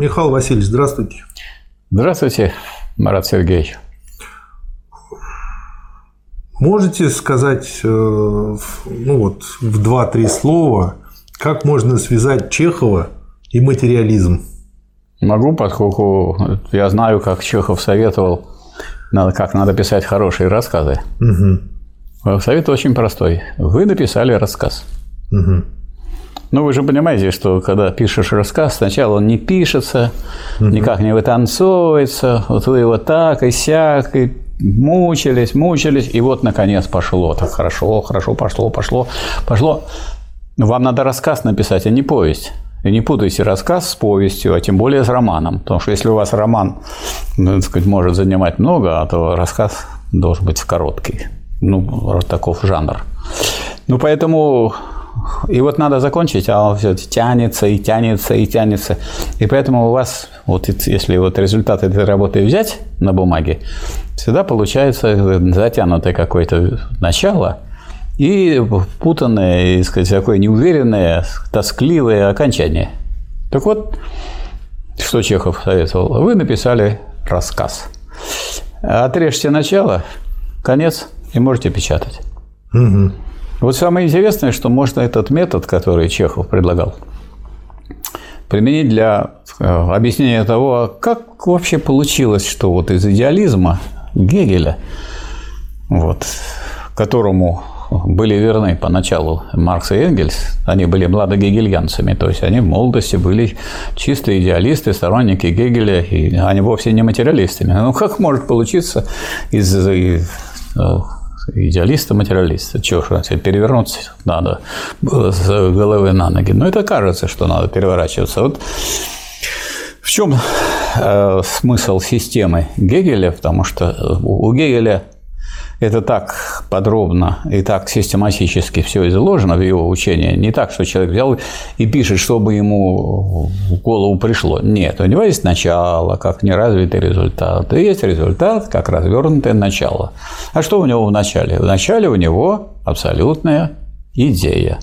Михаил Васильевич, здравствуйте. Здравствуйте, Марат Сергеевич. Можете сказать, э, ну вот, в два-три слова, как можно связать Чехова и материализм? Могу, поскольку я знаю, как Чехов советовал, как надо писать хорошие рассказы. Угу. Совет очень простой. Вы написали рассказ. Угу. Ну, вы же понимаете, что когда пишешь рассказ, сначала он не пишется, угу. никак не вытанцовывается, вот вы его так и сяк, и мучились, мучились, и вот, наконец, пошло. Так хорошо, хорошо, пошло, пошло, пошло. Вам надо рассказ написать, а не повесть. И не путайте рассказ с повестью, а тем более с романом. Потому что если у вас роман, ну, так сказать, может занимать много, а то рассказ должен быть короткий. Ну, таков жанр. Ну, поэтому и вот надо закончить, а он все тянется и тянется и тянется. И поэтому у вас, вот если вот результат этой работы взять на бумаге, всегда получается затянутое какое-то начало и путанное, и, сказать, такое неуверенное, тоскливое окончание. Так вот, что Чехов советовал? Вы написали рассказ. Отрежьте начало, конец, и можете печатать. Угу. Вот самое интересное, что можно этот метод, который Чехов предлагал, применить для э, объяснения того, а как вообще получилось, что вот из идеализма Гегеля, вот, которому были верны поначалу Маркс и Энгельс, они были младогегельянцами, то есть они в молодости были чистые идеалисты, сторонники Гегеля, и они вовсе не материалистами. Ну, как может получиться из э, идеалиста, материалиста. Чего ж, перевернуться надо с головы на ноги. Но это кажется, что надо переворачиваться. Вот в чем э, смысл системы Гегеля? Потому что у Гегеля это так подробно и так систематически все изложено в его учении. Не так, что человек взял и пишет, чтобы ему в голову пришло. Нет, у него есть начало, как неразвитый результат, и есть результат, как развернутое начало. А что у него в начале? В начале у него абсолютная идея.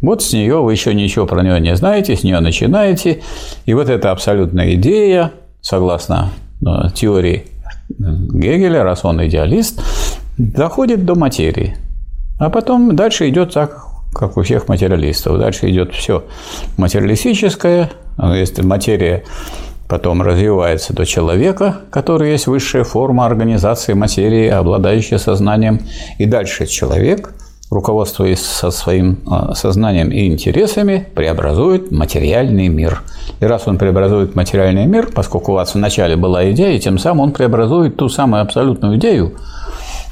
Вот с нее вы еще ничего про нее не знаете, с нее начинаете, и вот эта абсолютная идея, согласно э, теории Гегеля, раз он идеалист, доходит до материи. А потом дальше идет так, как у всех материалистов. Дальше идет все материалистическое, если материя потом развивается до человека, который есть высшая форма организации материи, обладающая сознанием, и дальше человек, руководствуясь со своим а, сознанием и интересами, преобразует материальный мир. И раз он преобразует материальный мир, поскольку у вас вначале была идея, тем самым он преобразует ту самую абсолютную идею,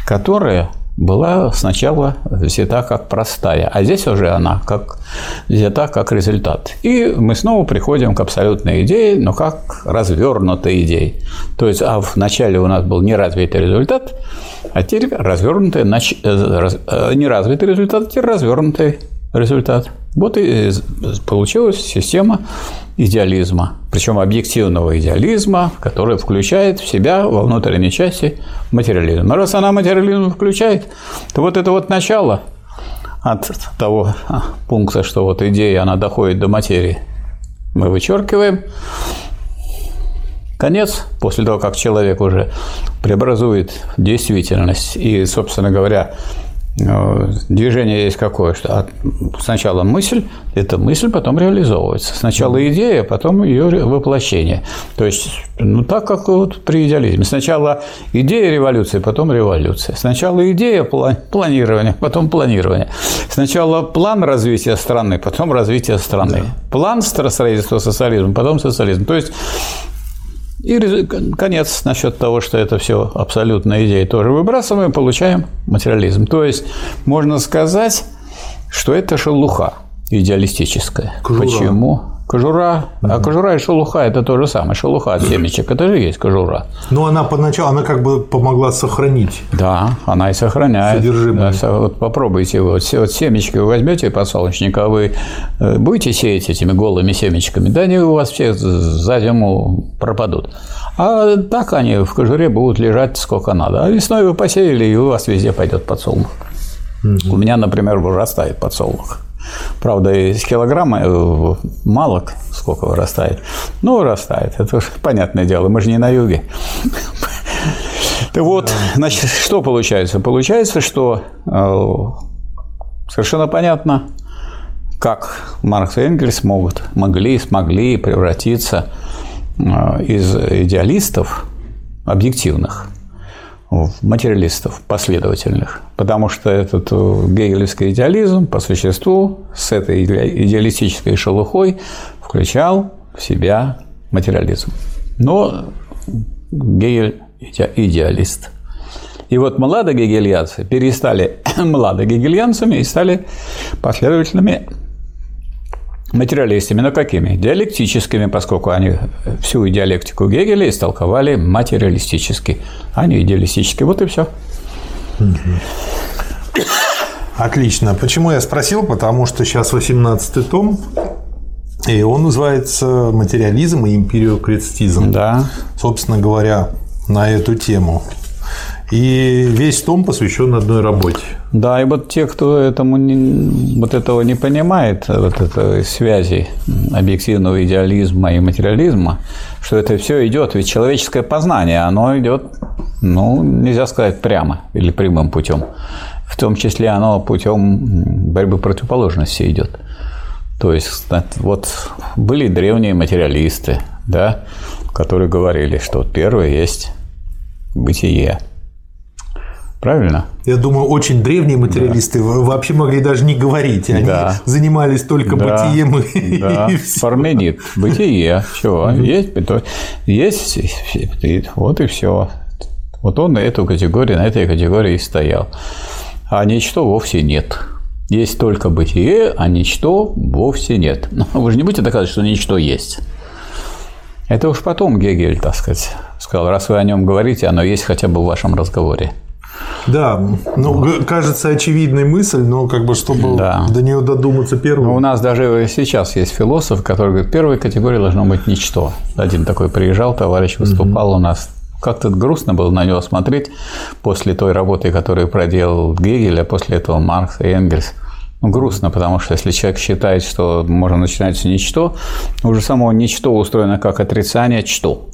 которая была сначала взята как простая, а здесь уже она как взята как результат. И мы снова приходим к абсолютной идее, но как развернутой идее. То есть, а вначале у нас был неразвитый результат, а теперь развернутый, нач... Э, э, неразвитый результат, а теперь развернутый результат. Вот и получилась система идеализма, причем объективного идеализма, который включает в себя во внутренней части материализм. Но раз она материализм включает, то вот это вот начало от того пункта, что вот идея, она доходит до материи, мы вычеркиваем. Конец, после того, как человек уже преобразует действительность и, собственно говоря, Э, движение есть какое, что сначала мысль, эта мысль потом реализовывается. Сначала идея, потом ее воплощение. То есть, ну так как вот при идеализме. Сначала идея революции, потом революция. Сначала идея планирования, потом планирование. Сначала план развития страны, потом развитие страны. План строительства социализма, потом социализм. То есть и конец насчет того, что это все абсолютная идея, тоже выбрасываем, получаем материализм. То есть можно сказать, что это шелуха идеалистическая. Кожура. Почему? Кожура. Угу. А кожура и шелуха – это то же самое. Шелуха от семечек – это же есть кожура. Но она поначалу, она как бы помогла сохранить. Да, она и сохраняет. Содержимое. Да, вот попробуйте, вот, вот семечки вы возьмете подсолнечника, а вы будете сеять этими голыми семечками, да они у вас все за зиму пропадут. А так они в кожуре будут лежать сколько надо. А весной вы посеяли, и у вас везде пойдет подсолнух. Угу. У меня, например, вырастает подсолнух. Правда, из килограмма э, мало сколько вырастает. Ну, вырастает. Это уж понятное дело. Мы же не на юге. Вот, значит, что получается? Получается, что э, совершенно понятно, как Маркс и Энгельс могут, могли, смогли превратиться э, из идеалистов объективных материалистов последовательных. Потому что этот э, гегелевский идеализм по существу с этой идеалистической шелухой включал в себя материализм. Но Гегель идеалист. И вот младогегельянцы перестали младогегельянцами и стали последовательными материалистами. Но какими? Диалектическими, поскольку они всю диалектику Гегеля истолковали материалистически, а не идеалистически. Вот и все. Отлично. Почему я спросил? Потому что сейчас 18 том, и он называется «Материализм и империокритизм». Да. Собственно говоря, на эту тему. И весь том посвящен одной работе. Да, и вот те, кто этому не, вот этого не понимает, вот этой связи объективного идеализма и материализма, что это все идет, ведь человеческое познание, оно идет, ну, нельзя сказать прямо или прямым путем. В том числе оно путем борьбы противоположности идет. То есть вот были древние материалисты, да, которые говорили, что первое есть бытие. Правильно? Я думаю, очень древние материалисты да. вообще могли даже не говорить. Они да. занимались только да. бытием и, да. и все. Парменид. Бытие. Все. Есть, есть, вот и все. Вот он на эту категорию, на этой категории и стоял. А ничто вовсе нет. Есть только бытие, а ничто вовсе нет. Но вы же не будете доказывать, что ничто есть. Это уж потом Гегель, так сказать, сказал, раз вы о нем говорите, оно есть хотя бы в вашем разговоре. Да, ну, кажется очевидной мысль, но как бы чтобы да. до нее додуматься первым. Ну, у нас даже сейчас есть философ, который говорит, первой категории должно быть ничто. Один такой приезжал, товарищ выступал у нас. Как-то грустно было на него смотреть после той работы, которую проделал Гегель, а после этого Маркс и Энгельс. Ну, грустно, потому что если человек считает, что можно начинать с ничто, уже само ничто устроено как отрицание что.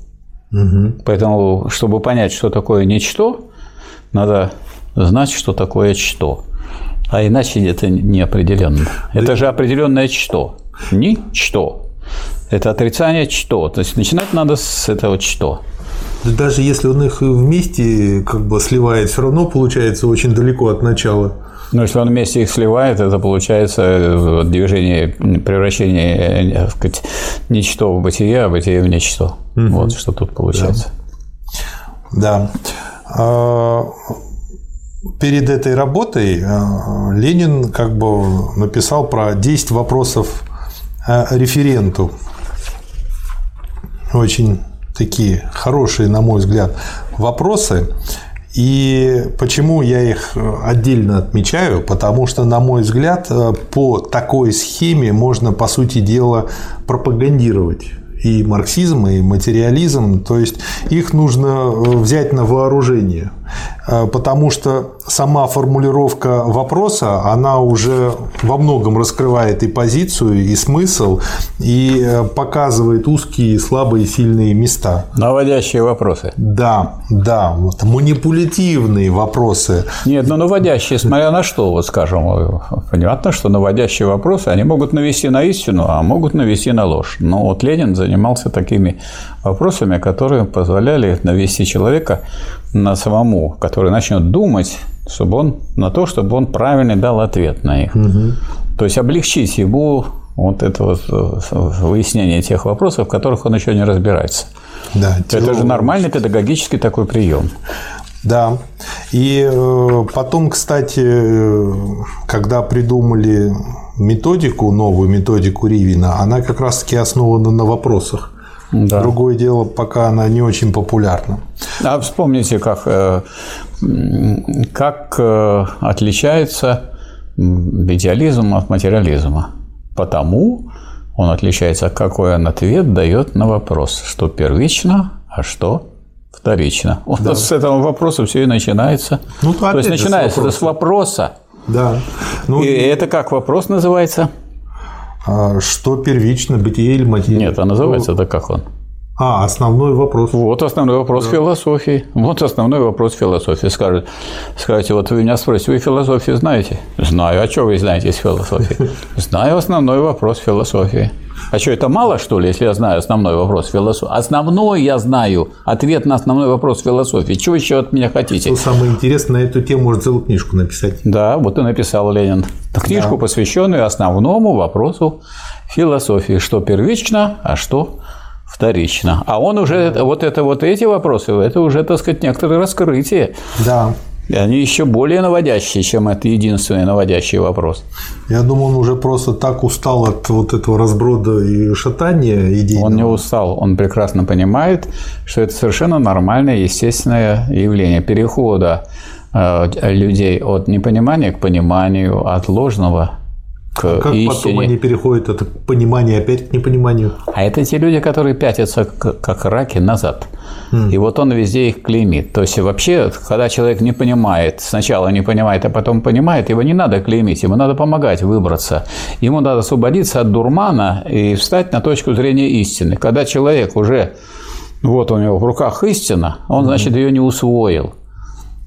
Угу. Поэтому, чтобы понять, что такое ничто, надо знать, что такое что. А иначе это неопределенно. Это же определенное что. Ничто. Это отрицание что. То есть начинать надо с этого что. Да даже если он их вместе как бы сливает, все равно получается очень далеко от начала. Ну, если он вместе их сливает, это получается э, движение, превращение так э, сказать, ничто в бытие, а бытие в ничто. Угу. Вот что тут получается. Да. да. А, перед этой работой э, Ленин как бы написал про 10 вопросов референту. Очень такие хорошие, на мой взгляд, вопросы. И почему я их отдельно отмечаю? Потому что, на мой взгляд, по такой схеме можно, по сути дела, пропагандировать и марксизм, и материализм, то есть их нужно э, взять на вооружение, потому что сама формулировка вопроса, она уже во многом раскрывает и позицию, и смысл, и э, показывает узкие, слабые, сильные места. Наводящие вопросы. Да, да, вот, манипулятивные вопросы. Нет, ну наводящие, смотря на что, вот скажем, понятно, что наводящие вопросы, они могут навести на истину, а могут навести на ложь. Но вот Ленин занимался такими вопросами, которые позволяли навести человека на самому, который начнет думать, чтобы он на то, чтобы он правильно дал ответ на них. Угу. То есть облегчить ему вот это вот э, выяснение тех вопросов, в которых он еще не разбирается. Да, это же нормальный педагогический такой прием. Да. И э, потом, кстати, когда придумали методику, новую методику Ривина, она как раз-таки основана на вопросах. Да. Другое дело, пока она не очень популярна. А вспомните, как, э, как э, отличается идеализм от материализма. Потому он отличается, какой он ответ дает на вопрос, что первично, а что вторично. Вот да. с этого вопроса все и начинается. Ну, То есть начинается с вопроса. с вопроса, Да. Ну, и это как вопрос называется? А, что первично, бытие или материя? Нет, а называется это как он? А, основной вопрос. Вот основной вопрос да. философии. Вот основной вопрос философии. Скажет, скажете, вот вы меня спросите, вы философию знаете? Знаю. А что вы знаете из философии? Знаю основной вопрос философии. А что, это мало, что ли, если я знаю основной вопрос философии? Основной я знаю, ответ на основной вопрос философии. Чего еще от меня хотите? Что самое интересное, на эту тему может целую книжку написать. Да, вот и написал Ленин. Книжку, да. посвященную основному вопросу философии. Что первично, а что вторично. А он уже, вот это вот эти вопросы, это уже, так сказать, некоторые раскрытие. Да. И они еще более наводящие, чем это единственный наводящий вопрос. Я думаю, он уже просто так устал от вот этого разброда и шатания идейного. Он не устал, он прекрасно понимает, что это совершенно нормальное, естественное явление перехода э, людей от непонимания к пониманию, от ложного к а как истине. потом они переходят от понимания опять к непониманию? А это те люди, которые пятятся как раки назад. Mm. И вот он везде их клеймит. То есть вообще, когда человек не понимает, сначала не понимает, а потом понимает, его не надо клеймить, ему надо помогать выбраться. Ему надо освободиться от дурмана и встать на точку зрения истины. Когда человек уже, вот у него в руках истина, он, значит, ее не усвоил.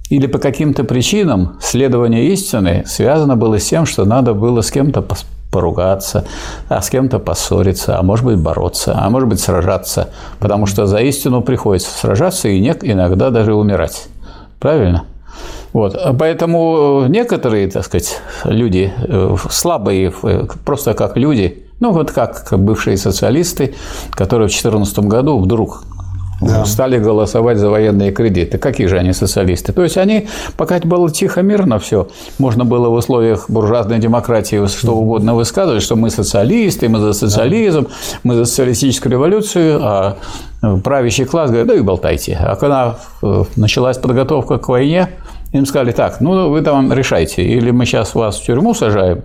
Или по каким-то причинам следование истины связано было с тем, что надо было с кем-то поругаться, а с кем-то поссориться, а может быть бороться, а может быть сражаться, потому что за истину приходится сражаться и иногда даже умирать. Правильно? Вот. Поэтому некоторые, так сказать, люди э, слабые, э, просто как люди, ну вот как бывшие социалисты, которые в 2014 году вдруг да. стали голосовать за военные кредиты. Какие же они социалисты? То есть они, пока было тихо, мирно все, можно было в условиях буржуазной демократии что угодно высказывать, что мы социалисты, мы за социализм, мы за социалистическую революцию, а правящий класс говорит, да и болтайте. А когда э, началась подготовка к войне, им сказали, так, ну вы там решайте, или мы сейчас вас в тюрьму сажаем,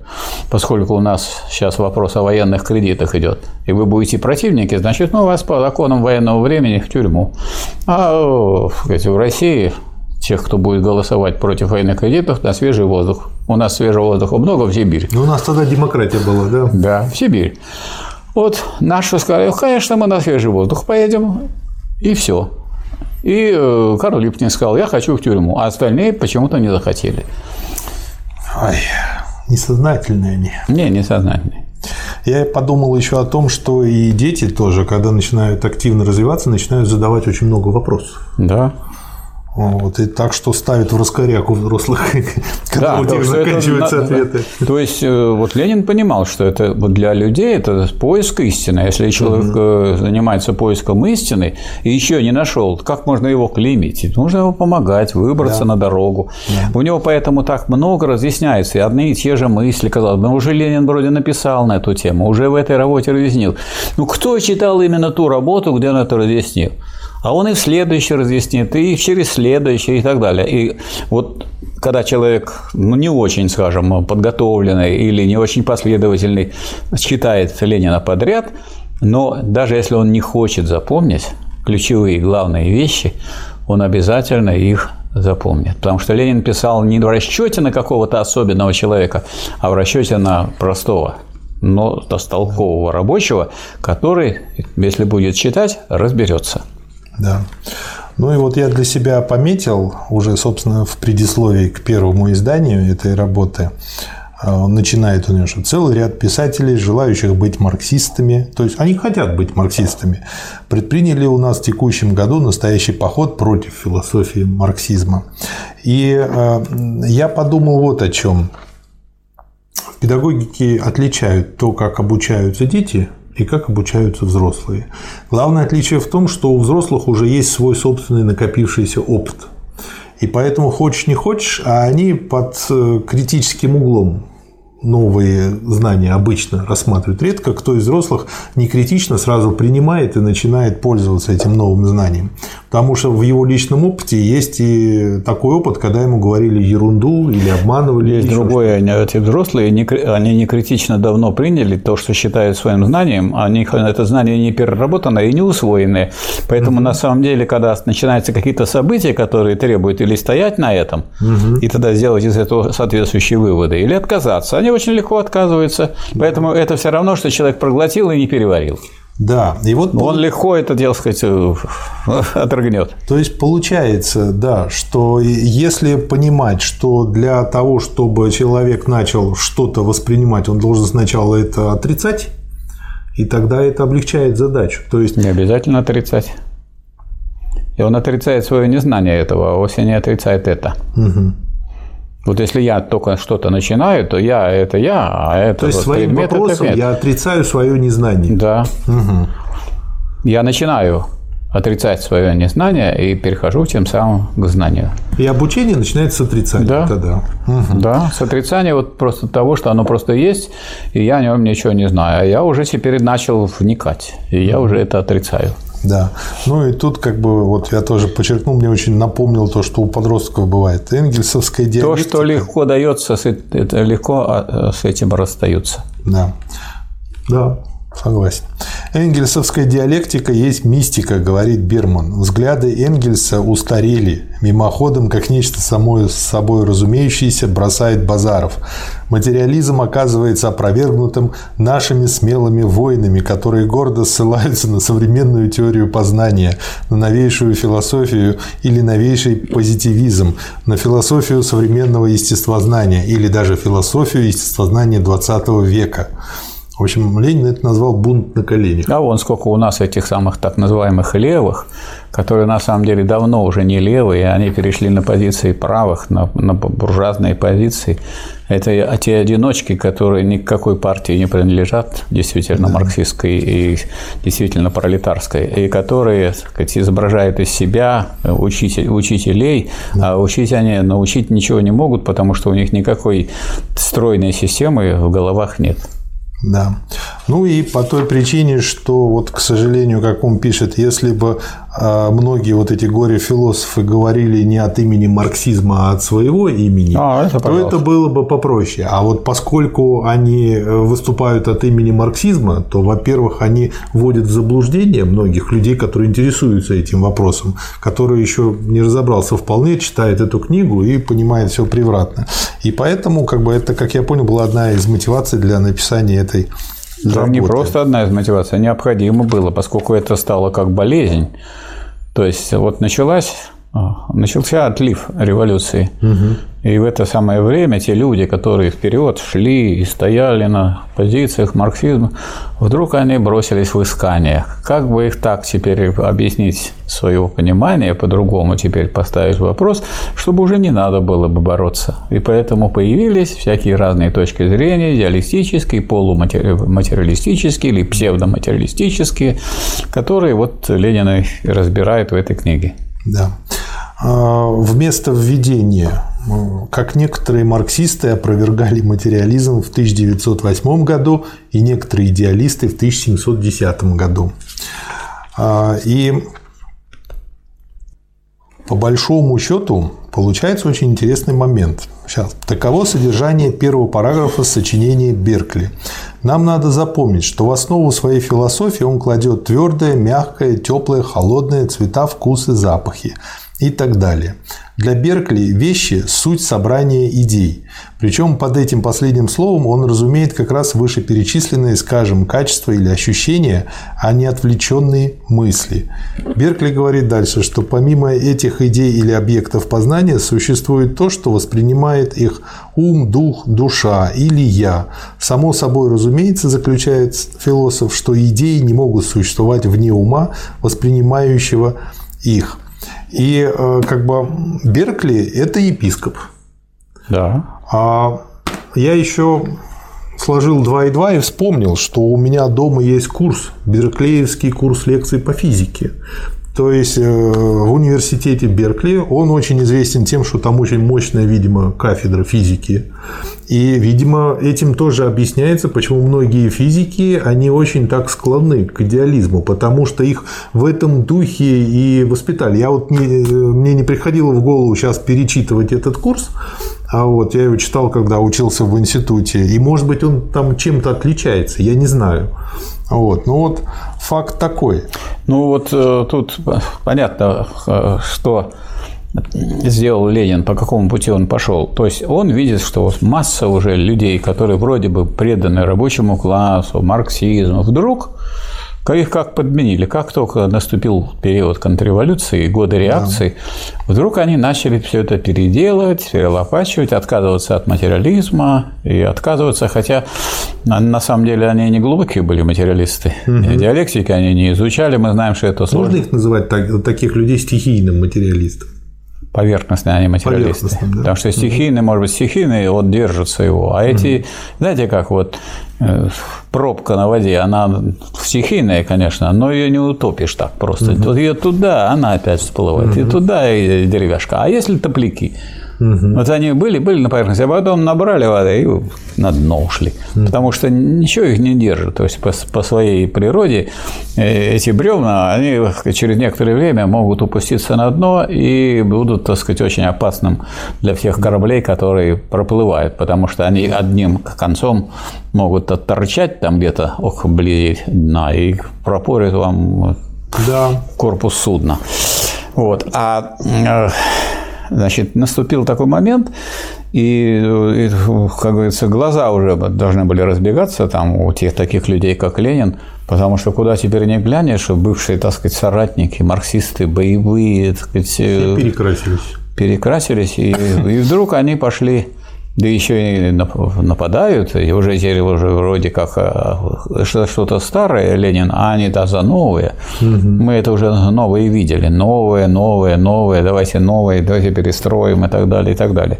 поскольку у нас сейчас вопрос о военных кредитах идет, и вы будете противники, значит, ну вас по законам военного времени в тюрьму. А сказать, в России тех, кто будет голосовать против военных кредитов, на свежий воздух. У нас свежего воздуха много в Сибирь. Ну, у нас тогда демократия была, да? Да, в Сибирь. Вот наши сказали, конечно, мы на свежий воздух поедем, и все. И э, Карл Липкин сказал, я хочу в тюрьму, а остальные почему-то не захотели. Ой, несознательные они. Не, несознательные. Я подумал еще о том, что и дети тоже, когда начинают активно развиваться, начинают задавать очень много вопросов. Да. Вот, и так что ставит в раскоряку взрослых, когда да, у них заканчиваются это, ответы. То есть, э, вот Ленин понимал, что это вот для людей это поиск истины. Если человек угу. занимается поиском истины и еще не нашел, как можно его клеймить? Нужно ему помогать, выбраться да. на дорогу. Да. У него поэтому так много разъясняется, и одни и те же мысли, казалось бы, уже Ленин вроде написал на эту тему, уже в этой работе разъяснил. Ну, кто читал именно ту работу, где он это разъяснил? А он и в следующий разъяснит, и через следующий, и так далее. И вот когда человек, ну, не очень, скажем, подготовленный или не очень последовательный, читает Ленина подряд, но даже если он не хочет запомнить ключевые главные вещи, он обязательно их запомнит. Потому что Ленин писал не в расчете на какого-то особенного человека, а в расчете на простого но толкового рабочего, который, если будет читать, разберется. Да. Ну и вот я для себя пометил уже, собственно, в предисловии к первому изданию этой работы, а, начинает у него, что целый ряд писателей, желающих быть марксистами, то есть они хотят быть марксистами, предприняли у нас в текущем году настоящий поход против философии марксизма. И а, я подумал вот о чем. Педагогики отличают то, как обучаются дети и как обучаются взрослые. Главное отличие в том, что у взрослых уже есть свой собственный накопившийся опыт. И поэтому хочешь не хочешь, а они под э, критическим углом новые знания обычно рассматривают. Редко кто из взрослых не критично сразу принимает и начинает пользоваться этим новым знанием. Потому что в его личном опыте есть и такой опыт, когда ему говорили ерунду или обманывали. Есть другое. Эти взрослые, они не критично давно приняли то, что считают своим знанием, а них это знание не переработано и не усвоенное. Поэтому угу. на самом деле, когда начинаются какие-то события, которые требуют или стоять на этом, угу. и тогда сделать из этого соответствующие выводы, или отказаться, они очень легко отказываются. Поэтому это все равно, что человек проглотил и не переварил. Да, и вот он легко это, дело сказать, э, отрыгнет. То есть получается, да, что если понимать, что для того, чтобы человек начал что-то воспринимать, он должен сначала это отрицать, и тогда это облегчает задачу. То есть не обязательно отрицать. И он отрицает свое незнание этого, а вовсе не отрицает это. Угу. Вот если я только что-то начинаю, то я это я, а это То есть вот своим вопросом я отрицаю свое незнание. Да. Угу. Я начинаю отрицать свое незнание и перехожу тем самым к знанию. И обучение начинается с отрицания да. тогда. Угу. Да, с отрицания вот просто того, что оно просто есть, и я о нем ничего не знаю. А я уже теперь начал вникать, и я уже это отрицаю. Да. Ну и тут как бы вот я тоже подчеркнул, мне очень напомнил то, что у подростков бывает энгельсовская диалектика. То, что легко дается, это легко а, с этим расстаются. Да. Да. Согласен. Энгельсовская диалектика есть мистика, говорит Берман. Взгляды Энгельса устарели. Мимоходом, как нечто само собой разумеющееся, бросает Базаров. Материализм оказывается опровергнутым нашими смелыми воинами, которые гордо ссылаются на современную теорию познания, на новейшую философию или новейший позитивизм, на философию современного естествознания или даже философию естествознания XX века. В общем, Ленин это назвал бунт на коленях. А вон сколько у нас этих самых так называемых левых, которые на самом деле давно уже не левые, они перешли на позиции правых, на, на буржуазные позиции. Это те одиночки, которые ни к какой партии не принадлежат, действительно да. марксистской и действительно пролетарской, и которые так сказать, изображают из себя учитель, учителей, да. а учить они научить ничего не могут, потому что у них никакой стройной системы в головах нет. Да. Ну и по той причине, что вот, к сожалению, как он пишет, если бы многие вот эти горе-философы говорили не от имени марксизма, а от своего имени, а, это, то это было бы попроще. А вот поскольку они э, выступают от имени марксизма, то, во-первых, они вводят в заблуждение многих людей, которые интересуются этим вопросом, которые еще не разобрался вполне, читает эту книгу и понимает все превратно. И поэтому, как бы, это, как я понял, была одна из мотиваций для написания этой да, не просто одна из мотиваций, а необходимо было, поскольку это стало как болезнь. То есть вот началась начался отлив революции. Угу. И в это самое время те люди, которые вперед шли и стояли на позициях марксизма, вдруг они бросились в искание. Как бы их так теперь объяснить своего понимания, по-другому теперь поставить вопрос, чтобы уже не надо было бы бороться. И поэтому появились всякие разные точки зрения, идеалистические, полуматериалистические или псевдоматериалистические, которые вот Ленин разбирает в этой книге. Да. А, вместо введения, как некоторые марксисты опровергали материализм в 1908 году и некоторые идеалисты в 1710 году. А, и по большому счету получается очень интересный момент. Сейчас. Таково содержание первого параграфа сочинения Беркли. Нам надо запомнить, что в основу своей философии он кладет твердое, мягкое, теплое, холодное цвета, вкусы, запахи и так далее. Для Беркли вещи – суть собрания идей. Причем под этим последним словом он разумеет как раз вышеперечисленные, скажем, качества или ощущения, а не отвлеченные мысли. Беркли говорит дальше, что помимо этих идей или объектов познания существует то, что воспринимает их ум, дух, душа или я. Само собой разумеется, заключает философ, что идеи не могут существовать вне ума, воспринимающего их. И э, как бы Беркли – это епископ. Да. А я еще сложил 2 и 2 и вспомнил, что у меня дома есть курс, берклеевский курс лекций по физике. То есть э, в университете Беркли он очень известен тем, что там очень мощная, видимо, кафедра физики. И, видимо, этим тоже объясняется, почему многие физики, они очень так склонны к идеализму, потому что их в этом духе и воспитали. Я вот не, мне не приходило в голову сейчас перечитывать этот курс, а вот я его читал, когда учился в институте, и, может быть, он там чем-то отличается, я не знаю. Вот. Ну вот факт такой. Ну вот э, тут понятно, э, что сделал Ленин, по какому пути он пошел. То есть он видит, что масса уже людей, которые вроде бы преданы рабочему классу, марксизму, вдруг их как подменили. Как только наступил период контрреволюции, годы реакции, да. вдруг они начали все это переделывать, перелопачивать, отказываться от материализма и отказываться, хотя на самом деле они не глубокие были материалисты. Угу. Диалектики они не изучали, мы знаем, что это сложно. Можно их называть так, таких людей стихийным материалистом? Поверхностные они материалисты. Да. Потому что стихийный, может быть, стихийный, вот держится его. А эти, угу. знаете, как вот Э, пробка на воде, она стихийная, конечно, но ее не утопишь так просто. Угу. Вот ее туда, она опять всплывает, угу. и туда и деревяшка. А если топляки? Угу. Вот они были, были на поверхности, а потом набрали воды и на дно ушли. Угу. Потому что ничего их не держит. То есть по, по своей природе э, эти бревна, они через некоторое время могут упуститься на дно и будут, так сказать, очень опасным для всех кораблей, которые проплывают, потому что они одним концом могут отторчать там где-то ох, вблизи дна и пропорят вам да. корпус судна. Вот. А э, Значит, наступил такой момент, и, и, как говорится, глаза уже должны были разбегаться там у тех таких людей, как Ленин, потому что куда теперь не глянешь, бывшие, так сказать, соратники, марксисты, боевые, так сказать, Все перекрасились. Перекрасились, и, и вдруг они пошли да еще и нападают, и уже теперь уже вроде как э, что-то старое Ленин, а они да за новые. Угу. Мы это уже новые видели. Новые, новые, новые, давайте новые, давайте перестроим и так далее, и так далее.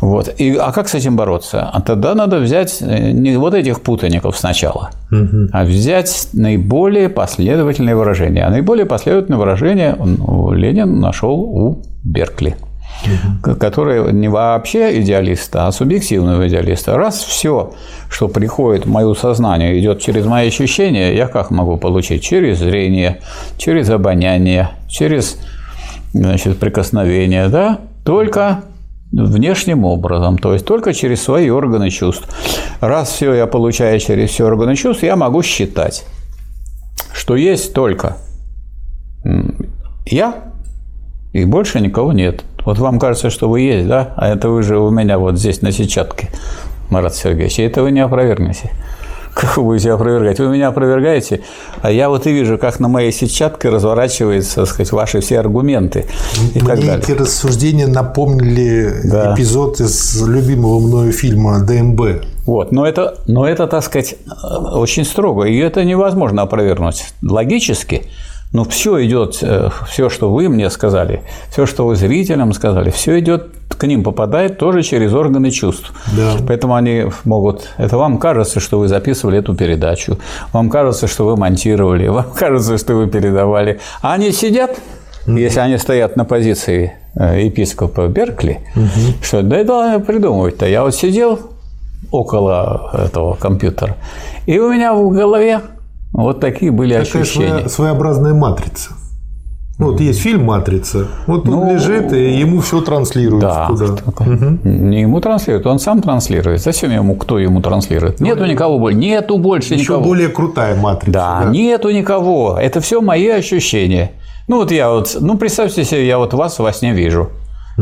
Вот. И, а как с этим бороться? А тогда надо взять э, не вот этих путаников сначала, угу. а взять наиболее последовательные выражения. А наиболее последовательные выражения Ленин нашел у Беркли. Который не вообще идеалиста, а субъективного идеалиста. Раз все, что приходит в мое сознание, идет через мои ощущения, я как могу получить? Через зрение, через обоняние, через значит, прикосновение, да? Только внешним образом, то есть только через свои органы чувств. Раз все я получаю через все органы чувств, я могу считать, что есть только я и больше никого нет. Вот вам кажется, что вы есть, да? А это вы же у меня вот здесь на сетчатке, Марат Сергеевич. И это вы не опровергнете. Как вы будете опровергать? Вы меня опровергаете, а я вот и вижу, как на моей сетчатке разворачиваются, так сказать, ваши все аргументы и Мне так далее. эти рассуждения напомнили да. эпизод из любимого мною фильма «ДМБ». Вот, но это, но это, так сказать, очень строго, и это невозможно опровергнуть логически – но все идет, э, все, что вы мне сказали, все, что вы зрителям сказали, все идет к ним попадает тоже через органы чувств. Да. Поэтому они могут... Это вам кажется, что вы записывали эту передачу, вам кажется, что вы монтировали, вам кажется, что вы передавали. А они сидят, mm-hmm. если они стоят на позиции э, епископа Беркли, mm-hmm. что да это придумывать-то. Я вот сидел около этого компьютера, и у меня в голове вот такие были Такая ощущения. своеобразная матрица. Ну, вот есть фильм «Матрица». Вот он ну, лежит, и ему все транслируют да, туда. Угу. Не ему транслируют, он сам транслирует. Зачем ему, кто ему транслирует? Ну, нету никого больше, нету больше еще никого. более крутая «Матрица». Да, да, нету никого. Это все мои ощущения. Ну, вот я вот, ну, представьте себе, я вот вас во сне вижу.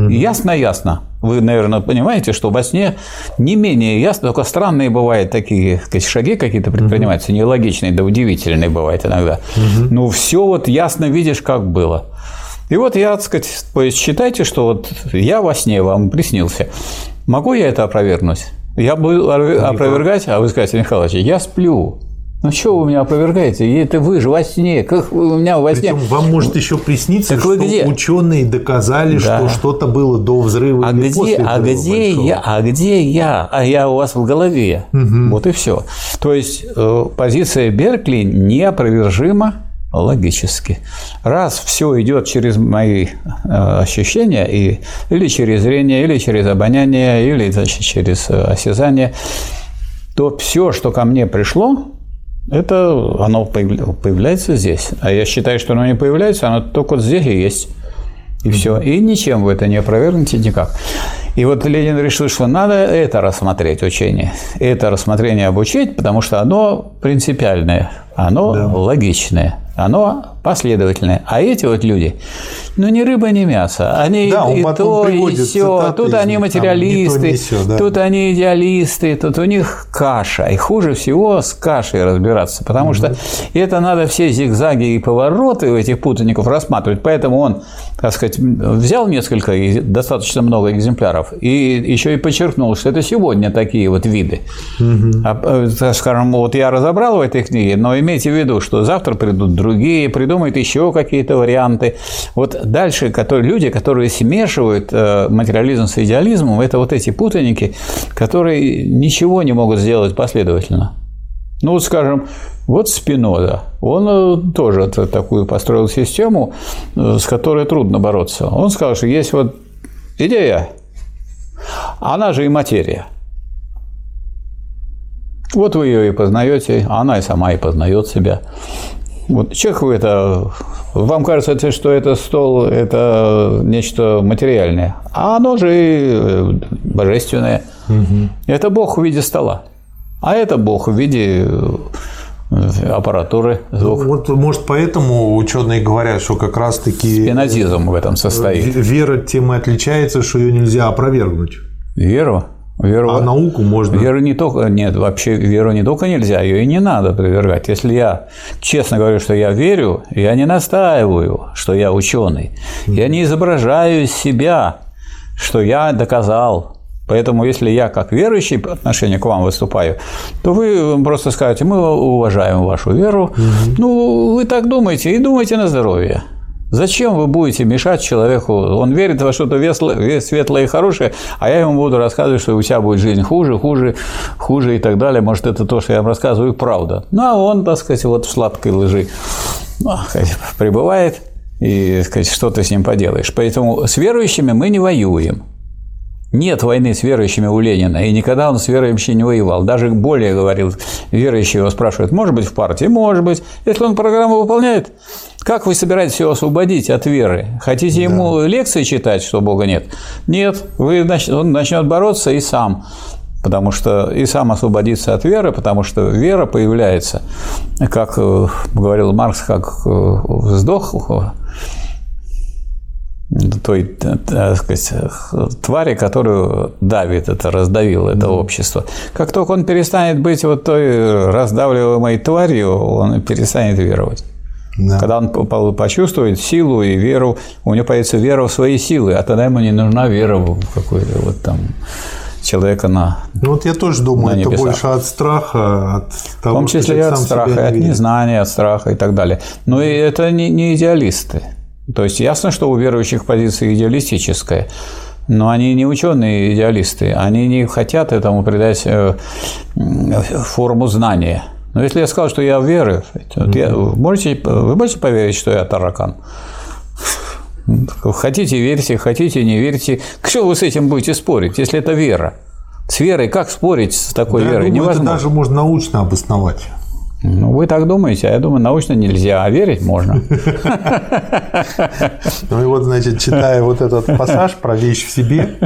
Ясно-ясно. Вы, наверное, понимаете, что во сне не менее ясно, только странные бывают такие сказать, шаги какие-то предпринимаются, нелогичные, да удивительные бывают иногда. Но все вот ясно видишь, как было. И вот я, так сказать, то есть считайте, что вот я во сне вам приснился. Могу я это опровергнуть? Я буду опровергать, а вы скажете, Михайлович, я сплю. Ну что вы меня опровергаете? Это вы же во сне. Как у меня во сне. Причем вам может еще присниться, так что где? ученые доказали, да. что что-то было до взрыва. А где, после а где я? А где я? А я у вас в голове. Угу. Вот и все. То есть э, позиция Беркли неопровержима логически. Раз все идет через мои э, ощущения, и, или через зрение, или через обоняние, или значит, через э, осязание, то все, что ко мне пришло, это оно появляется здесь. А я считаю, что оно не появляется, оно только вот здесь и есть. И все. И ничем вы это не опровергнете никак. И вот Ленин решил, что надо это рассмотреть учение. Это рассмотрение обучить, потому что оно принципиальное, оно да. логичное оно последовательное. А эти вот люди, ну, ни рыба, ни мясо. Они да, и то, и все. Тут они материалисты, там, все, да. тут они идеалисты, тут у них каша. И хуже всего с кашей разбираться, потому угу. что это надо все зигзаги и повороты у этих путаников рассматривать. Поэтому он, так сказать, взял несколько, достаточно много экземпляров, и еще и подчеркнул, что это сегодня такие вот виды. Угу. А, э, скажем, вот я разобрал в этой книге, но имейте в виду, что завтра придут другие другие, придумают еще какие-то варианты. Вот дальше которые, люди, которые смешивают э, материализм с идеализмом, это вот эти путаники, которые ничего не могут сделать последовательно. Ну, вот, скажем, вот Спиноза, он э, тоже такую построил систему, э, с которой трудно бороться. Он сказал, что есть вот идея, она же и материя. Вот вы ее и познаете, она и сама и познает себя. Вот Чехову это... Вам кажется, что это стол – это нечто материальное, а оно же и э, божественное. Угу. Это Бог в виде стола, а это Бог в виде э, аппаратуры звук. Вот, может, поэтому ученые говорят, что как раз-таки… Спинозизм в этом состоит. Вера тем и отличается, что ее нельзя опровергнуть. Веру? Веру, а науку можно? Веру не только, нет, вообще веру не только нельзя, ее и не надо привергать. Если я честно говорю, что я верю, я не настаиваю, что я ученый. Я не изображаю из себя, что я доказал. Поэтому, если я как верующий по отношению к вам выступаю, то вы просто скажете, мы уважаем вашу веру. Угу. Ну, вы так думаете и думайте на здоровье. Зачем вы будете мешать человеку? Он верит во что-то светлое и хорошее, а я ему буду рассказывать, что у тебя будет жизнь хуже, хуже, хуже и так далее. Может, это то, что я вам рассказываю, правда. Ну, а он, так сказать, вот в сладкой лжи ну, пребывает, и сказать, что ты с ним поделаешь. Поэтому с верующими мы не воюем. Нет войны с верующими у Ленина, и никогда он с верующими не воевал. Даже более говорил, верующие его спрашивают, может быть, в партии? Может быть. Если он программу выполняет, как вы собираетесь его освободить от веры? Хотите да. ему лекции читать, что Бога нет? Нет. Вы, он начнет бороться и сам потому что и сам освободиться от веры, потому что вера появляется, как э, говорил Маркс, как э, вздох той так сказать, твари, которую давит это, раздавило это общество. Как только он перестанет быть вот той раздавливаемой тварью, он перестанет веровать. Да. Когда он почувствует силу и веру, у него появится вера в свои силы, а тогда ему не нужна вера в какой-то вот там человека на Ну вот я тоже думаю, это больше от страха, от того, В том числе и от страха, и от незнания, от страха и так далее. Но и это не, не идеалисты. То есть ясно, что у верующих позиция идеалистическая, но они не ученые идеалисты, они не хотят этому придать э, форму знания. Но если я сказал, что я верю, вот я, можете, вы можете поверить, что я таракан? Хотите верьте, хотите не верьте. Что вы с этим будете спорить, если это вера? С верой как спорить с такой да, верой? Я думаю, Невозможно. это даже можно научно обосновать. Ну, вы так думаете, а я думаю, научно нельзя, а верить можно. Ну и вот, значит, читая вот этот пассаж про вещь в себе,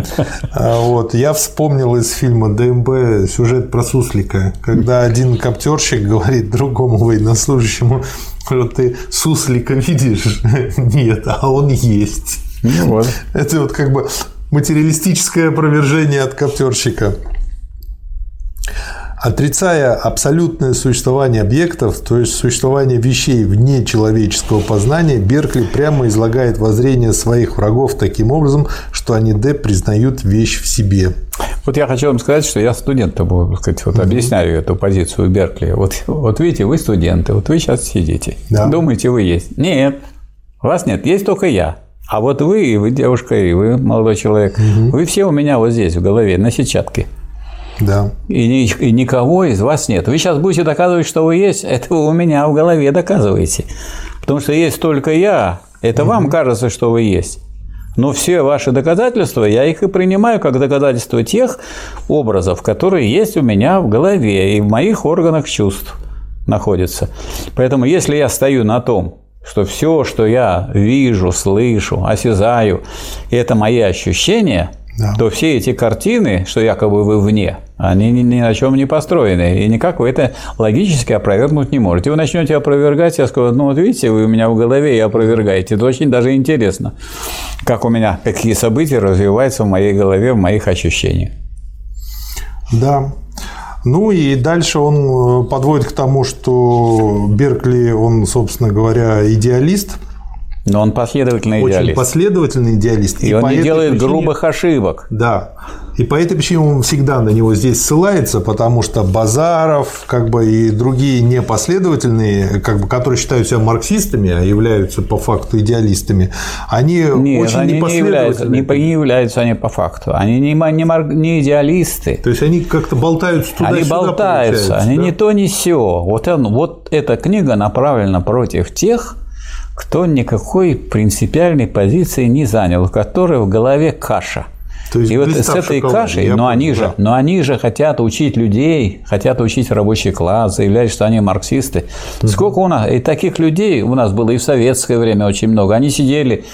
а, вот, я вспомнил из фильма ДМБ сюжет про суслика, когда один коптерщик говорит другому военнослужащему, что ты суслика видишь? Нет, а он есть. Ну вот. Это вот как бы материалистическое опровержение от коптерщика. Отрицая абсолютное существование объектов, то есть существование вещей вне человеческого познания, Беркли прямо излагает воззрение своих врагов таким образом, что они Д признают вещь в себе. Вот я хочу вам сказать, что я студентам, так сказать, вот объясняю эту позицию Беркли. Вот, вот видите, вы студенты, вот вы сейчас сидите, да. думаете, вы есть. Нет, вас нет, есть только я. А вот вы, и вы девушка, и вы молодой человек, угу. вы все у меня вот здесь, в голове, на сетчатке. Да. И, и никого из вас нет. Вы сейчас будете доказывать, что вы есть, это вы у меня в голове доказываете. Потому что есть только я. Это вам кажется, что вы есть. Но все ваши доказательства, я их и принимаю как доказательства тех образов, которые есть у меня в голове и в моих органах чувств находятся. Поэтому если я стою на том, что все, что я вижу, слышу, осязаю, это мои ощущения – да. то все эти картины, что якобы вы вне, они ни, ни на чем не построены. И никак вы это логически опровергнуть не можете. Вы начнете опровергать, я скажу, ну вот видите, вы у меня в голове и опровергаете. Это очень даже интересно, как у меня какие события развиваются в моей голове, в моих ощущениях. Да. Ну и дальше он э, подводит к тому, что Беркли, он, собственно говоря, идеалист – но он последовательный идеалист. Очень последовательный идеалист. И, и он не делает причине... грубых ошибок. Да. И по этой причине он всегда на него здесь ссылается, потому что Базаров как бы, и другие непоследовательные, как бы, которые считают себя марксистами, а являются по факту идеалистами, они Нет, очень они не являются, не, не являются они по факту. Они не, не, не идеалисты. То есть они как-то болтаются туда Они болтаются, они да? не то, не все. Вот, он, вот эта книга направлена против тех, кто никакой принципиальной позиции не занял, у которого в голове каша. То есть и вот с этой кашей, но они, же, но они же хотят учить людей, хотят учить рабочий класс, заявляют, что они марксисты. Угу. Сколько у нас, и таких людей у нас было и в советское время очень много. Они сидели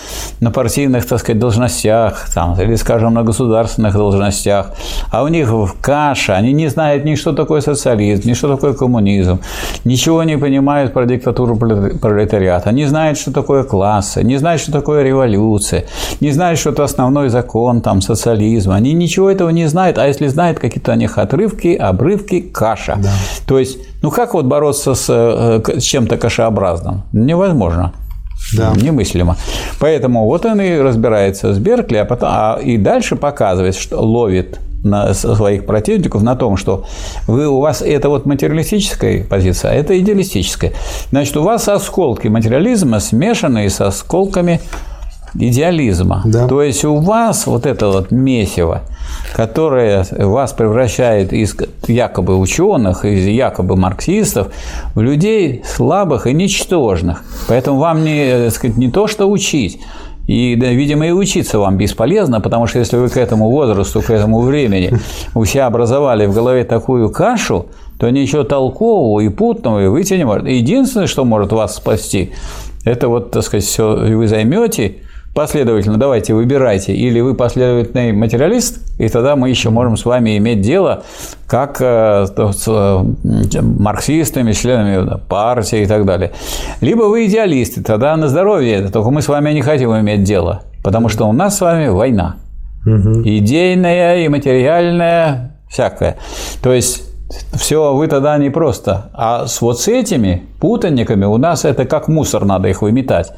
на партийных, так сказать, должностях, там, или, скажем, на государственных должностях, а у них каша, они не знают ни что такое социализм, ни что такое коммунизм, ничего не понимают про диктатуру пролетариата, не знают, что такое классы, не знают, что такое революция, не знают, что это основной закон, там, социализм, социализма. Они ничего этого не знают, а если знают какие-то у них отрывки, обрывки, каша. Да. То есть, ну как вот бороться с, э, с чем-то кашеобразным? Невозможно. Да. Немыслимо. Поэтому вот он и разбирается с Беркли, а потом а, и дальше показывает, что ловит на своих противников на том, что вы, у вас это вот материалистическая позиция, а это идеалистическая. Значит, у вас осколки материализма смешанные с осколками идеализма. Да. То есть у вас вот это вот месиво, которое вас превращает из якобы ученых, из якобы марксистов в людей слабых и ничтожных. Поэтому вам не, сказать, не то, что учить, и, да, видимо, и учиться вам бесполезно, потому что если вы к этому возрасту, к этому времени у себя образовали в голове такую кашу, то ничего толкового и путного выйти не может. Единственное, что может вас спасти, это вот, так сказать, все вы займете последовательно, давайте выбирайте, или вы последовательный материалист, и тогда мы еще можем с вами иметь дело как э, с э, марксистами, членами партии и так далее. Либо вы идеалисты, тогда на здоровье, только мы с вами не хотим иметь дело, потому что у нас с вами война. Угу. Идейная и материальная, всякая. То есть все вы тогда не просто. А с вот с этими путанниками у нас это как мусор, надо их выметать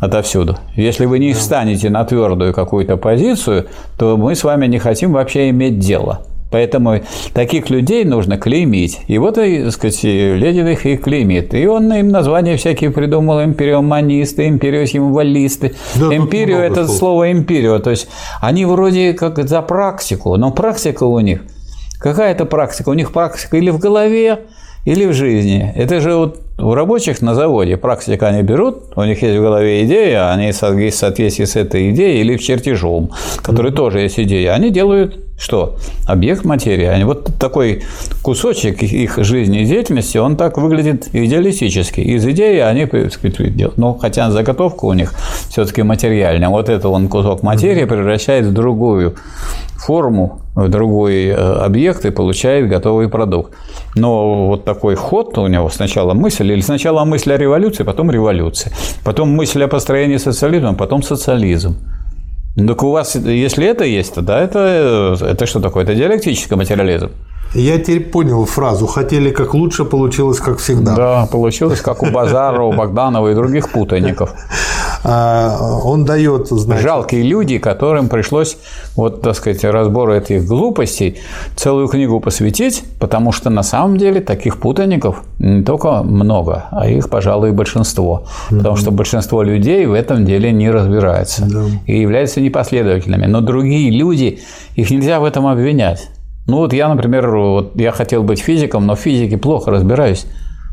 отовсюду. Если вы не встанете на твердую какую-то позицию, то мы с вами не хотим вообще иметь дело. Поэтому таких людей нужно клеймить. И вот, так сказать, Ленин их и клеймит. И он им названия всякие придумал, империоманисты, империосимволисты. Да, Империю – это слов. слово империо. То есть, они вроде как за практику, но практика у них – Какая это практика? У них практика или в голове, или в жизни. Это же вот у рабочих на заводе практика они берут, у них есть в голове идея, они в соответствии с этой идеей или в чертежом, который mm-hmm. тоже есть идея, они делают что? Объект материи. Они, вот такой кусочек их жизни и деятельности, он так выглядит идеалистически. Из идеи они, делают. Но хотя заготовка у них все-таки материальная. Вот это он кусок материи превращает в другую форму, в другой э, объект и получает готовый продукт. Но вот такой ход у него сначала мысль, или сначала мысль о революции, потом революция, потом мысль о построении социализма, потом социализм. Так у вас, если это есть, то да, это, это что такое? Это диалектический материализм. Я теперь понял фразу «хотели как лучше, получилось как всегда». Да, получилось как у Базарова, Богданова и других путаников. А, он дает, значит... Жалкие люди, которым пришлось, вот, так сказать, разбору этих глупостей целую книгу посвятить, потому что на самом деле таких путаников не только много, а их, пожалуй, большинство. Потому что большинство людей в этом деле не разбирается да. и являются непоследовательными. Но другие люди, их нельзя в этом обвинять. Ну вот я, например, вот я хотел быть физиком, но в физике плохо разбираюсь.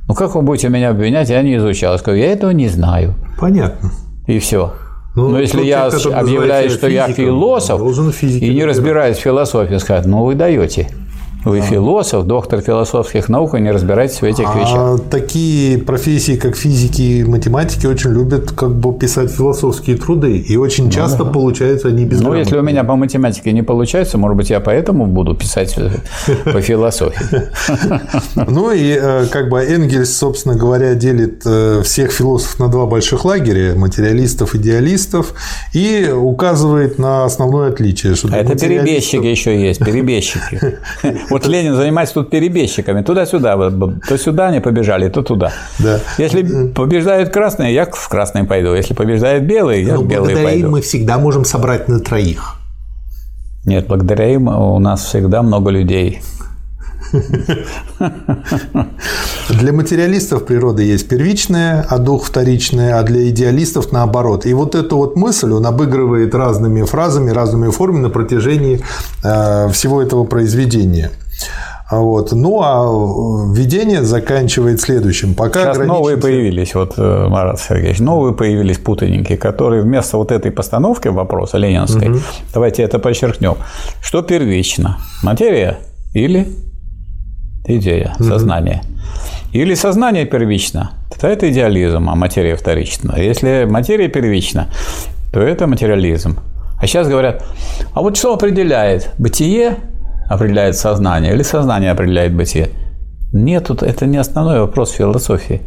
Ну как вы будете меня обвинять, я не изучал. Я скажу, я этого не знаю. Понятно. И все. Ну, Но если я объявляю, что я философ и не разбираюсь в философии, скажут, ну вы даете. Вы философ, доктор философских наук, и не разбираетесь в этих а вещах. Такие профессии, как физики и математики, очень любят как бы писать философские труды. И очень часто ну, да. получаются они без Ну, если у меня по математике не получается, может быть, я поэтому буду писать по философии. Ну и э, как бы Энгельс, собственно говоря, делит э, всех философов на два больших лагеря – материалистов, идеалистов, и указывает на основное отличие. Что Это перебежчики еще есть, перебежчики. Вот Ленин занимается тут перебежчиками. Туда-сюда. То сюда они побежали, то туда. Да. Если побеждают красные, я в красный пойду. Если побеждают белые, я Но в белые благодаря пойду. им мы всегда можем собрать на троих. Нет, благодаря им у нас всегда много людей. Для материалистов природа есть первичная, а дух вторичная, а для идеалистов наоборот. И вот эту вот мысль он обыгрывает разными фразами, разными формами на протяжении э, всего этого произведения. Вот. Ну, а введение заканчивает следующим. Пока Сейчас новые появились, вот, э, Марат Сергеевич, новые появились путаники, которые вместо вот этой постановки вопроса ленинской, угу. давайте это подчеркнем, что первично, материя или идея, сознание. Или сознание первично, то это идеализм, а материя вторична. Если материя первична, то это материализм. А сейчас говорят, а вот что определяет? Бытие определяет сознание или сознание определяет бытие? Нет, это не основной вопрос философии.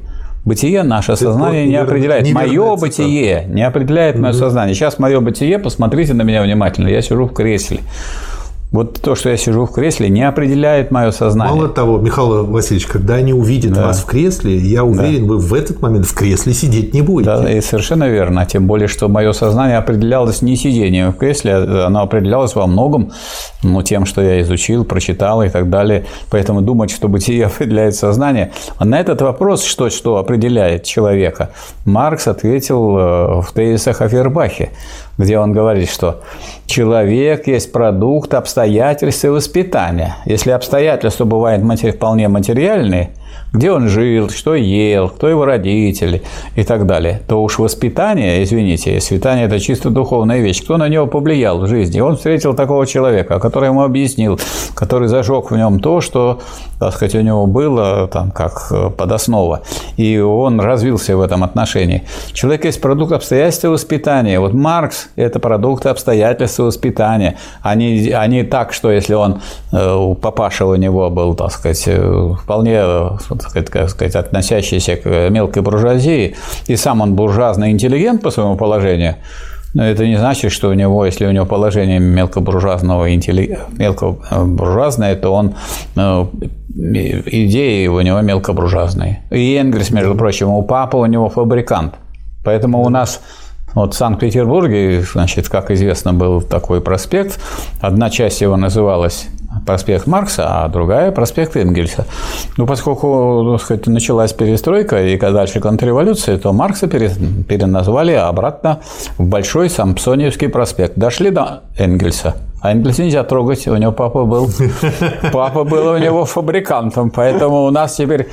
Бытие наше сознание не определяет. Мое бытие не определяет мое сознание. Сейчас мое бытие, посмотрите на меня внимательно, я сижу в кресле. Вот то, что я сижу в кресле, не определяет мое сознание. Мало того, Михаил Васильевич, когда они увидят да. вас в кресле, я уверен, да. вы в этот момент в кресле сидеть не будете. Да, и совершенно верно. Тем более, что мое сознание определялось не сидением в кресле, а оно определялось во многом ну, тем, что я изучил, прочитал и так далее. Поэтому думать, что бытие определяет сознание. А на этот вопрос, что, что определяет человека, Маркс ответил э, в тезисах о Фербахе где он говорит, что человек есть продукт обстоятельств и воспитания. Если обстоятельства бывают вполне материальные – где он жил, что ел, кто его родители и так далее, то уж воспитание, извините, воспитание – это чисто духовная вещь. Кто на него повлиял в жизни? Он встретил такого человека, который ему объяснил, который зажег в нем то, что, так сказать, у него было там как э, подоснова. И он развился в этом отношении. Человек есть продукт обстоятельств и воспитания. Вот Маркс – это продукт обстоятельств и воспитания. Они, они так, что если он, э, у папаша у него был, так сказать, э, вполне так сказать, относящийся к мелкой буржуазии, и сам он буржуазный интеллигент по своему положению, но это не значит, что у него, если у него положение мелкобуржуазного интелли... мелкобуржуазное, то он ну, идеи у него мелкобуржуазные. И Энгельс, между прочим, у папы у него фабрикант. Поэтому у нас вот в Санкт-Петербурге, значит, как известно, был такой проспект. Одна часть его называлась проспект Маркса, а другая проспект Энгельса. Ну, поскольку, так сказать, началась перестройка и дальше контрреволюция, то Маркса переназвали обратно в Большой Сампсониевский проспект. Дошли до Энгельса. А Энгельса нельзя трогать, у него папа был, папа был у него фабрикантом, поэтому у нас теперь,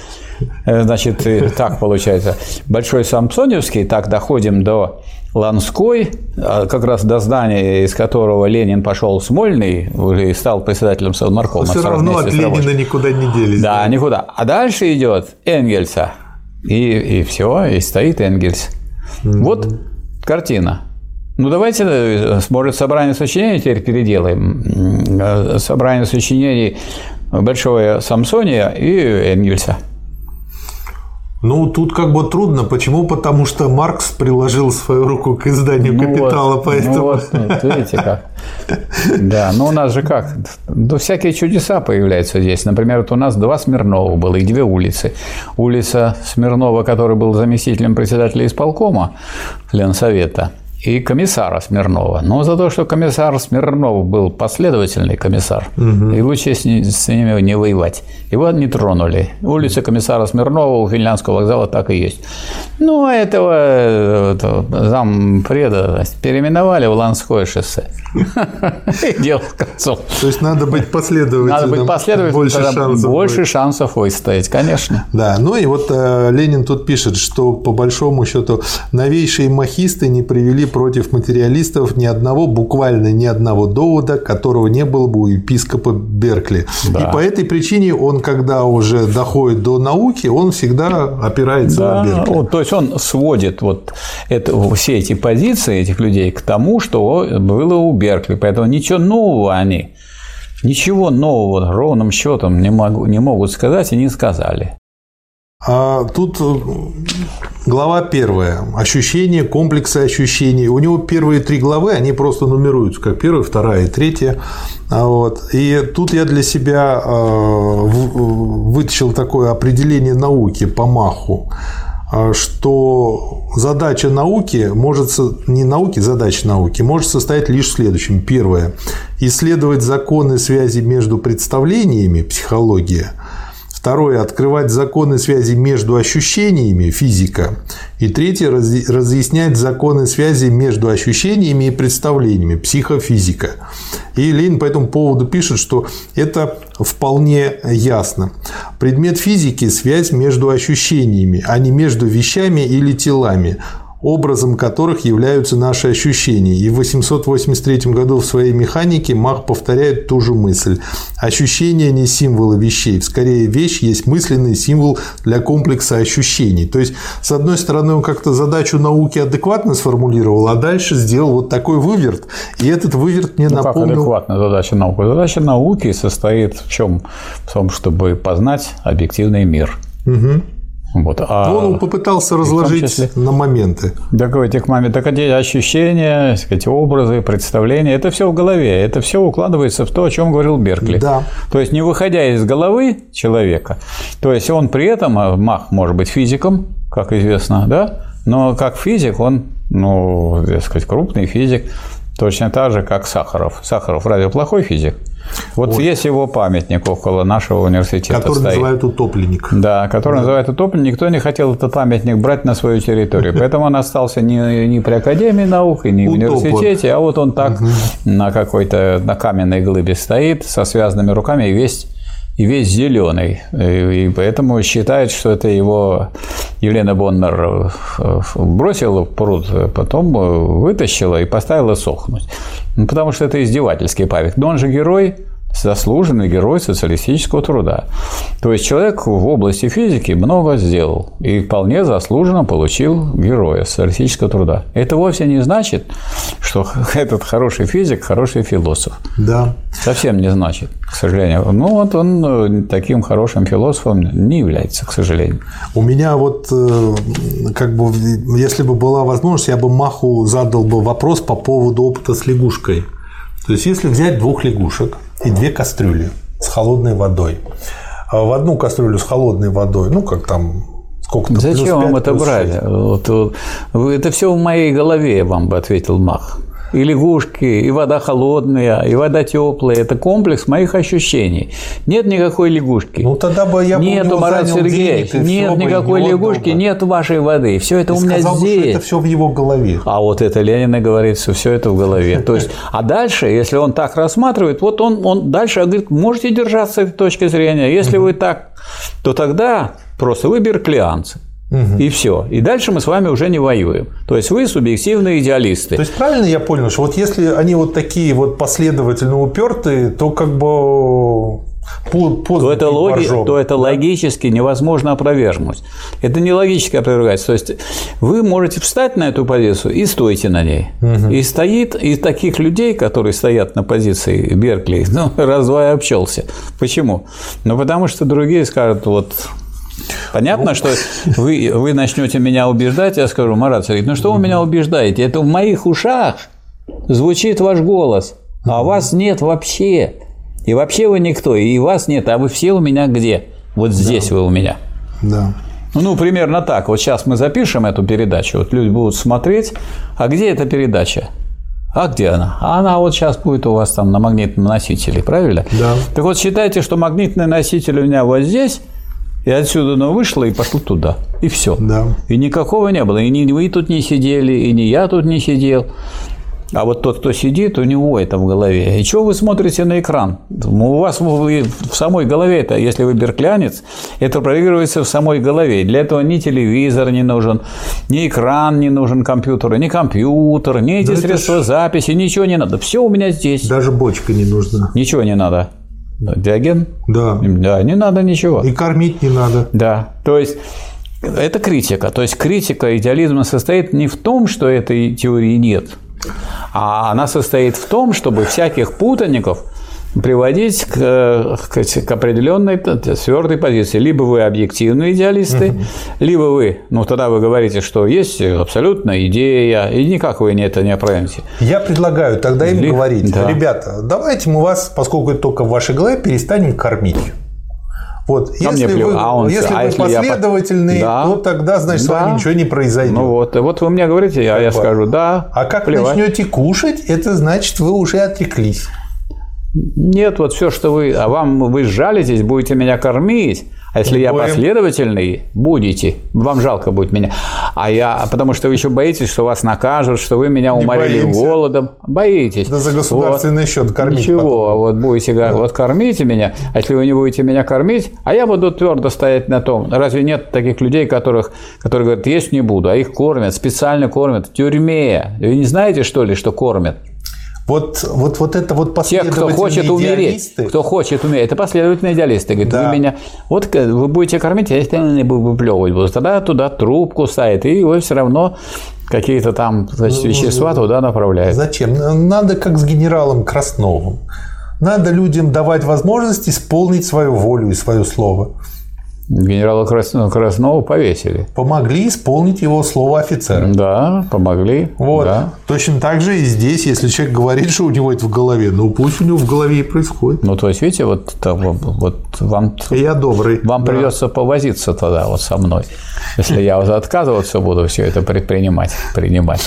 э, значит, так получается, Большой Сампсоневский, так доходим до Ланской, а как раз до здания, из которого Ленин пошел в Смольный и стал председателем Совнаркома. Все равно от Ленина никуда не делись. Да, да, никуда. А дальше идет Энгельса. И, и все, и стоит Энгельс. Mm-hmm. Вот картина. Ну, давайте, может, собрание сочинений теперь переделаем. Собрание сочинений Большого Самсония и Энгельса. Ну, тут как бы трудно. Почему? Потому что Маркс приложил свою руку к изданию ну «Капитала», вот, поэтому… Ну вот, вот, видите как. Да, ну у нас же как? Да всякие чудеса появляются здесь. Например, вот у нас два Смирнова было и две улицы. Улица Смирнова, который был заместителем председателя исполкома Ленсовета – и комиссара Смирнова. Но за то, что комиссар Смирнов был последовательный комиссар, угу. и лучше с, с ними не воевать. Его не тронули. Улица комиссара Смирнова у Финляндского вокзала так и есть. Ну, а этого, это, зам преда переименовали в Ланское шоссе. И дело с концом. То есть надо быть последовательным. Надо быть последовательным, больше шансов. Больше будет. шансов выстоять, конечно. Да, ну и вот э, Ленин тут пишет, что по большому счету новейшие махисты не привели против материалистов ни одного, буквально ни одного довода, которого не было бы у епископа Беркли. Да. И по этой причине он, когда уже доходит до науки, он всегда опирается на Да, Беркли. вот, то есть он сводит вот это, все эти позиции этих людей к тому, что было у Беркли. Поэтому ничего нового они, ничего нового ровным счетом не, могу, не могут сказать и не сказали. А тут э, глава первая. Ощущение, комплексы ощущений. У него первые три главы, они просто нумеруются, как первая, вторая и третья. А Вот. И тут я для себя э, в- вытащил такое определение науки по Маху что задача науки может не науки, задача науки может состоять лишь в следующем. Первое – исследовать законы связи между представлениями, психология. Второе – открывать законы связи между ощущениями, физика. И третье – разъ- разъяснять законы связи между ощущениями и представлениями, психофизика. И Ленин по этому поводу пишет, что это вполне ясно. Предмет физики – связь между ощущениями, а не между вещами или телами образом которых являются наши ощущения. И в 883 году в своей механике Мах повторяет ту же мысль. Ощущения не символы вещей. Скорее, вещь есть мысленный символ для комплекса ощущений. То есть, с одной стороны, он как-то задачу науки адекватно сформулировал, а дальше сделал вот такой выверт. И этот выверт мне Ну, как напомнил... адекватная задача науки? Задача науки состоит в чем? В том, чтобы познать объективный мир. Вот. А Он попытался разложить числе- на моменты. Так в этих моментах так эти ощущения, сказать, образы, представления, это все в голове, это все укладывается в то, о чем говорил Беркли. Да. То есть не выходя из головы человека, то есть он при этом, а Мах может быть физиком, как известно, да, но как физик он, ну, так сказать, крупный физик, точно так же, как Сахаров. Сахаров разве плохой физик? Вот есть его памятник около нашего университета Который стоит. называют утопленник. Да, который называют утопленник. Никто не хотел этот памятник брать на свою территорию. Поэтому он остался не, не при Академии наук и не в университете, а вот он так на какой-то на каменной глыбе стоит со связанными руками и весь и весь зеленый. И, поэтому считают, что это его Елена Боннер э, бросила в пруд, а потом э, вытащила и поставила сохнуть. Ну, потому что это издевательский памятник. Но он же герой, заслуженный герой социалистического труда. То есть человек в области физики много сделал и вполне заслуженно получил героя социалистического труда. Это вовсе не значит, что этот хороший физик хороший философ. Да. Совсем не значит, к сожалению. Ну вот он э, таким хорошим философом не является, к сожалению. У меня вот, э, как бы, если бы была возможность, я бы Маху задал бы вопрос по поводу опыта с лягушкой. То есть, если взять двух лягушек и две кастрюли с холодной водой, а в одну кастрюлю с холодной водой, ну, как там сколько-то плюс Зачем вам пять, это плюс брали? Вот, вот, это все в моей голове, вам бы ответил Мах. И лягушки, и вода холодная, и вода теплая. Это комплекс моих ощущений. Нет никакой лягушки. Ну, тогда бы я бы у Нету, него Марат Сергеевич, и нет никакой не лягушки, бы. нет вашей воды. Все это Ты у меня сказал бы, что здесь. это все в его голове. А вот это Ленин и говорит, что все это в голове. То есть, а дальше, если он так рассматривает, вот он, он дальше говорит, можете держаться этой точки зрения. Если вы так, то тогда просто вы берклианцы. И все. И дальше мы с вами уже не воюем. То есть вы субъективные идеалисты. То есть правильно я понял, что вот если они вот такие вот последовательно упертые, то как бы то это, логи... боржом. то это логически невозможно опровергнуть. Это не логическое опровергательство. То есть вы можете встать на эту позицию и стойте на ней. И стоит из таких людей, которые стоят на позиции Беркли, ну, раз-два и общался. Почему? Ну, потому что другие скажут, вот Понятно, что вы, вы начнете меня убеждать, я скажу, Марат Сергеевич, ну что вы меня убеждаете? Это в моих ушах звучит ваш голос, а вас нет вообще. И вообще вы никто, и вас нет, а вы все у меня где? Вот здесь вы у меня. Да. Ну, ну, примерно так. Вот сейчас мы запишем эту передачу, вот люди будут смотреть, а где эта передача? А где она? А она вот сейчас будет у вас там на магнитном носителе, правильно? Да. Так вот, считайте, что магнитный носитель у меня вот здесь, И отсюда оно вышло и пошло туда. И все. Да. И никакого не было. И ни вы тут не сидели, и не я тут не сидел. А вот тот, кто сидит, у него это в голове. И что вы смотрите на экран? У вас в самой голове это, если вы берклянец, это проигрывается в самой голове. Для этого ни телевизор не нужен, ни экран не нужен компьютера, ни компьютер, ни эти да средства ж... записи, ничего не надо. Все у меня здесь. Даже бочка не нужна. Ничего не надо. Диаген? Да. Да, не надо ничего. И кормить не надо. Да. То есть это критика. То есть критика идеализма состоит не в том, что этой теории нет, а она состоит в том, чтобы всяких путаников приводить к, к, к определенной твердой позиции. Либо вы объективные идеалисты, угу. либо вы, ну тогда вы говорите, что есть абсолютная идея, и никак вы это не опровергнете. Я предлагаю тогда им либо, говорить, да. ребята, давайте мы вас, поскольку это только в вашей голове, перестанем кормить. Вот, а если мне вы, а он, если а вы если последовательный, я... то тогда, значит, да. с вами ничего не произойдет. Ну вот, вот вы мне говорите, а я скажу, да. А как плевать. начнете кушать, это значит, вы уже отреклись. Нет, вот все, что вы, а вам вы сжалитесь, будете меня кормить, а если я последовательный, будете, вам жалко будет меня. А я, потому что вы еще боитесь, что вас накажут, что вы меня уморили голодом. Боитесь. Да за государственный вот. счет кормить. Ничего, потом. вот будете, да. вот кормите меня, а если вы не будете меня кормить, а я буду твердо стоять на том. Разве нет таких людей, которых, которые говорят, есть не буду, а их кормят, специально кормят в тюрьме. Вы не знаете, что ли, что кормят? Вот, вот, вот это вот последовательные Те, кто хочет умереть, кто хочет умереть, это последовательные идеалисты. Говорит, да. вы меня, вот вы будете кормить, я не буду выплевывать буду. Тогда туда трубку ставит, и вы все равно какие-то там значит, ну, вещества туда направляют. Зачем? Надо как с генералом Красновым. Надо людям давать возможность исполнить свою волю и свое слово. Генерала Краснова повесили. Помогли исполнить его слово офицера. Да, помогли. Вот. Да. Точно так же и здесь, если человек говорит, что у него это в голове, ну пусть у него в голове и происходит. Ну, то есть, видите, вот, вот вам... Я добрый. Вам да. придется повозиться тогда вот со мной. Если я отказываться буду все это предпринимать, принимать.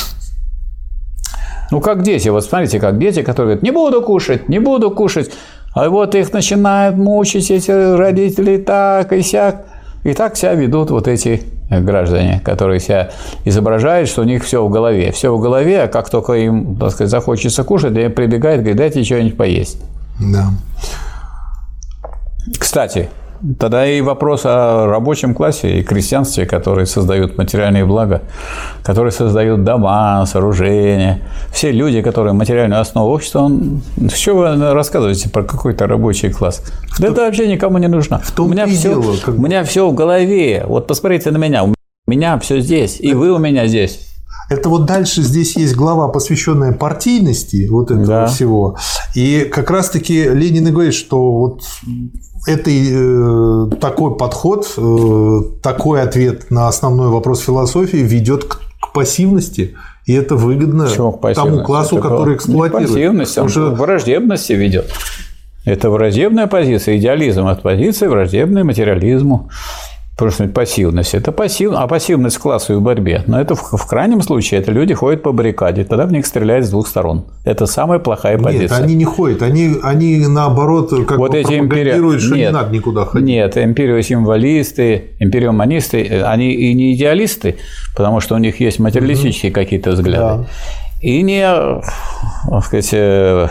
Ну, как дети. Вот смотрите, как дети, которые говорят, не буду кушать, не буду кушать. А вот их начинают мучить эти родители так и сяк. И так себя ведут вот эти граждане, которые себя изображают, что у них все в голове. Все в голове, а как только им, так сказать, захочется кушать, им прибегает, говорит, дайте что-нибудь поесть. Да. Кстати, Тогда и вопрос о рабочем классе и крестьянстве, которые создают материальные блага, которые создают дома, сооружения. Все люди, которые материальную основу общества, он... что вы рассказываете про какой-то рабочий класс? В да это вообще никому не нужно. В том у меня все, дело, как... у меня все в голове. Вот посмотрите на меня. У меня все здесь, и вы у меня здесь. Это вот дальше здесь есть глава, посвященная партийности вот этого да. всего. И как раз-таки Ленин и говорит, что вот это э, такой подход, э, такой ответ на основной вопрос философии ведет к, к пассивности. И это выгодно тому классу, это который эксплуатирует. Пассивность, он что... враждебности ведет. Это враждебная позиция, идеализм от позиции враждебной материализму. Просто пассивность. Это пассивность, а пассивность в классовой борьбе. Но это в, в крайнем случае это люди ходят по баррикаде, тогда в них стреляют с двух сторон. Это самая плохая позиция. Нет, они не ходят, они, они наоборот как вот бы эти пропагандируют, импери... что нет, не надо никуда ходить. Нет, империосимволисты, империоманисты, они и не идеалисты, потому что у них есть материалистические угу. какие-то взгляды. Да и не, так сказать, э,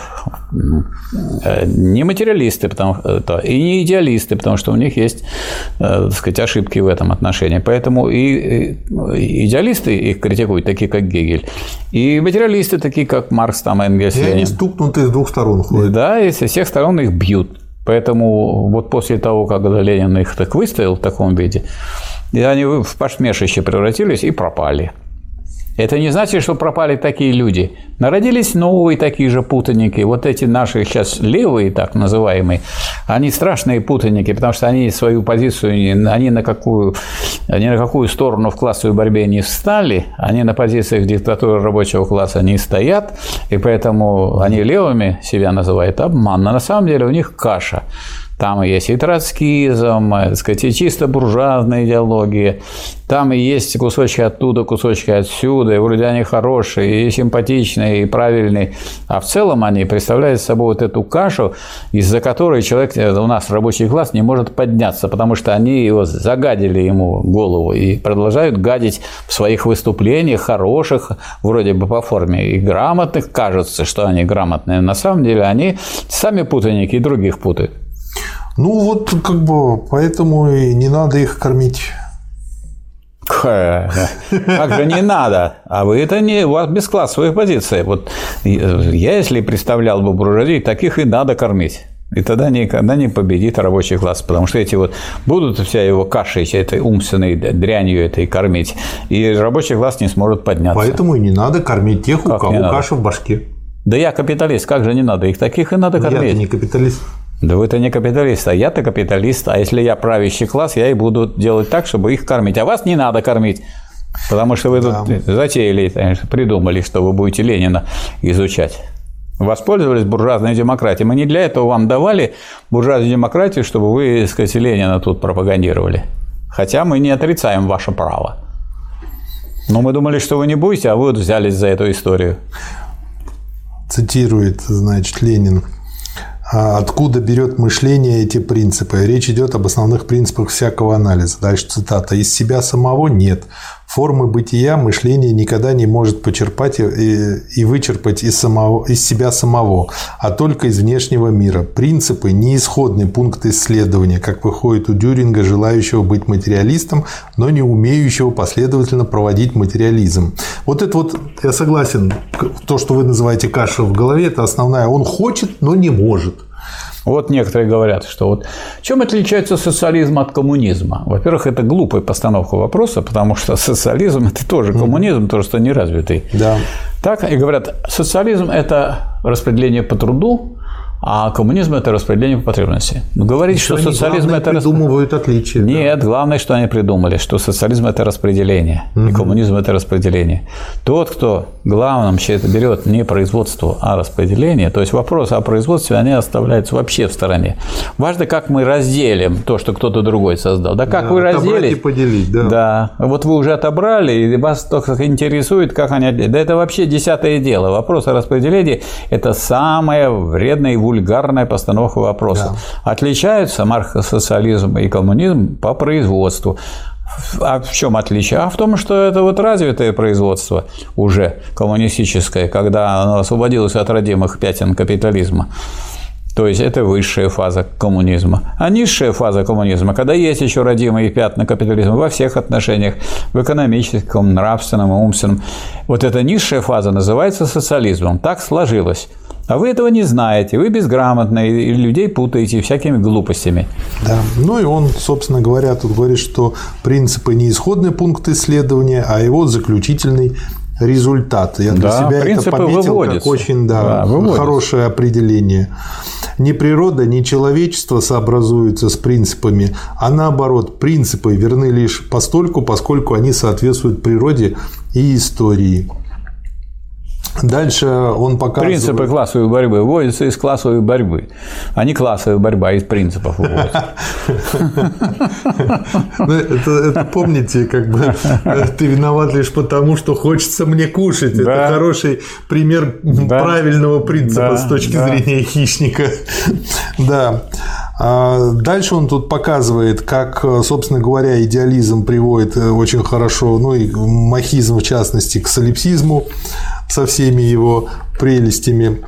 не материалисты, потому, что и не идеалисты, потому что у них есть, э, так сказать, ошибки в этом отношении. Поэтому и идеалисты их критикуют, такие как Гегель, и материалисты, такие как Маркс, там, Энгельс, И Ленин. они стукнуты с двух сторон ходят. Да, и со всех сторон их бьют. Поэтому вот после того, когда Ленин их так выставил в таком виде, они в пашмешище превратились и пропали. Это не значит, что пропали такие люди. Народились новые такие же путаники. Вот эти наши сейчас левые, так называемые, они страшные путаники, потому что они свою позицию, они на какую, они на какую сторону в классовой борьбе не встали, они на позициях диктатуры рабочего класса не стоят, и поэтому они левыми себя называют обман. Но на самом деле у них каша. Там есть и троцкизм, и, так сказать, и чисто буржуазная идеология. Там и есть кусочки оттуда, кусочки отсюда. И вроде они хорошие, и симпатичные, и правильные. А в целом они представляют собой вот эту кашу, из-за которой человек э, у нас рабочий класс не может подняться, потому что они его загадили ему голову и продолжают гадить в своих выступлениях, хороших, вроде бы по форме и грамотных. Кажется, что они грамотные. На самом деле они сами путаники и других путают. Ну вот как бы поэтому и не надо их кормить. Как же не надо? А вы это не... У вас бесклассовая позиция. Вот я, если представлял бы буржуазии, таких и надо кормить. И тогда никогда не победит рабочий класс, потому что эти вот будут вся его кашей, этой умственной дрянью этой кормить, и рабочий класс не сможет подняться. Поэтому и не надо кормить тех, как у кого каша в башке. Да я капиталист, как же не надо? Их таких и надо кормить. Я не капиталист. Да вы-то не капиталист, а я-то капиталист. А если я правящий класс, я и буду делать так, чтобы их кормить. А вас не надо кормить. Потому что вы да. тут затеяли, придумали, что вы будете Ленина изучать. Воспользовались буржуазной демократией. Мы не для этого вам давали буржуазную демократию, чтобы вы, так сказать, Ленина тут пропагандировали. Хотя мы не отрицаем ваше право. Но мы думали, что вы не будете, а вы вот взялись за эту историю. Цитирует, значит, Ленин откуда берет мышление эти принципы. Речь идет об основных принципах всякого анализа. Дальше цитата. Из себя самого нет. Формы бытия мышление никогда не может почерпать и, и вычерпать из, самого, из себя самого, а только из внешнего мира. Принципы – не исходный пункт исследования, как выходит у Дюринга, желающего быть материалистом, но не умеющего последовательно проводить материализм. Вот это вот, я согласен, то, что вы называете каша в голове, это основная. Он хочет, но не может. Вот некоторые говорят, что вот чем отличается социализм от коммунизма? Во-первых, это глупая постановка вопроса, потому что социализм – это тоже коммунизм, то, что неразвитый. Да. Так, и говорят, социализм – это распределение по труду, а коммунизм – это распределение по потребности. Но говорить, что, что социализм – это… придумывают отличия. Нет, да. главное, что они придумали, что социализм – это распределение, угу. и коммунизм – это распределение. Тот, кто главным берет не производство, а распределение, то есть вопрос о производстве, они оставляются вообще в стороне. Важно, как мы разделим то, что кто-то другой создал. Да как да, вы разделите? и поделить, да. Да. Вот вы уже отобрали, и вас только интересует, как они Да это вообще десятое дело. Вопрос о распределении – это самое вредное и вульгарная постановка вопроса. Да. Отличаются марксоциализм и коммунизм по производству. А в чем отличие? А в том, что это вот развитое производство уже коммунистическое, когда оно освободилось от родимых пятен капитализма. То есть это высшая фаза коммунизма. А низшая фаза коммунизма, когда есть еще родимые пятна капитализма во всех отношениях, в экономическом, нравственном, умственном, вот эта низшая фаза называется социализмом. Так сложилось. А вы этого не знаете, вы безграмотны, и людей путаете всякими глупостями. Да, ну и он, собственно говоря, тут говорит, что принципы не исходный пункт исследования, а его заключительный результат. Я для да, себя это пометил выводятся. как очень да, да, хорошее определение. Ни природа, ни человечество сообразуются с принципами, а наоборот, принципы верны лишь постольку, поскольку они соответствуют природе и истории. Дальше он показывает... Принципы классовой борьбы вводятся из классовой борьбы, а не классовая борьба из принципов выводится. Ну, это помните, как бы ты виноват лишь потому, что хочется мне кушать. Это хороший пример правильного принципа с точки зрения хищника. Да. А дальше он тут показывает, как, собственно говоря, идеализм приводит э, очень хорошо, ну и махизм в частности, к солипсизму со всеми его прелестями.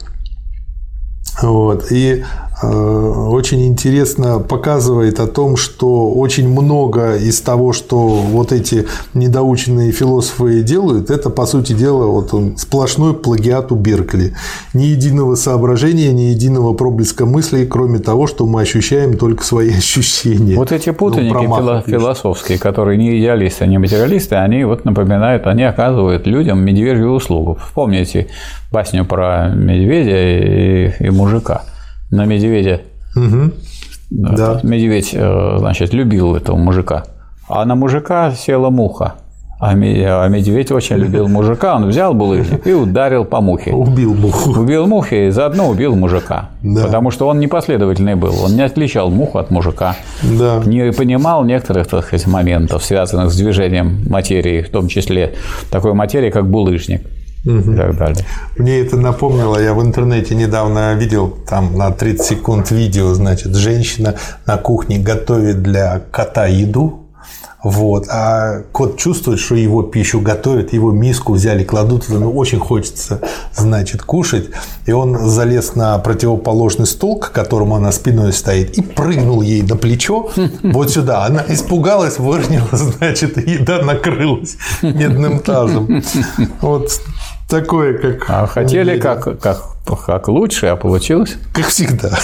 Вот. И очень интересно показывает о том, что очень много из того, что вот эти недоученные философы делают, это, по сути дела, вот он сплошной плагиат у Беркли. Ни единого соображения, ни единого проблеска мыслей, кроме того, что мы ощущаем только свои ощущения. Вот эти путаники ну, философские, которые не идеалисты, не материалисты, они вот напоминают, они оказывают людям медвежью услугу. Вспомните басню про медведя и, и мужика – на медведя. Угу. Да. Медведь, э, значит, любил этого мужика. А на мужика села муха. А медведь очень любил мужика, он взял булыжник и ударил по мухе. Убил муху. Убил муху и заодно убил мужика. Да. Потому что он непоследовательный был, он не отличал муху от мужика. Да. Не понимал некоторых так сказать, моментов, связанных с движением материи, в том числе такой материи, как булыжник. Угу. И так далее. Мне это напомнило, я в интернете недавно видел там на 30 секунд видео, значит, женщина на кухне готовит для кота еду, вот. А кот чувствует, что его пищу готовят, его миску взяли, кладут туда, ну, очень хочется, значит, кушать. И он залез на противоположный стол, к которому она спиной стоит, и прыгнул ей на плечо вот сюда. Она испугалась, выронила, значит, еда накрылась медным тазом. Вот такое, как... А хотели как, как как лучше, а получилось? Как всегда.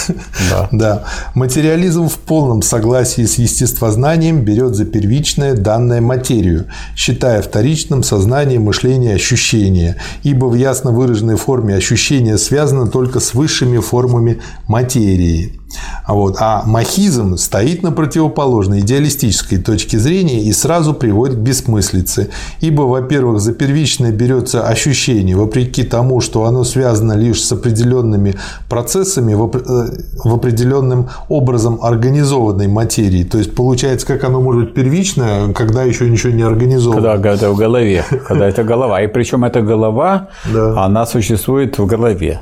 Да. да. Материализм в полном согласии с естествознанием берет за первичное данное материю, считая вторичным сознание, мышление, ощущение, ибо в ясно выраженной форме ощущение связано только с высшими формами материи. А Вот. А махизм стоит на противоположной идеалистической точке зрения и сразу приводит к бессмыслице. Ибо, во-первых, за первичное берется ощущение, вопреки тому, что оно связано лишь с определенными процессами в э, определенным образом организованной материи. То есть, получается, как оно может быть первичное, когда еще ничего не организовано. Когда это в голове, когда это голова. И причем эта голова, она существует в голове.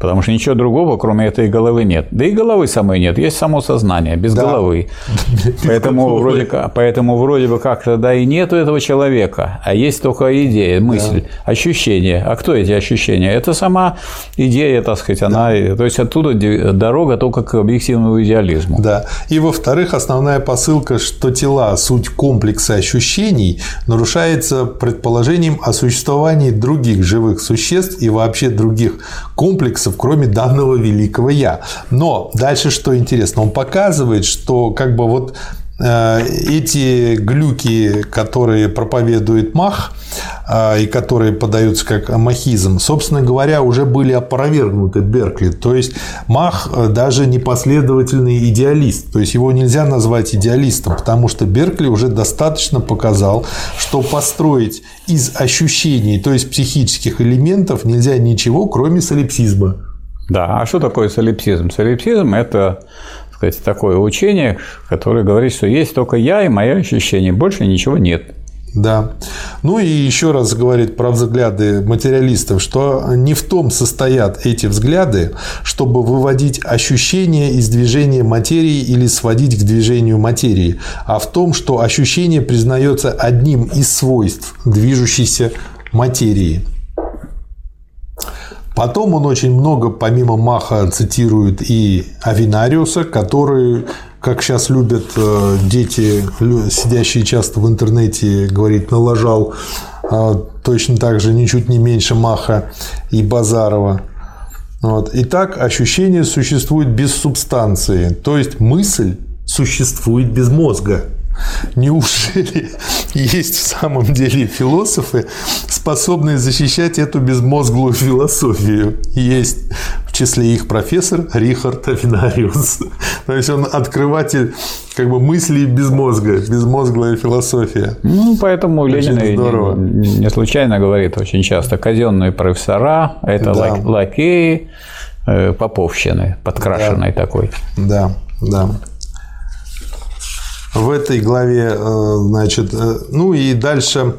Потому что ничего другого, кроме этой головы, нет. Да и головы самой нет, есть само сознание, без да. головы. Поэтому вроде, поэтому вроде бы как тогда и нету этого человека, а есть только идея, мысль, да. ощущение. А кто эти ощущения? Это сама идея, так сказать, она, да. то есть оттуда дорога только к объективному идеализму. Да. И во-вторых, основная посылка, что тела – суть комплекса ощущений, нарушается предположением о существовании других живых существ и вообще других комплексов, кроме данного великого Я. Но дальше что интересно, он показывает, что как бы вот эти глюки, которые проповедует Мах э, и которые подаются как махизм, собственно говоря, уже были опровергнуты Беркли. То есть Мах э, даже непоследовательный идеалист. То есть его нельзя назвать идеалистом, потому что Беркли уже достаточно показал, что построить из ощущений, то есть психических элементов, нельзя ничего, кроме солипсизма. Да, а что такое солипсизм? Солипсизм – это сказать, такое учение, которое говорит, что есть только я и мое ощущение, больше ничего нет. Да. Ну и еще раз говорит про взгляды материалистов, что не в том состоят эти взгляды, чтобы выводить ощущения из движения материи или сводить к движению материи, а в том, что ощущение признается одним из свойств движущейся материи. Потом он очень много, помимо Маха, цитирует и Авинариуса, который, как сейчас любят э, дети, сидящие часто в интернете, говорит, налажал э, точно так же, ничуть не меньше Маха и Базарова. Вот. Итак, ощущение существует без субстанции, то есть мысль существует без мозга. Неужели есть в самом деле философы, способные защищать эту безмозглую философию? Есть в числе их профессор Рихард Авинариус. То есть он открыватель как бы мыслей без мозга, безмозглая философия. Ну, поэтому Ленин не, не случайно говорит очень часто, казенные профессора – это да. лакеи э, поповщины, подкрашенной да. такой. Да, да в этой главе, э, значит, э, ну и дальше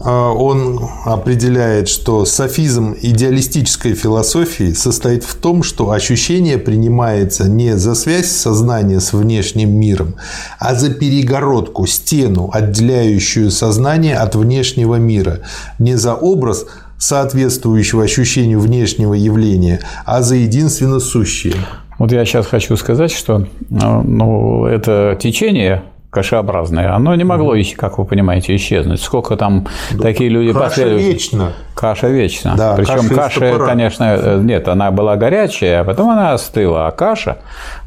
э, он определяет, что софизм идеалистической философии состоит в том, что ощущение принимается не за связь сознания с внешним миром, а за перегородку, стену, отделяющую сознание от внешнего мира, не за образ соответствующего ощущению внешнего явления, а за единственно сущее. Вот я сейчас хочу сказать, что ну, это течение кашеобразное, оно не могло, как вы понимаете, исчезнуть. Сколько там да, такие люди последовали. вечно. Каша вечно. Да, Причем каша, каша конечно, э, нет, она была горячая, а потом она остыла. А каша,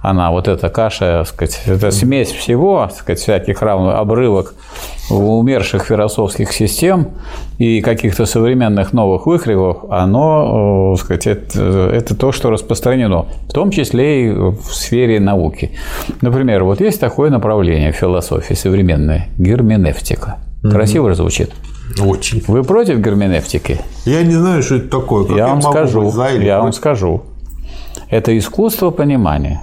она вот эта каша, сказать, это смесь всего, сказать, всяких равных обрывок умерших философских систем и каких-то современных новых выкривов, оно, э, сказать, это, это то, что распространено, в том числе и в сфере науки. Например, вот есть такое направление в философии современной – герменевтика. Красиво же звучит. Очень. Вы против герменевтики? Я не знаю, что это такое. Как я вам могу скажу. быть я вам против? скажу. Это искусство понимания.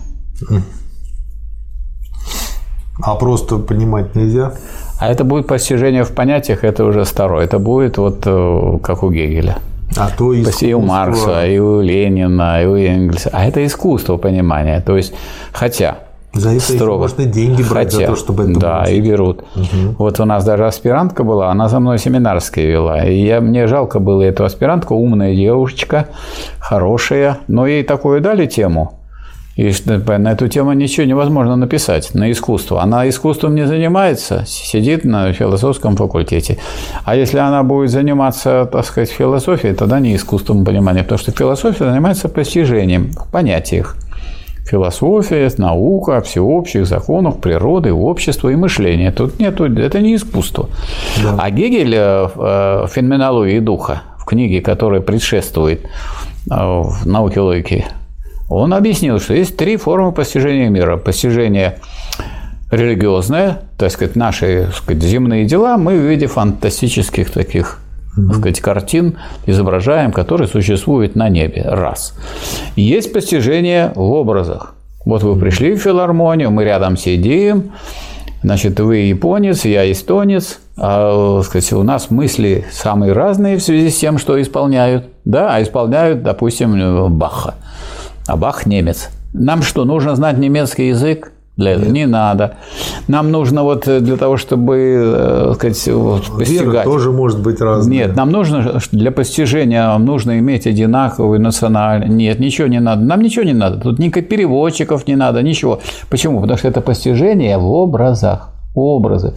А просто понимать нельзя. А это будет постижение в понятиях, это уже старое. Это будет вот э, как у Гегеля. А то И у искусство- Маркса, и у Ленина, и у Энгельса. А это искусство понимания. То есть, хотя За это строго. можно деньги брать за Хотя, то, чтобы это Да, было. и берут. Вот у нас даже аспирантка была, она за мной семинарские вела. И я, мне жалко было эту аспирантку, умная девушечка, хорошая. Но ей такую дали тему. И на эту тему ничего невозможно написать, на искусство. Она искусством не занимается, сидит на философском факультете. А если она будет заниматься, так сказать, философией, тогда не искусством понимания, потому что философия занимается постижением в понятиях. Философия, наука о всеобщих законах природы, общества и мышления. Тут нету, это не искусство. А Гегель э, в э, «Феноменологии духа», в книге, которая предшествует э, в науке логики, он объяснил, что есть три формы постижения мира. Постижение религиозное, так сказать, наши так сказать, земные дела мы в виде фантастических таких так сказать, картин изображаем, которые существуют на небе. Раз. Есть постижение в образах. Вот вы пришли в филармонию, мы рядом сидим, значит, вы японец, я эстонец, а, сказать, у нас мысли самые разные в связи с тем, что исполняют, да, а исполняют, допустим, Баха, а Бах немец. Нам что, нужно знать немецкий язык? Для этого не надо. Нам нужно вот для того, чтобы, э, сказать, вот, Вера постигать. тоже может быть разная. Нет, нам нужно для постижения нам нужно иметь одинаковый национальный. Нет, ничего не надо. Нам ничего не надо. Тут никаких переводчиков не надо, ничего. Почему? Потому что это постижение в образах. Образы.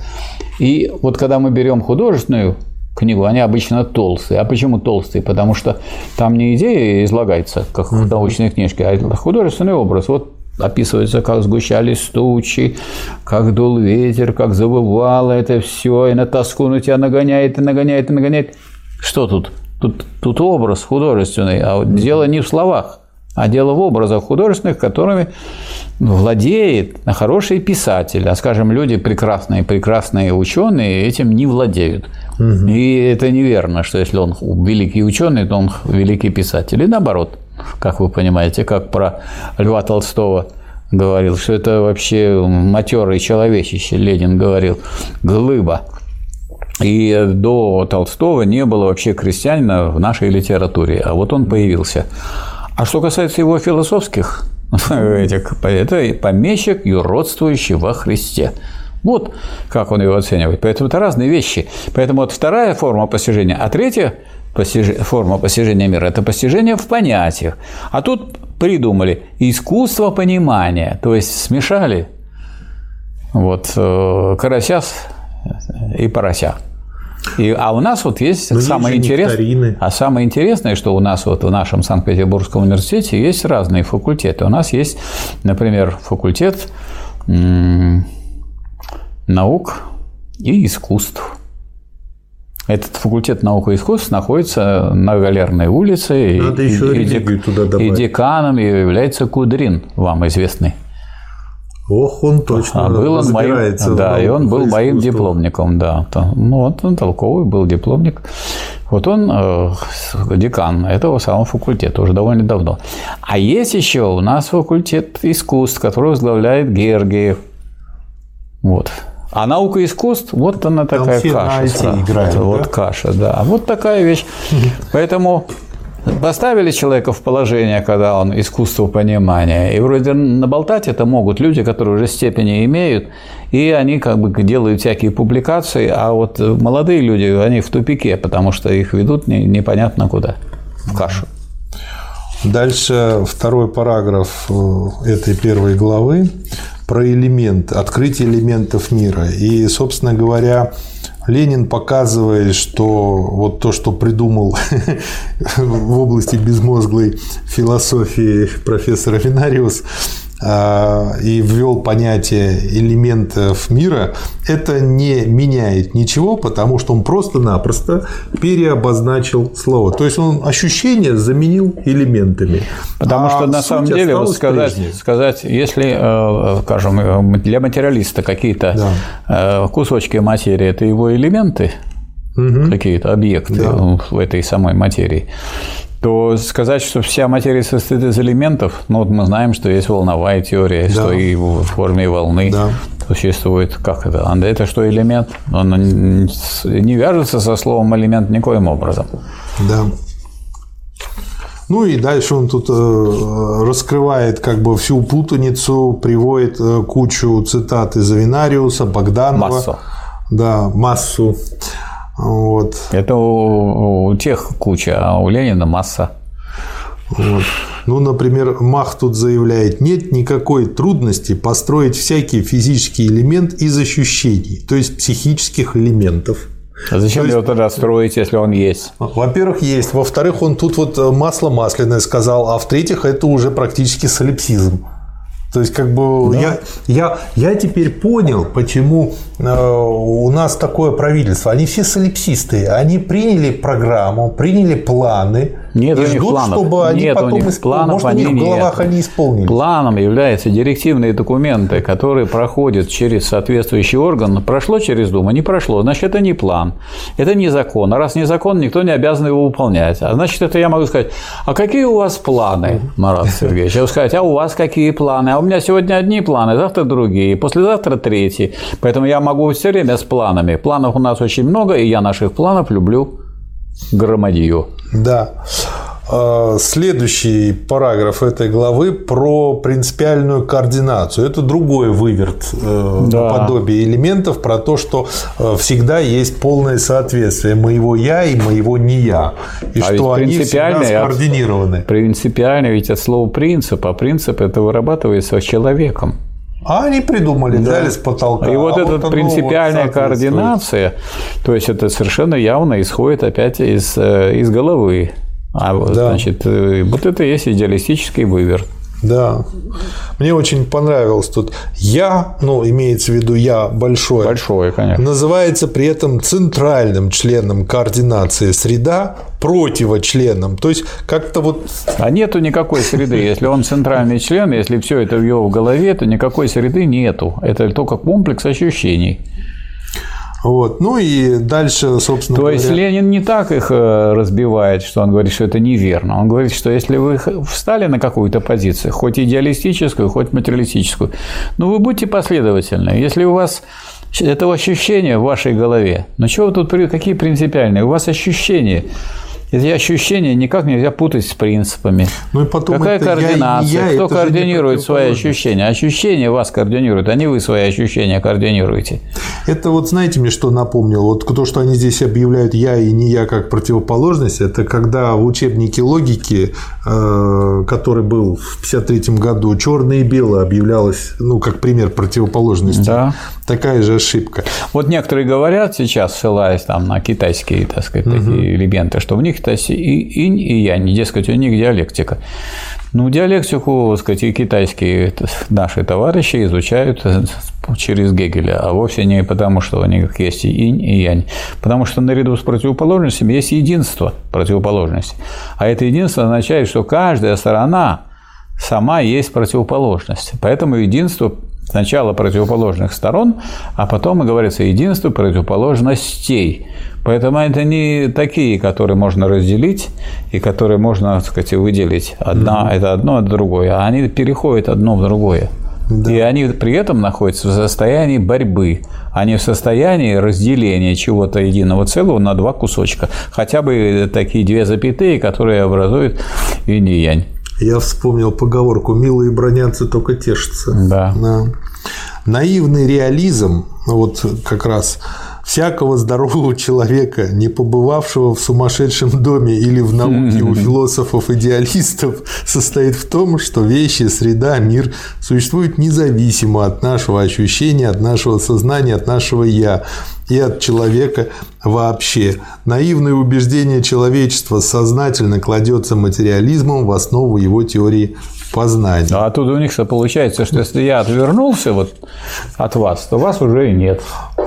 И вот когда мы берем художественную книгу, они обычно толстые. А почему толстые? Потому что там не идея излагается, как в научной книжке, а художественный образ. Вот описывается, как сгущались тучи, как дул ветер, как завывало это все, и на тоску на тебя нагоняет, и нагоняет, и нагоняет. Что тут? Тут, тут образ художественный, а вот дело не в словах, а дело в образах художественных, которыми владеет хороший писатель. А, скажем, люди прекрасные, прекрасные ученые этим не владеют. И это неверно, что если он великий ученый, то он великий писатель. И наоборот, как вы понимаете, как про Льва Толстого говорил, что это вообще матерый человечище, Ленин говорил, глыба. И до Толстого не было вообще крестьянина в нашей литературе, а вот он появился. А что касается его философских этих, это помещик, юродствующий во Христе. Вот как он его оценивает. Поэтому это разные вещи. Поэтому вот вторая форма постижения, а третья форма постижения мира – это постижение в понятиях. А тут придумали искусство понимания, то есть смешали вот э, карася и порося. И, а у нас вот есть есть самое интересное. А самое интересное, что у нас вот в нашем Санкт-Петербургском университете есть разные факультеты. У нас есть, например, факультет наук и искусств. Этот факультет наук и искусств находится на Галерной улице. и- Надо еще и- и туда И добавить. деканом является Кудрин, вам известный. Ох, он точно А был он моим, да, и он был моим дипломником, да. Ну вот он толковый был дипломник. Вот он э, декан этого самого факультета уже довольно давно. А есть еще у нас факультет искусств, который возглавляет Гергиев. Вот. А наука искусств, вот она такая на каша. Сразу. играют, вот да? каша, да. А Вот такая вещь. Поэтому поставили человека в положение, когда он искусство понимания, и вроде наболтать это могут люди, которые уже степени имеют, и они как бы делают всякие публикации, а вот молодые люди, они в тупике, потому что их ведут не- непонятно куда, в кашу. Дальше второй параграф э, этой первой главы про элемент, открытие элементов мира. И, собственно говоря, Ленин показывает, что вот то, что придумал в области безмозглой философии профессор Авинариус, и ввел понятие элементов мира, это не меняет ничего, потому что он просто-напросто переобозначил слово. То есть он ощущение заменил элементами. Потому а что на самом деле вот сказать, сказать, если, э, скажем, для материалиста какие-то да. кусочки материи это его элементы, угу. какие-то объекты да. в этой самой материи, то сказать, что вся материя состоит из элементов, ну вот мы знаем, что есть волновая теория, да. что и в форме волны да. существует. Как это? А это что элемент? Он не вяжется со словом элемент никоим образом. Да. Ну и дальше он тут э, раскрывает как бы всю путаницу, приводит э, кучу цитат из Авинариуса, Богданова. Массу. Да, массу. Вот. Это у, у тех куча, а у Ленина масса. Вот. Ну, например, Мах тут заявляет, нет никакой трудности построить всякий физический элемент из ощущений, то есть психических элементов. А зачем его тогда строить, если он есть? Во-первых, есть. Во-вторых, он тут вот масло масляное сказал, а в-третьих, это уже практически солипсизм. То есть, как бы да. я, я, я теперь понял, почему э, у нас такое правительство. Они все солипсисты. Они приняли программу, приняли планы нет и ждут, планов. чтобы они нет потом исполнили. Планов Может, они у них в головах нет. они исполнили. Планом являются директивные документы, которые проходят через соответствующий орган. Прошло через Думу, не прошло. Значит, это не план. Это не закон. А раз не закон, никто не обязан его выполнять. А значит, это я могу сказать, а какие у вас планы, Марат Сергеевич? Я могу сказать, а у вас какие планы? А у меня сегодня одни планы, завтра другие, послезавтра третьи. Поэтому я могу все время с планами. Планов у нас очень много, и я наших планов люблю громадью. Да. А, следующий параграф этой главы про принципиальную координацию. Это другой выверт э, да. подобие элементов про то, что э, всегда есть полное соответствие моего я и моего не я, и а что они всегда скоординированы. Принципиально ведь от слова принцип, а принцип это вырабатывается человеком. А они придумали, да. взяли с потолка. И вот а эта вот принципиальная вот координация, то есть это совершенно явно исходит опять из, э, из головы. А вот, да. значит, э, вот это и есть идеалистический выверт. Да. Мне очень понравилось тут «я», ну, имеется в виду «я» большое. Большое, конечно. Называется при этом центральным членом координации среда противочленом. То есть, как-то вот… А нету никакой среды. Если он центральный член, если все это в его голове, то никакой среды нету. Это только комплекс ощущений. Вот. Ну и дальше, собственно То говоря... есть Ленин не так их э, разбивает, что он говорит, что это неверно. Он говорит, что если вы встали на какую-то позицию, хоть идеалистическую, хоть материалистическую, ну вы будьте последовательны. Если у вас это ощущение в вашей голове, ну чего вы тут, какие принципиальные? У вас ощущения эти ощущения никак нельзя путать с принципами. Ну и потом Какая координация? Я, я, Кто координирует свои ощущения? Ощущения вас координируют, а не вы свои ощущения координируете. Это вот знаете мне, что напомнил? Вот то, что они здесь объявляют я и не я как противоположность, это когда в учебнике логики, э, который был в 1953 году, черное и белое объявлялось, ну, как пример противоположности. Да. Такая же ошибка. Вот некоторые говорят сейчас, ссылаясь там на китайские, так сказать, угу. такие элементы, что в них то и инь, и янь, дескать, у них диалектика. Ну, диалектику, так сказать, и китайские наши товарищи изучают через Гегеля, а вовсе не потому, что у них есть и инь, и янь. Потому что наряду с противоположностями есть единство противоположности. А это единство означает, что каждая сторона сама есть противоположность. Поэтому единство Сначала противоположных сторон, а потом, и говорится, единство противоположностей. Поэтому это не такие, которые можно разделить и которые можно, так сказать, выделить. Одна mm-hmm. это одно, это другое. А они переходят одно в другое. Да. И они при этом находятся в состоянии борьбы, а не в состоянии разделения чего-то единого целого на два кусочка. Хотя бы такие две запятые, которые образуют инь и янь. Я вспомнил поговорку «милые бронятся, только тешатся». Да. да. Наивный реализм, вот как раз всякого здорового человека, не побывавшего в сумасшедшем доме или в науке у философов-идеалистов, состоит в том, что вещи, среда, мир существуют независимо от нашего ощущения, от нашего сознания, от нашего «я» и от человека вообще. Наивное убеждение человечества сознательно кладется материализмом в основу его теории познания. А оттуда у них что получается, что если я отвернулся вот от вас, то вас уже и нет.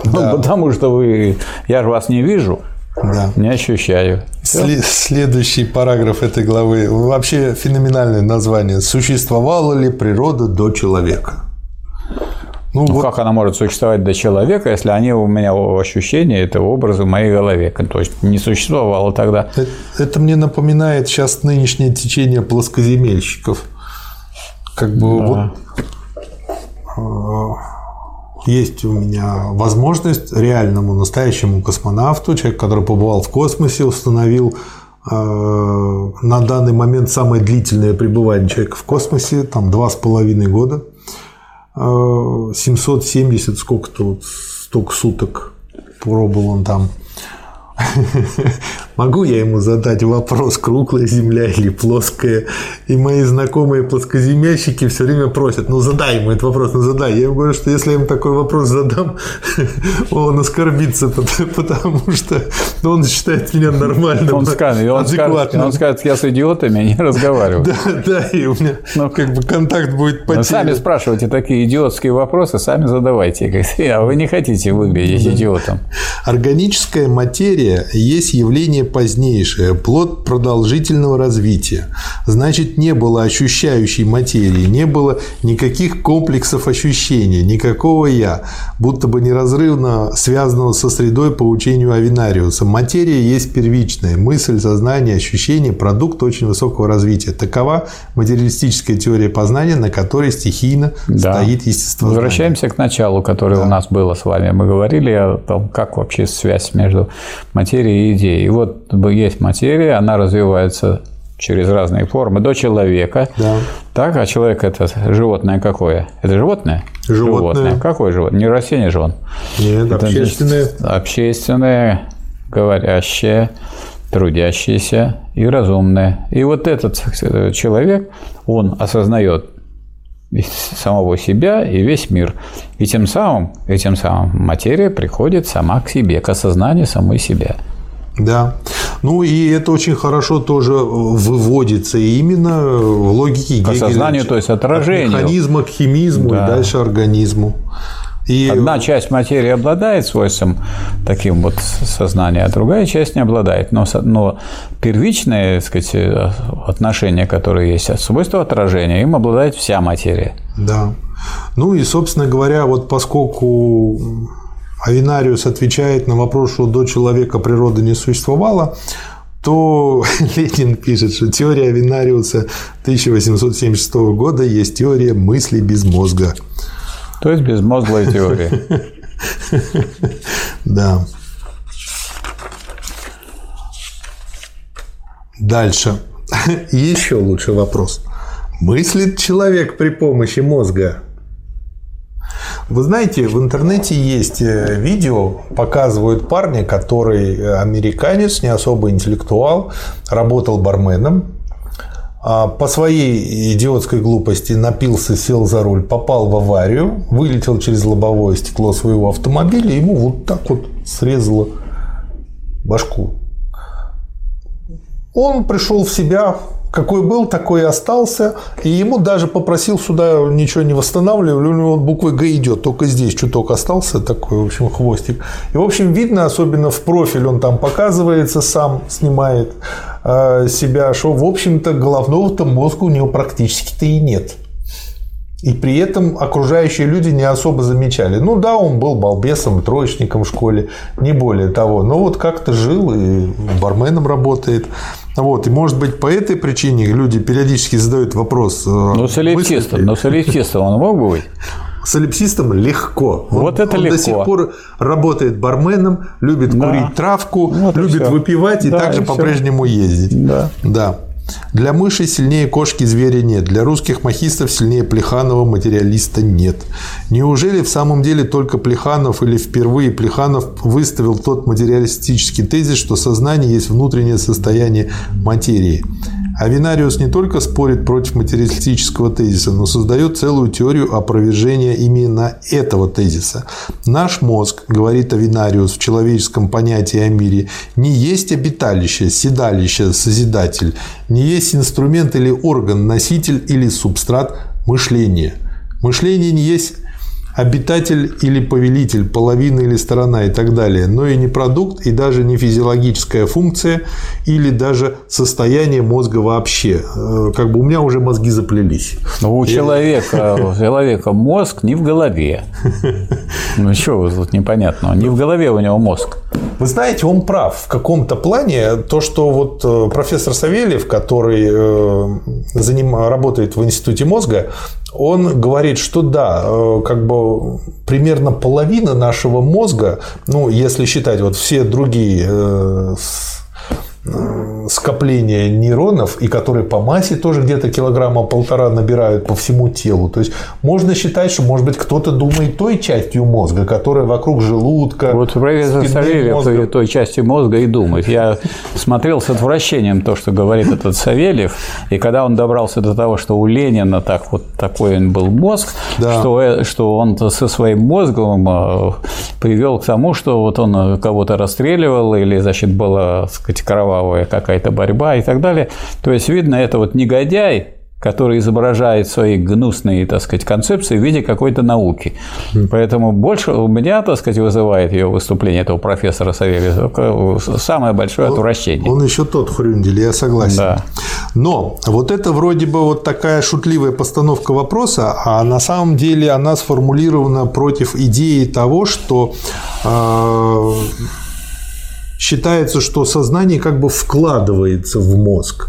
Да. Ну, потому что вы, я же вас не вижу, да. не ощущаю. След, следующий параграф этой главы вообще феноменальное название. Существовала ли природа до человека? Ну, ну вот... как она может существовать до человека, если они у меня ощущения, это образы в моей голове? То есть не существовало тогда. Это, это мне напоминает сейчас нынешнее течение плоскоземельщиков. Как бы да. вот э, есть у меня возможность реальному настоящему космонавту, человек, который побывал в космосе, установил э, на данный момент самое длительное пребывание человека в космосе, там два с половиной года. 770 сколько-то вот столько суток пробовал он там Могу я ему задать вопрос, круглая земля или плоская? И мои знакомые плоскоземельщики все время просят, ну задай ему этот вопрос, ну задай. Я ему говорю, что если я ему такой вопрос задам, он оскорбится, потому что он считает меня нормальным, он скажет, он скажет, он скажет, я с идиотами не разговариваю. Да, да, и у меня ну, как бы контакт будет потерян. Сами спрашивайте такие идиотские вопросы, сами задавайте. А вы не хотите выглядеть идиотом. Органическая материя есть явление явление позднейшее, плод продолжительного развития. Значит, не было ощущающей материи, не было никаких комплексов ощущения, никакого «я», будто бы неразрывно связанного со средой по учению Авинариуса. Материя есть первичная, мысль, сознание, ощущение, продукт очень высокого развития. Такова материалистическая теория познания, на которой стихийно да. стоит естество. Возвращаемся к началу, которое да. у нас было с вами. Мы говорили о том, как вообще связь между материей и идеей. И вот есть материя, она развивается через разные формы до человека. Да. Так, а человек это животное какое? Это животное? Животное. животное. Какое животное? Не растение же он. Нет, это общественное. Общественное, говорящее, трудящееся и разумное. И вот этот человек, он осознает самого себя и весь мир. И тем самым, и тем самым материя приходит сама к себе, к осознанию самой себя. Да. Ну и это очень хорошо тоже выводится именно в логике Гегеля. К сознанию, то есть отражению. От механизма к химизму да. и дальше организму. И... Одна часть материи обладает свойством таким вот сознания, а другая часть не обладает. Но, но первичное так сказать, отношение, которое есть, свойство отражения, им обладает вся материя. Да. Ну и, собственно говоря, вот поскольку Авинариус отвечает на вопрос, что до человека природа не существовала, то Ленин пишет, что теория Авинариуса 1876 года есть теория мысли без мозга. То есть безмозглая теория. Да. Дальше. Еще лучше вопрос. Мыслит человек при помощи мозга? Вы знаете, в интернете есть э, видео, показывают парня, который э, американец, не особо интеллектуал, работал барменом, по своей идиотской глупости напился, сел за руль, попал в аварию, вылетел через лобовое стекло своего автомобиля, ему вот так вот срезало башку. Он пришел в себя, какой был, такой и остался. И ему даже попросил сюда ничего не восстанавливали, у него буквы Г идет, только здесь чуток остался такой, в общем, хвостик. И, в общем, видно, особенно в профиль он там показывается, сам снимает э, себя, что, в общем-то, головного-то мозга у него практически-то и нет. И при этом окружающие люди не особо замечали. Ну да, он был балбесом, троечником в школе, не более того. Но вот как-то жил и барменом работает. Вот, и может быть по этой причине люди периодически задают вопрос. Ну, солипсистом, но солипсистом он мог бы быть? Солипсистом легко. Вот он, это он легко. до сих пор работает барменом, любит да. курить травку, вот любит выпивать и да, также по-прежнему ездить. Да. да. Для мыши сильнее кошки зверя нет, для русских махистов сильнее Плеханова материалиста нет. Неужели в самом деле только Плеханов или впервые Плеханов выставил тот материалистический тезис, что сознание есть внутреннее состояние материи? Авинариус не только спорит против материалистического тезиса, но создает целую теорию опровержения именно этого тезиса. Наш мозг, говорит Авинариус в человеческом понятии о мире, не есть обиталище, седалище, созидатель, не есть инструмент или орган, носитель или субстрат мышления. Мышление не есть обитатель или повелитель, половина или сторона и так далее, но и не продукт, и даже не физиологическая функция, или даже состояние мозга вообще. Э, как бы у меня уже мозги заплелись. Но у человека, у человека мозг не в голове. Ну что тут непонятно? Не в голове у него мозг. Вы знаете, он прав в каком-то плане. То, что вот э, профессор Савельев, который э, заним... работает в Институте мозга, он говорит, что да, э, как бы примерно половина нашего мозга, ну, если считать вот все другие скопления нейронов, и которые по массе тоже где-то килограмма полтора набирают по всему телу. То есть можно считать, что, может быть, кто-то думает той частью мозга, которая вокруг желудка. Вот профессор Савельев той части мозга и думает. Я смотрел с отвращением то, что говорит этот Савельев, и когда он добрался до того, что у Ленина так вот такой он был мозг, да. что, э, что он со своим мозгом э, привел к тому, что вот он кого-то расстреливал или, значит, была, так сказать, кровавая какая какая-то борьба и так далее. То есть, видно, это вот негодяй, который изображает свои гнусные, так сказать, концепции в виде какой-то науки. Поэтому больше у меня, так сказать, вызывает ее выступление этого профессора Савельева самое большое отвращение. Он еще тот хрюндель, я согласен. Да. Но вот это вроде бы вот такая шутливая постановка вопроса, а на самом деле она сформулирована против идеи того, что э, считается, что сознание как бы вкладывается в мозг.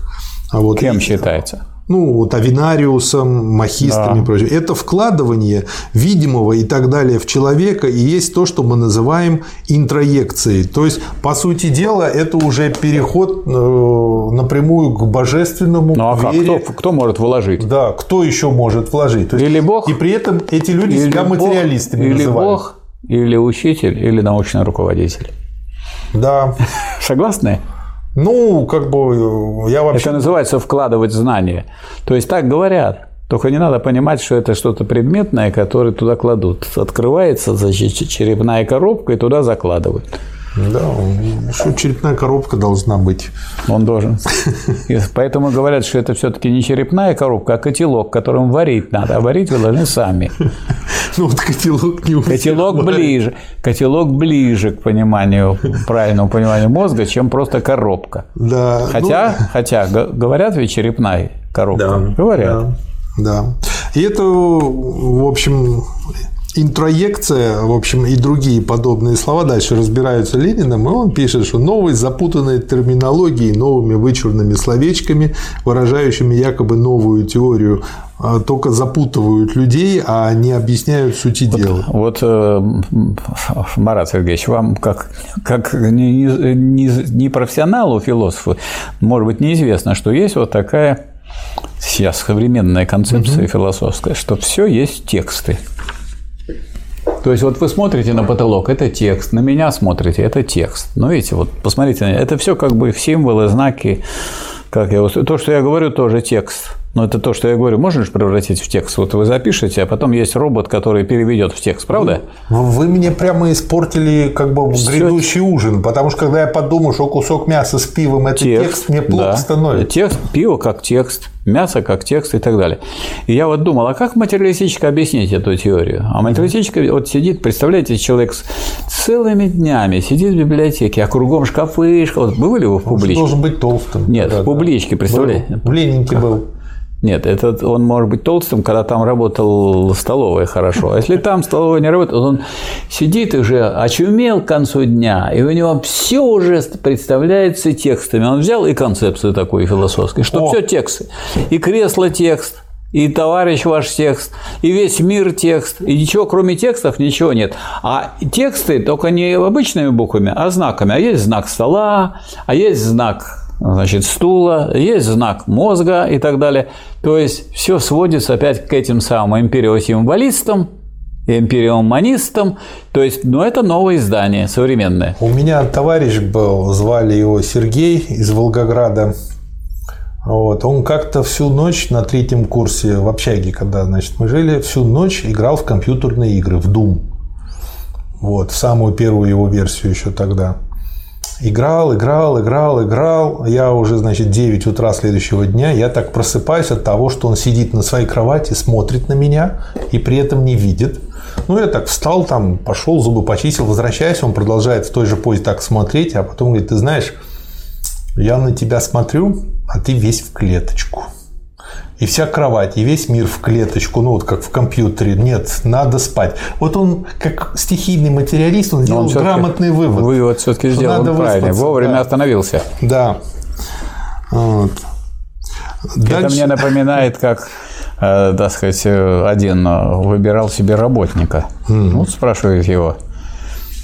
А вот Кем и, считается? ну, вот авинариусом, махистами да. и прочее. Это вкладывание видимого и так далее в человека и есть то, что мы называем интроекцией. То есть, по сути дела, это уже переход э, напрямую к божественному. Ну а вере. как? Кто, кто может вложить? Да, кто еще может вложить? То есть, или Бог. И при этом эти люди или себя Бог, материалистами или называют. Бог, или учитель, или научный руководитель. Да. Согласны? Ну, как бы я вообще... Это называется вкладывать знания. То есть так говорят. Только не надо понимать, что это что-то предметное, которое туда кладут. Открывается значит, черепная коробка и туда закладывают. Да, что черепная коробка должна быть. Он должен. И поэтому говорят, что это все-таки не черепная коробка, а котелок, которым варить надо. А варить вы должны сами. Ну вот котелок не Котелок ближе. Котелок ближе к пониманию, правильному пониманию мозга, чем просто коробка. Да. Хотя, ну... хотя говорят ведь черепная коробка. Да. Говорят. Да. да. И это, в общем, интроекция, в общем, и другие подобные слова дальше разбираются Лениным, и он пишет, что новой запутанной терминологией, новыми вычурными словечками, выражающими якобы новую теорию, а, только запутывают людей, а не объясняют сути вот, дела. Вот, э, Марат Сергеевич, вам как, как не, не, не профессионалу, философу, может быть, неизвестно, что есть вот такая сейчас современная концепция угу. философская, что все есть тексты. То есть вот вы смотрите на потолок, это текст, на меня смотрите, это текст. Ну, видите, вот посмотрите, это все как бы символы, знаки, как я, то, что я говорю, тоже текст. Но это то, что я говорю, можешь превратить в текст? Вот вы запишете, а потом есть робот, который переведет в текст, правда? Вы, вы мне прямо испортили как бы Всё... грядущий ужин, потому что когда я подумаю, что кусок мяса с пивом это текст, текст мне плохо да. становится. Текст, пиво как текст, мясо как текст и так далее. И я вот думал, а как материалистически объяснить эту теорию? А материалистически вот сидит, представляете, человек с целыми днями сидит в библиотеке, а кругом шкафы, шкафы. Вот бывали вы в публичке? Он должен быть толстым. Нет, да, в публичке, представляете? В Ленинке был. Нет, это он может быть толстым, когда там работал столовая хорошо. А если там столовая не работает, он сидит уже очумел к концу дня, и у него все уже представляется текстами. Он взял и концепцию такую философскую, что все тексты. И кресло текст, и товарищ ваш текст, и весь мир текст, и ничего кроме текстов ничего нет. А тексты только не обычными буквами, а знаками. А есть знак стола, а есть знак значит, стула, есть знак мозга и так далее. То есть все сводится опять к этим самым империосимволистам, империоманистам, то есть, ну, это новое издание, современное. У меня товарищ был, звали его Сергей из Волгограда. Вот. Он как-то всю ночь на третьем курсе в общаге, когда значит, мы жили, всю ночь играл в компьютерные игры, в Doom. Вот, самую первую его версию еще тогда. Играл, играл, играл, играл. Я уже, значит, 9 утра следующего дня. Я так просыпаюсь от того, что он сидит на своей кровати, смотрит на меня и при этом не видит. Ну, я так встал, там, пошел, зубы почистил, возвращаюсь, он продолжает в той же позе так смотреть, а потом говорит, ты знаешь, я на тебя смотрю, а ты весь в клеточку. И вся кровать, и весь мир в клеточку, ну вот как в компьютере. Нет, надо спать. Вот он, как стихийный материалист, он сделал он грамотный вывод. Вывод все-таки сделал надо правильно. Вовремя да. остановился. Да. Вот. Дальше... Это мне напоминает, как э, так сказать, один выбирал себе работника. Mm. Ну, спрашивает его,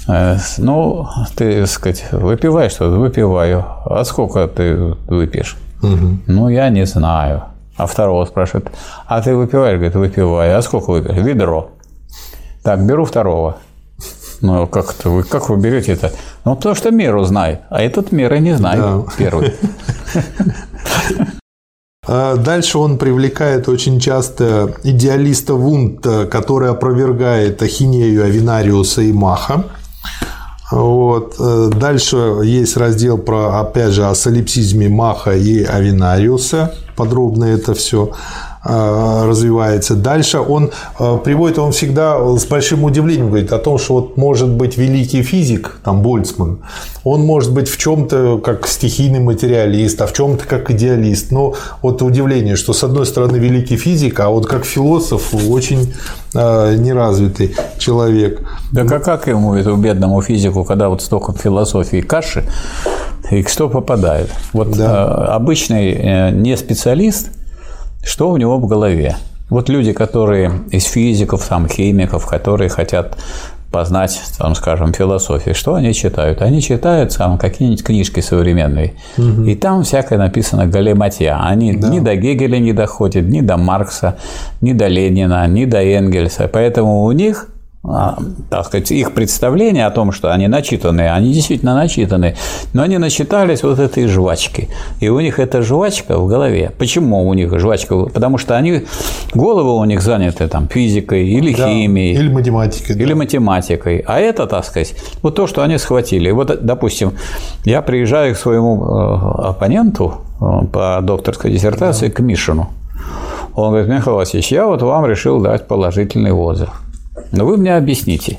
Э, ну, ты, так сказать, выпиваешь что-то? Выпиваю. А сколько ты выпьешь? Угу. Ну, я не знаю. А второго спрашивает, а ты выпиваешь? Говорит, выпиваю. А сколько выпьешь? Ведро. Так, беру второго. Ну, как это вы, как вы берете это? Ну, то, что меру знает. А этот меры не знает. Да. Первый. А дальше он привлекает очень часто идеалиста Вунта, который опровергает ахинею Авинариуса и Маха. Вот. Дальше есть раздел про, опять же, о солипсизме Маха и Авинариуса. Подробно это все. Э, развивается. Дальше он э, приводит, он всегда с большим удивлением говорит о том, что вот может быть великий физик, там Больцман, он может быть в чем-то как стихийный материалист, а в чем-то как идеалист. Но вот удивление, что с одной стороны великий физик, а вот как философ очень э, неразвитый человек. Да как, как ему, этому бедному физику, когда вот столько философии каши, и кто попадает? Вот да. обычный не специалист – что у него в голове? Вот люди, которые из физиков, там, химиков, которые хотят познать, там, скажем, философию, что они читают? Они читают там, какие-нибудь книжки современные, угу. и там всякое написано галиматья. Они да. ни до Гегеля не доходят, ни до Маркса, ни до Ленина, ни до Энгельса. Поэтому у них так сказать, их представление о том, что они начитанные, они действительно начитаны, но они начитались вот этой жвачки. И у них эта жвачка в голове. Почему у них жвачка? Потому что они, головы у них заняты там физикой или да, химией. Или математикой. Или да. математикой. А это, так сказать, вот то, что они схватили. Вот, допустим, я приезжаю к своему э, оппоненту э, по докторской диссертации, да. к Мишину. Он говорит, Михаил Васильевич, я вот вам решил дать положительный отзыв. Но вы мне объясните,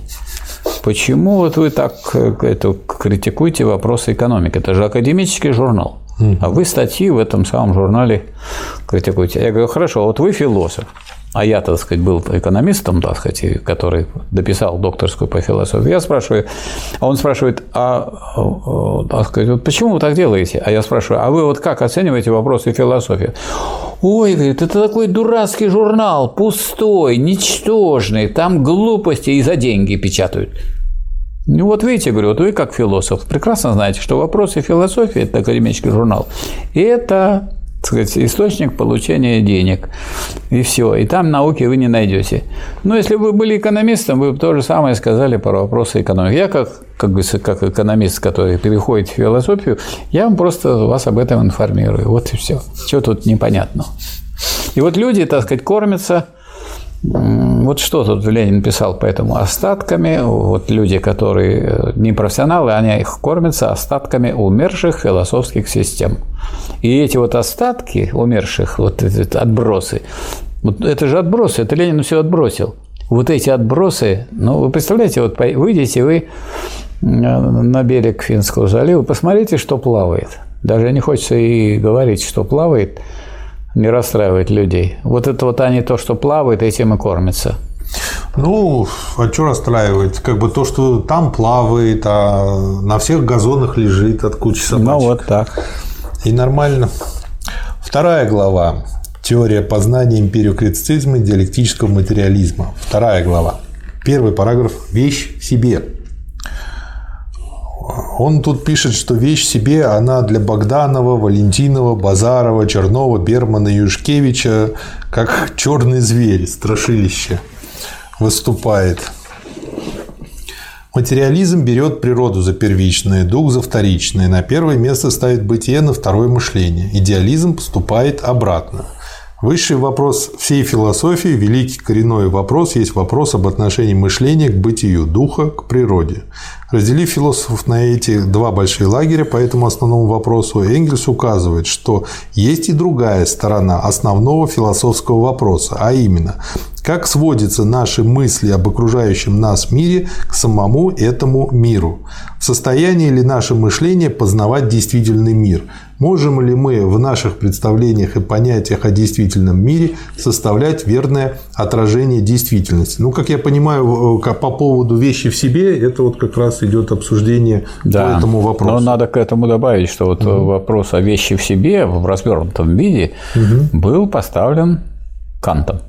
почему вот вы так э, это, критикуете вопросы экономики? Это же академический журнал. А вы статьи в этом самом журнале критикуете. Я говорю, хорошо, вот вы философ. А я, так сказать, был экономистом, так сказать, который дописал докторскую по философии. Я спрашиваю, а он спрашивает, а, э, так сказать, вот почему вы так делаете? А я спрашиваю, а вы вот как оцениваете вопросы философии? Ой, говорит, это такой дурацкий журнал, пустой, ничтожный, там глупости и за деньги печатают. Ну вот видите, говорю, вот вы как философ прекрасно знаете, что вопросы философии – это академический журнал. Это сказать, источник получения денег. И все. И там науки вы не найдете. Но если бы вы были экономистом, вы бы то же самое сказали про вопросы экономики. Я как, как, бы, как экономист, который переходит в философию, я вам просто вас об этом информирую. Вот и все. Что тут непонятно. И вот люди, так сказать, кормятся вот что тут Ленин писал по этому остатками, вот люди, которые э, не профессионалы, они их кормятся остатками умерших философских систем. И эти вот остатки умерших, вот эти отбросы, вот это же отбросы, это Ленин все отбросил. Вот эти отбросы, ну, вы представляете, вот выйдете вы на берег Финского залива, посмотрите, что плавает. Даже не хочется и говорить, что плавает – не расстраивать людей. Вот это вот они то, что плавает, этим и кормятся. Ну, а что расстраивать? Как бы то, что там плавает, а на всех газонах лежит от кучи собачек. Ну, вот так. И нормально. Вторая глава. Теория познания империокритицизма и диалектического материализма. Вторая глава. Первый параграф. Вещь в себе. Он тут пишет, что вещь себе, она для Богданова, Валентинова, Базарова, Чернова, Бермана, Юшкевича, как черный зверь, страшилище, выступает. Материализм берет природу за первичное, дух за вторичное. На первое место ставит бытие, на второе – мышление. Идеализм поступает обратно. Высший вопрос всей философии, великий коренной вопрос, есть вопрос об отношении мышления к бытию, духа к природе. Разделив философов на эти два большие лагеря по этому основному вопросу, Энгельс указывает, что есть и другая сторона основного философского вопроса, а именно, как сводятся наши мысли об окружающем нас мире к самому этому миру? В состоянии ли наше мышление познавать действительный мир? Можем ли мы в наших представлениях и понятиях о действительном мире составлять верное отражение действительности? Ну, как я понимаю, по поводу вещи в себе, это вот как раз идет обсуждение да, по этому вопросу. Но надо к этому добавить, что вот угу. вопрос о вещи в себе в развернутом виде угу. был поставлен Кантом.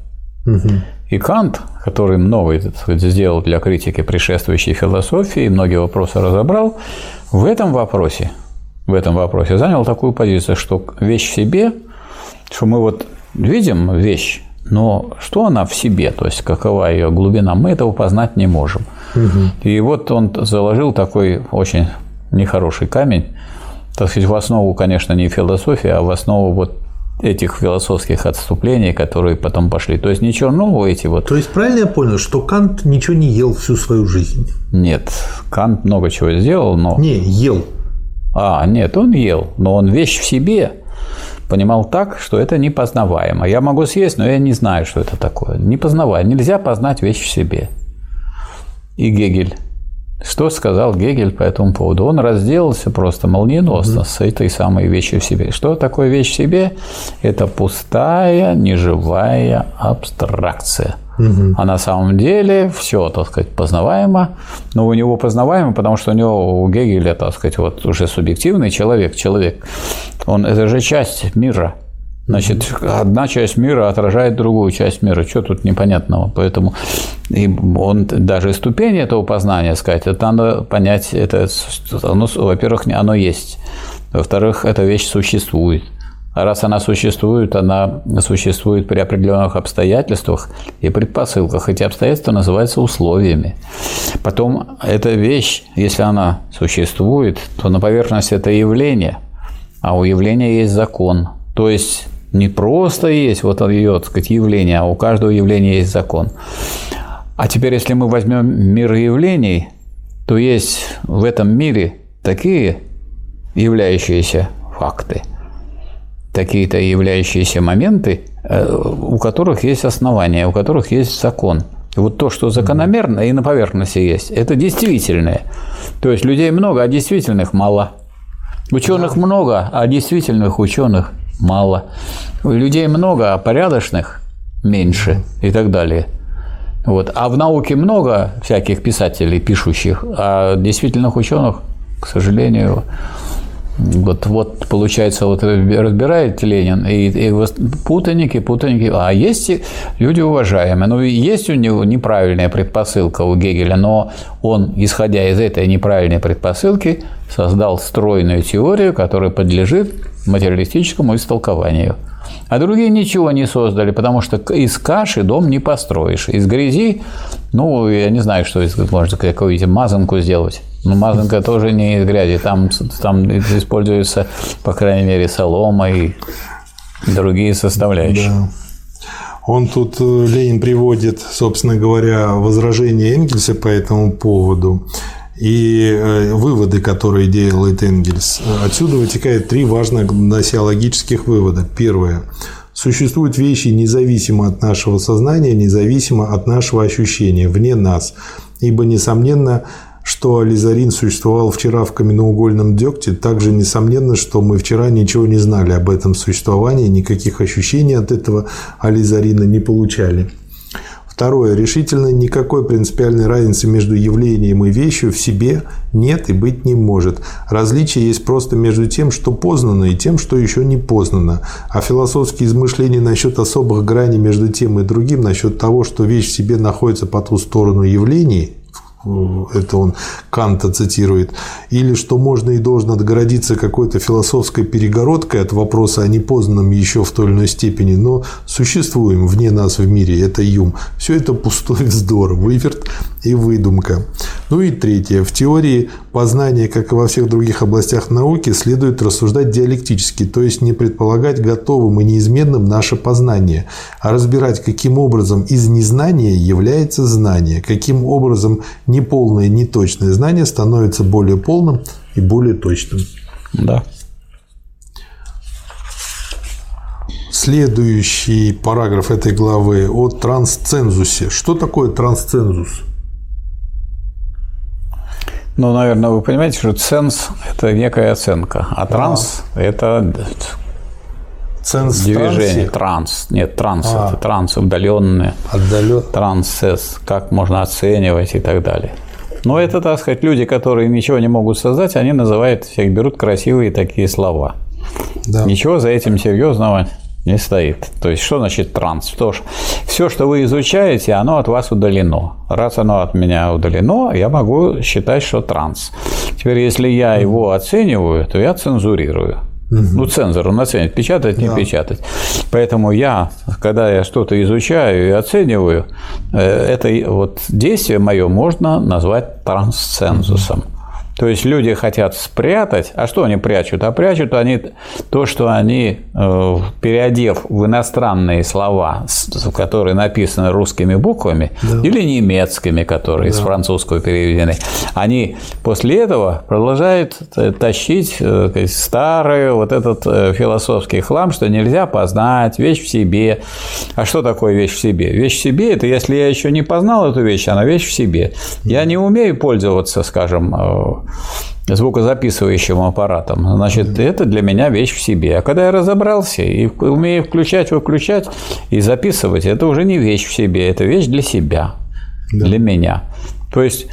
Угу. И Кант, который много сказать, сделал для критики предшествующей философии, многие вопросы разобрал, в этом вопросе, в этом вопросе занял такую позицию, что вещь в себе, что мы вот видим вещь, но что она в себе, то есть какова ее глубина, мы этого познать не можем. Угу. И вот он заложил такой очень нехороший камень, так сказать, в основу, конечно, не философии, а в основу вот этих философских отступлений, которые потом пошли. То есть ничего нового эти вот. То есть правильно я понял, что Кант ничего не ел всю свою жизнь? Нет, Кант много чего сделал, но. Не, ел. А, нет, он ел, но он вещь в себе понимал так, что это непознаваемо. Я могу съесть, но я не знаю, что это такое. Непознаваемо. Нельзя познать вещь в себе. И Гегель что сказал Гегель по этому поводу? Он разделался просто молниеносно угу. с этой самой вещью в себе. Что такое вещь в себе? Это пустая, неживая абстракция. Угу. А на самом деле все, так сказать, познаваемо. Но у него познаваемо, потому что у него у Гегеля, так сказать, вот уже субъективный человек, человек. Он это же часть мира. Значит, одна часть мира отражает другую часть мира. Что тут непонятного? Поэтому и он даже ступень этого познания сказать, это надо понять, это, оно, во-первых, оно есть. Во-вторых, эта вещь существует. А раз она существует, она существует при определенных обстоятельствах и предпосылках. Эти обстоятельства называются условиями. Потом эта вещь, если она существует, то на поверхности это явление, а у явления есть закон. То есть не просто есть вот ее, так сказать, явление, а у каждого явления есть закон. А теперь, если мы возьмем мир явлений, то есть в этом мире такие являющиеся факты, такие-то являющиеся моменты, э, у которых есть основания, у которых есть закон. И вот то, что закономерно и на поверхности есть, это действительное. То есть людей много, а действительных мало. Ученых много, а действительных ученых мало. Людей много, а порядочных меньше и так далее. Вот. А в науке много всяких писателей, пишущих, а действительных ученых, к сожалению, вот, вот получается, вот разбирает Ленин, и, и путаники, путаники, а есть люди уважаемые. Ну, есть у него неправильная предпосылка у Гегеля, но он, исходя из этой неправильной предпосылки, создал стройную теорию, которая подлежит материалистическому истолкованию. А другие ничего не создали, потому что из каши дом не построишь. Из грязи, ну, я не знаю, что можно какую-то мазанку сделать. Но мазанка тоже не из грязи. Там, там используется, по крайней мере, солома и другие составляющие. Да. Он тут, э, Ленин приводит, собственно говоря, возражение Энгельса по этому поводу и э, выводы, которые делает Энгельс. Отсюда вытекает три важных гносеологических вывода. Первое. Существуют вещи независимо от нашего сознания, независимо от нашего ощущения, вне нас. Ибо, несомненно, что ализарин существовал вчера в каменноугольном дегте, также несомненно, что мы вчера ничего не знали об этом существовании, никаких ощущений от этого ализарина не получали. Второе. Решительно никакой принципиальной разницы между явлением и вещью в себе нет и быть не может. Различие есть просто между тем, что познано, и тем, что еще не познано. А философские измышления насчет особых граней между тем и другим, насчет того, что вещь в себе находится по ту сторону явлений, это он Канта цитирует, или что можно и должно отгородиться какой-то философской перегородкой от вопроса о непознанном еще в той или иной степени, но существуем вне нас в мире, это Юм. Все это пустой вздор, выверт и выдумка. Ну и третье. В теории познания, как и во всех других областях науки, следует рассуждать диалектически, то есть не предполагать готовым и неизменным наше познание, а разбирать, каким образом из незнания является знание, каким образом неполное, неточное знание становится более полным и более точным. Да. Следующий параграф этой главы о трансцензусе. Что такое трансцензус? Ну, наверное, вы понимаете, что ценз – это некая оценка, а транс – это Ценз движение. Транс. Нет, транс А. – это транс, удаленные. Отдален. Трансцесс, как можно оценивать и так далее. Но это, так сказать, люди, которые ничего не могут создать, они называют, всех берут красивые такие слова. Да. Ничего за этим серьезного не стоит. То есть, что значит транс? То, что все, что вы изучаете, оно от вас удалено. Раз оно от меня удалено, я могу считать, что транс. Теперь, если я его оцениваю, то я цензурирую. Ну, цензор, он оценит, печатать, не печатать. Поэтому я, когда я что-то изучаю и оцениваю, э, это вот действие мое можно назвать трансцензусом. То есть люди хотят спрятать, а что они прячут? А прячут они то, что они, э, переодев в иностранные слова, которые написаны русскими буквами, или немецкими, которые из французского переведены, они после этого продолжают э, тащить э, старый вот этот философский хлам, что нельзя познать, вещь в себе. А что такое вещь в себе? Вещь в себе – это если я еще не познал эту вещь, она вещь в себе. Я не умею пользоваться, скажем, звукозаписывающим аппаратом. Значит, это для меня вещь в себе. А когда я разобрался и умею включать, выключать и записывать, это уже не вещь в себе, это вещь для себя, для меня. То есть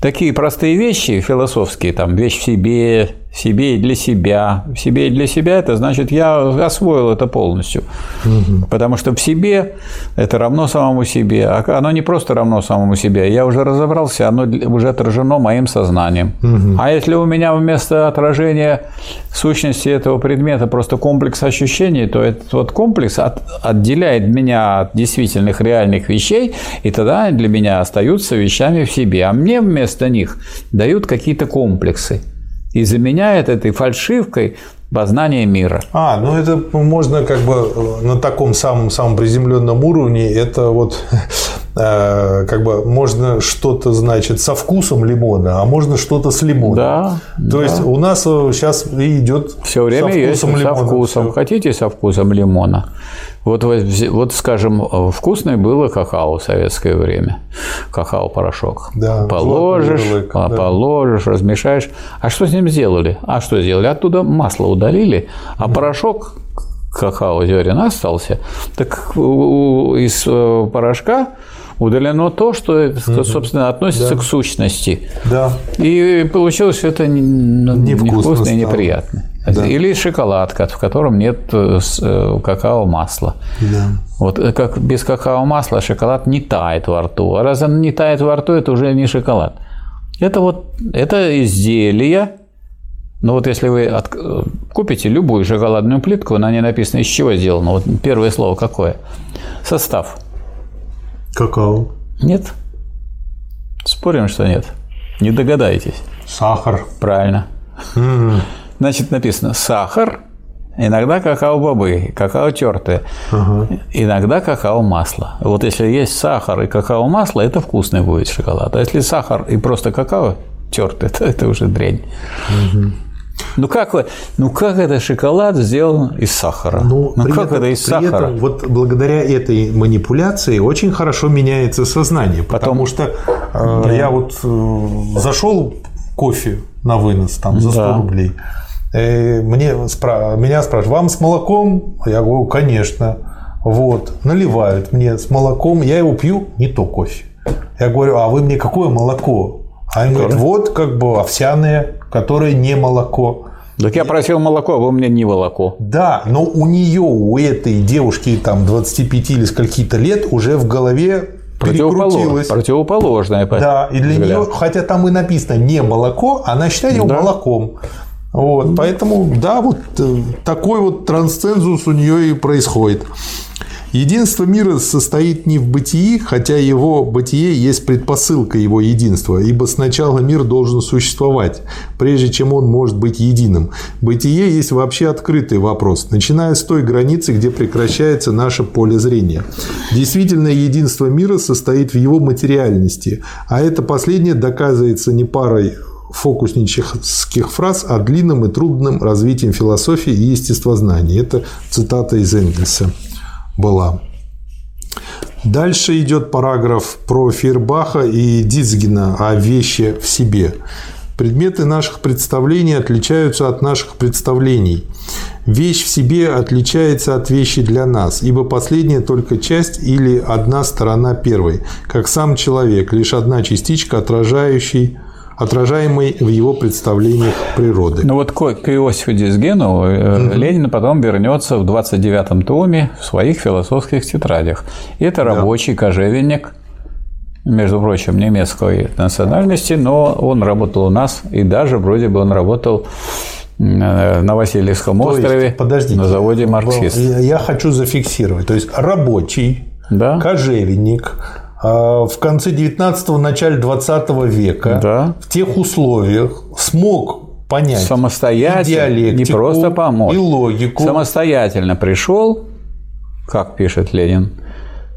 такие простые вещи философские, там вещь в себе, в себе и для себя. В себе и для себя это значит, я освоил это полностью. Потому что в себе это равно самому себе. А оно не просто равно самому себе. Я уже разобрался, оно уже отражено моим сознанием. А если у меня вместо отражения сущности этого предмета просто комплекс ощущений, то этот вот комплекс от- отделяет меня от действительных реальных вещей, и тогда для меня остаются вещами в себе. А мне вместо них дают какие-то комплексы и заменяет этой фальшивкой познание мира. А, ну это можно как бы на таком самом самом приземленном уровне. Это вот как бы можно что-то значит со вкусом лимона, а можно что-то с лимоном. Да, То есть у нас сейчас и идет Все время со есть вкусом со лимона вкусом. всё. Хотите со вкусом лимона? Вот, вот, скажем, вкусное было какао в советское время. Какао-порошок. Да, положишь, ярлык, а, да. положишь, размешаешь. А что с ним сделали? А что сделали? Оттуда масло удалили, а порошок какао зерен остался. Так из э, порошка удалено то, что, собственно, относится к сущности. Да. И получилось что это ну, Невкусно и неприятно. Да. Или шоколадка, в котором нет э, э, какао-масла. Да. Вот э, как без какао-масла шоколад не тает во рту. А раз он не тает во рту, это уже не шоколад. Это вот это изделие. Ну вот если вы от- купите любую шоколадную плитку, на ней написано, из чего сделано. Вот первое слово какое? Состав. Какао. Нет? Спорим, что нет? Не догадаетесь. Сахар. Правильно. Значит, написано сахар, иногда какао-бобы, какао тертое, иногда какао-масло. Вот если есть сахар и какао-масло, это вкусный будет шоколад. А если сахар и просто какао тертое, то это уже дрянь. Ну как, ну как это шоколад сделан из сахара? Ну, ну как этом- это из при сахара? этом вот благодаря этой манипуляции очень хорошо меняется сознание, потому что э, я вот э, зашел кофе на вынос там за 100 Да. рублей. Э, Мне спра- меня спрашивают, вам с молоком? Я говорю, конечно. Вот, наливают мне с молоком, я его пью, не то кофе. Я говорю, а вы мне какое молоко? А они говорят, вот как бы овсяное, которое не молоко. Так я просил молоко, а вы мне не молоко. Да, но у нее, у этой девушки там 25 или скольки-то лет уже в голове. Противоположное. Да, и для взгляд. нее, хотя там и написано не молоко, она считает его Да. молоком. Вот, поэтому, да, вот э, такой вот трансцензус у нее и происходит. Единство мира состоит не в бытии, хотя его бытие есть предпосылка его единства, ибо сначала мир должен существовать, прежде чем он может быть единым. Бытие есть вообще открытый вопрос, начиная с той границы, где прекращается наше поле зрения. Действительное единство мира состоит в его материальности, а это последнее доказывается не парой фокуснических фраз, а длинным и трудным развитием философии и естествознания. Это цитата из Энгельса была. Дальше идет параграф про Фейербаха и Дицгена о вещи в себе. Предметы наших представлений отличаются от наших представлений. Вещь в себе отличается от вещи для нас, ибо последняя только часть или одна сторона первой, как сам человек, лишь одна частичка, отражающей отражаемый в его представлениях природы. Ну вот к Иосифу Дисгену угу. Ленин потом вернется в 29-м томе в своих философских тетрадях. Это рабочий да. кожевенник, между прочим, немецкой национальности, но он работал у нас, и даже вроде бы он работал э, на Васильевском то острове есть, подождите, на заводе марксист. Я хочу зафиксировать. То есть рабочий, да? кожевенник, в конце 19-го, начале 20 века да. в тех условиях смог понять самостоятельно, и не просто помочь, и логику. Самостоятельно пришел, как пишет Ленин,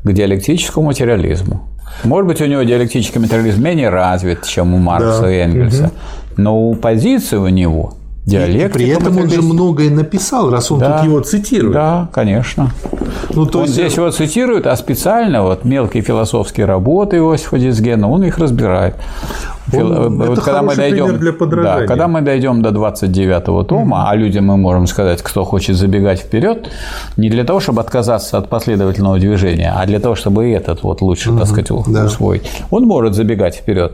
к диалектическому материализму. Может быть, у него диалектический материализм менее развит, чем у Маркса да. и Энгельса, угу. но у позиции у него Диалектика, и при этом он же многое написал, раз он да, тут его цитирует. Да, конечно. Ну, то он есть... здесь его цитирует, а специально вот мелкие философские работы Иосифа Дисгена, он их разбирает. Он, вот это когда мы дойдем, для подражания. Да, когда мы дойдем до 29-го тома, mm-hmm. а людям мы можем сказать, кто хочет забегать вперед, не для того, чтобы отказаться от последовательного движения, а для того, чтобы этот вот лучше, mm-hmm. так сказать, да. усвоить, он может забегать вперед.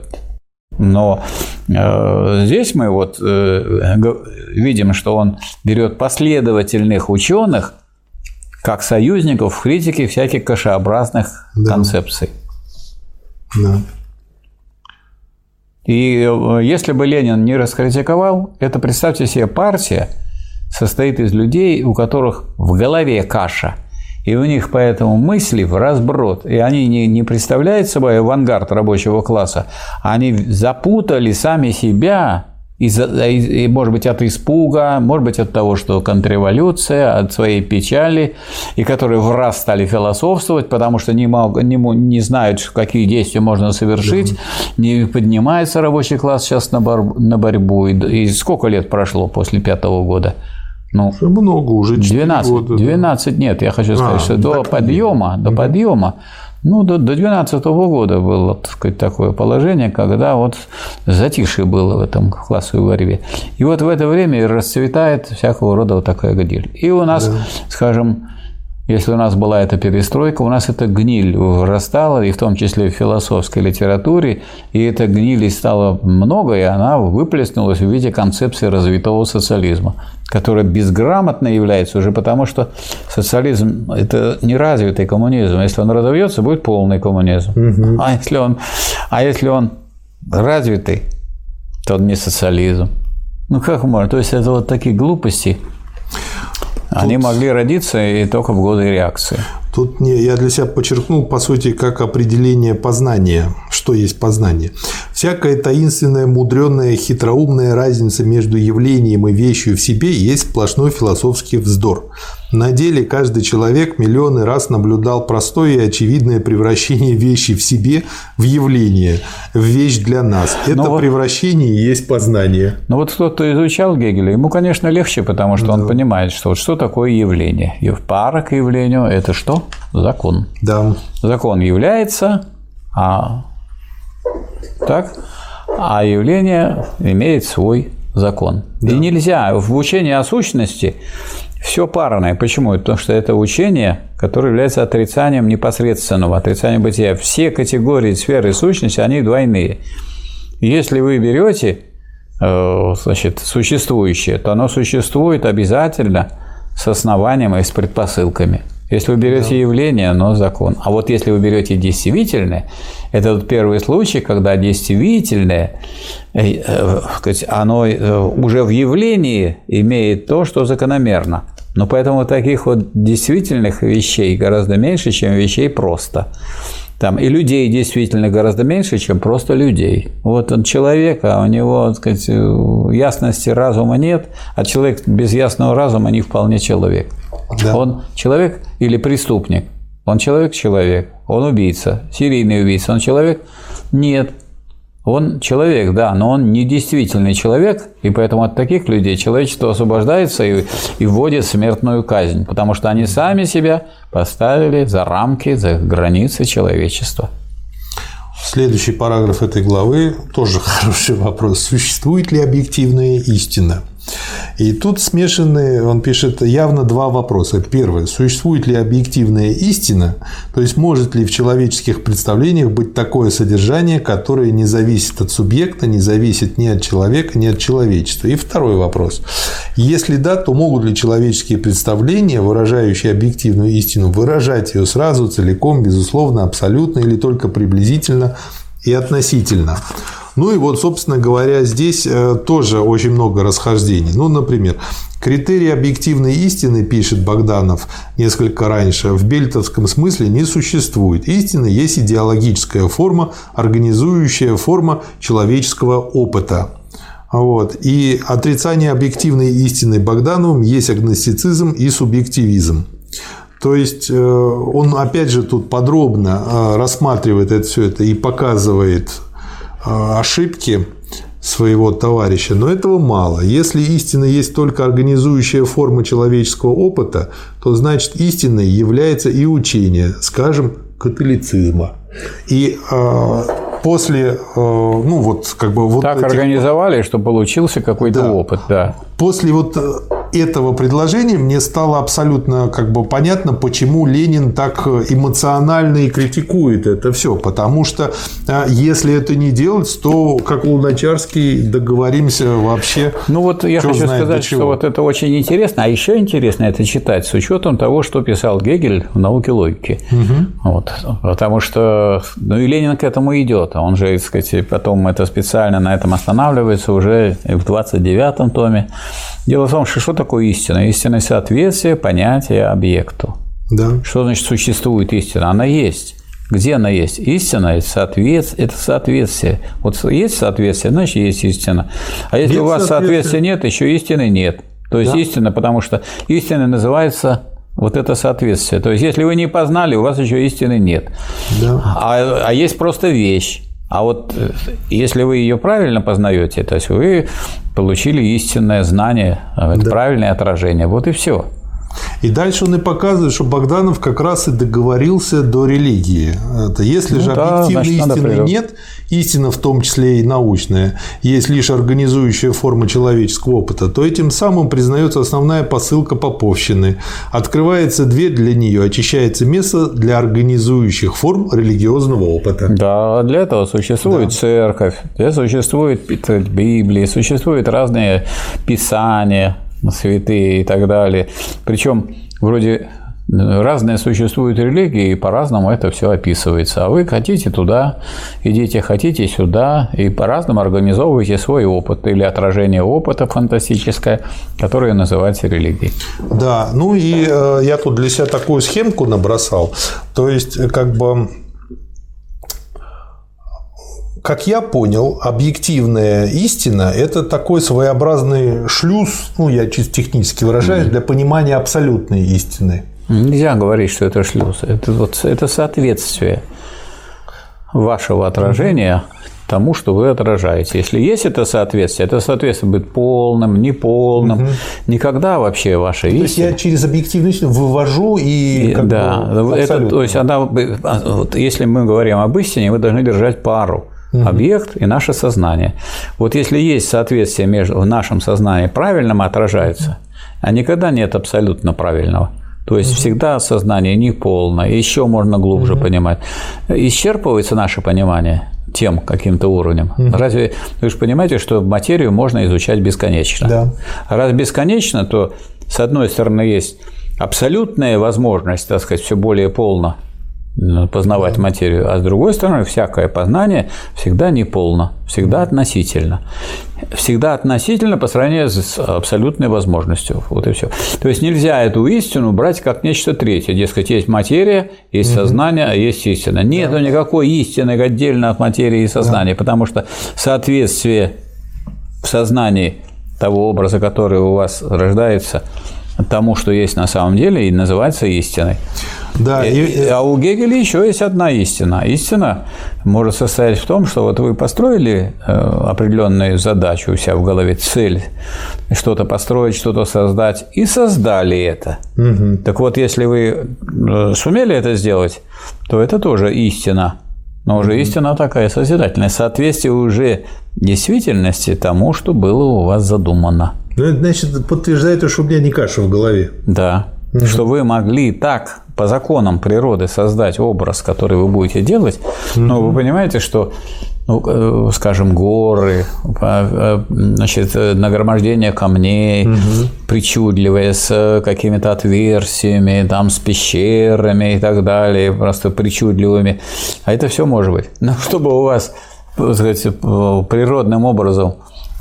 Но э, здесь мы вот э, видим, что он берет последовательных ученых как союзников в критике всяких кашеобразных да. концепций. Да. И э, если бы Ленин не раскритиковал, это, представьте себе, партия состоит из людей, у которых в голове каша – и у них поэтому мысли в разброд. И они не, не представляют собой авангард рабочего класса. Они запутали сами себя из, из, может быть, от испуга, может быть, от того, что контрреволюция, от своей печали, и которые в раз стали философствовать, потому что не, мог, не, не знают, какие действия можно совершить, да. не поднимается рабочий класс сейчас на, бор, на борьбу. И, и сколько лет прошло после пятого года? Ну, уже много, уже 12, года. 12 да. нет, я хочу сказать, а, что до подъема, до подъема, ну, до 2012 года было так сказать, такое положение, когда вот затишье было в этом классовой борьбе. И вот в это время расцветает всякого рода вот такая гниль. И у нас, да. скажем, если у нас была эта перестройка, у нас эта гниль вырастала, и в том числе в философской литературе, и эта гниль стало много, и она выплеснулась в виде концепции развитого социализма, которая безграмотно является уже потому, что социализм – это неразвитый коммунизм. Если он разовьется, будет полный коммунизм. Угу. А, если он, а если он развитый, то он не социализм. Ну как можно? То есть это вот такие глупости – они могли родиться и только в годы реакции. Тут не, я для себя подчеркнул, по сути, как определение познания, что есть познание. Всякая таинственная, мудренная, хитроумная разница между явлением и вещью в себе есть сплошной философский вздор. На деле каждый человек миллионы раз наблюдал простое и очевидное превращение вещи в себе в явление, в вещь для нас. Это вот, превращение и есть познание. Ну вот кто-то изучал Гегеля, ему, конечно, легче, потому что да. он понимает, что вот что такое явление. И в пара к явлению – это что? Закон. Да. Закон является, а так, а явление имеет свой закон. Да. И нельзя в учении о сущности все парное. Почему? Потому что это учение, которое является отрицанием непосредственного, отрицанием бытия. Все категории сферы сущности, они двойные. Если вы берете э, значит, существующее, то оно существует обязательно с основанием и с предпосылками. Если вы берете да. явление, оно закон. А вот если вы берете действительное, это вот первый случай, когда действительное, э, э, оно э, уже в явлении имеет то, что закономерно. Но поэтому таких вот действительных вещей гораздо меньше, чем вещей просто. Там и людей действительно гораздо меньше, чем просто людей. Вот он человек, а у него, так сказать, ясности разума нет, а человек без ясного разума не вполне человек. Да. Он человек или преступник? Он человек-человек. Он убийца, серийный убийца. Он человек? Нет. Он человек, да, но он не действительный человек, и поэтому от таких людей человечество освобождается и, и вводит смертную казнь, потому что они сами себя поставили за рамки, за границы человечества. Следующий параграф этой главы тоже хороший вопрос. Существует ли объективная истина? И тут смешаны, он пишет, явно два вопроса. Первый. Существует ли объективная истина? То есть, может ли в человеческих представлениях быть такое содержание, которое не зависит от субъекта, не зависит ни от человека, ни от человечества? И второй вопрос. Если да, то могут ли человеческие представления, выражающие объективную истину, выражать ее сразу, целиком, безусловно, абсолютно или только приблизительно и относительно? Ну и вот, собственно говоря, здесь э, тоже очень много расхождений. Ну, например, критерий объективной истины, пишет Богданов несколько раньше, в бельтовском смысле не существует. Истина есть идеологическая форма, организующая форма человеческого опыта. Вот. И отрицание объективной истины Богдановым есть агностицизм и субъективизм. То есть э, он опять же тут подробно э, рассматривает это все это и показывает ошибки своего товарища, но этого мало. Если истина есть только организующая форма человеческого опыта, то значит истиной является и учение, скажем, католицизма. И э, после, э, ну вот как бы вот так этих... организовали, что получился какой-то да. опыт, да. После вот этого предложения мне стало абсолютно как бы понятно, почему Ленин так эмоционально и критикует это все. Потому что а, если это не делать, то, как Луначарский, договоримся вообще. Ну вот я хочу сказать, что вот это очень интересно. А еще интересно это читать с учетом того, что писал Гегель в науке логики. Угу. Вот. Потому что ну и Ленин к этому идет. А он же, так сказать, потом это специально на этом останавливается уже в 29-м томе. Дело в том, что что такое истина? Истина – соответствие понятия объекту. Да. Что значит существует истина? Она есть. Где она есть? Истина – это соответствие. Это соответствие. Вот есть соответствие, значит, есть истина. А если нет у вас соответствия нет, еще истины нет. То есть да. истина, потому что истина называется вот это соответствие. То есть, если вы не познали, у вас еще истины нет. Да. А, а есть просто вещь. А вот э, если вы ее правильно познаете, то есть вы получили истинное знание, э, да. правильное отражение, вот и все. И дальше он и показывает, что Богданов как раз и договорился до религии. Это если ну, же да, объективной значит, истины нет, истина в том числе и научная, есть лишь организующая форма человеческого опыта, то этим самым признается основная посылка поповщины. Открывается дверь для нее, очищается место для организующих форм религиозного опыта. Да, для этого существует да. церковь, для существует Библия, существуют разные писания, святые и так далее. Причем вроде разные существуют религии, и по-разному это все описывается. А вы хотите туда, идите, хотите сюда, и по-разному организовываете свой опыт или отражение опыта фантастическое, которое называется религией. Да, ну и э, я тут для себя такую схемку набросал. То есть, как бы как я понял, объективная истина – это такой своеобразный шлюз, ну, я чисто технически выражаюсь, для понимания абсолютной истины. Нельзя говорить, что это шлюз. Это, вот, это соответствие вашего отражения тому, что вы отражаете. Если есть это соответствие, это соответствие будет полным, неполным, угу. никогда вообще ваша истина. То есть я через объективную истину вывожу и, и да, это, то есть она, вот, если мы говорим об истине, вы должны держать пару угу. объект и наше сознание. Вот если есть соответствие между в нашем сознании правильным отражается, а никогда нет абсолютно правильного. То есть угу. всегда сознание неполное, еще можно глубже угу. понимать. Исчерпывается наше понимание тем каким-то уровнем. Угу. Разве вы же понимаете, что материю можно изучать бесконечно? Да. Раз бесконечно, то с одной стороны есть абсолютная возможность, так сказать, все более полно познавать материю, а с другой стороны, всякое познание всегда неполно, всегда относительно. Всегда относительно по сравнению с абсолютной возможностью. Вот и все. То есть нельзя эту истину брать как нечто третье. Дескать, есть материя, есть сознание, а есть истина. Нет да. никакой истины отдельно от материи и сознания, да. потому что соответствие в сознании того образа, который у вас рождается, тому, что есть на самом деле, и называется истиной. Да, и, и... А у Гегеля еще есть одна истина. Истина может состоять в том, что вот вы построили э, определенную задачу у себя в голове, цель, что-то построить, что-то создать, и создали это. Угу. Так вот, если вы э, сумели это сделать, то это тоже истина. Но уже истина такая созидательная, соответствие уже действительности тому, что было у вас задумано. Ну, это значит подтверждает, что у меня не каша в голове. Да. Угу. Что вы могли так по законам природы создать образ, который вы будете делать, угу. но вы понимаете, что ну, э, скажем, горы, э, значит, нагромождение камней, угу. причудливые, с какими-то отверстиями, там, с пещерами и так далее, просто причудливыми. А это все может быть. Но чтобы у вас, так сказать, природным образом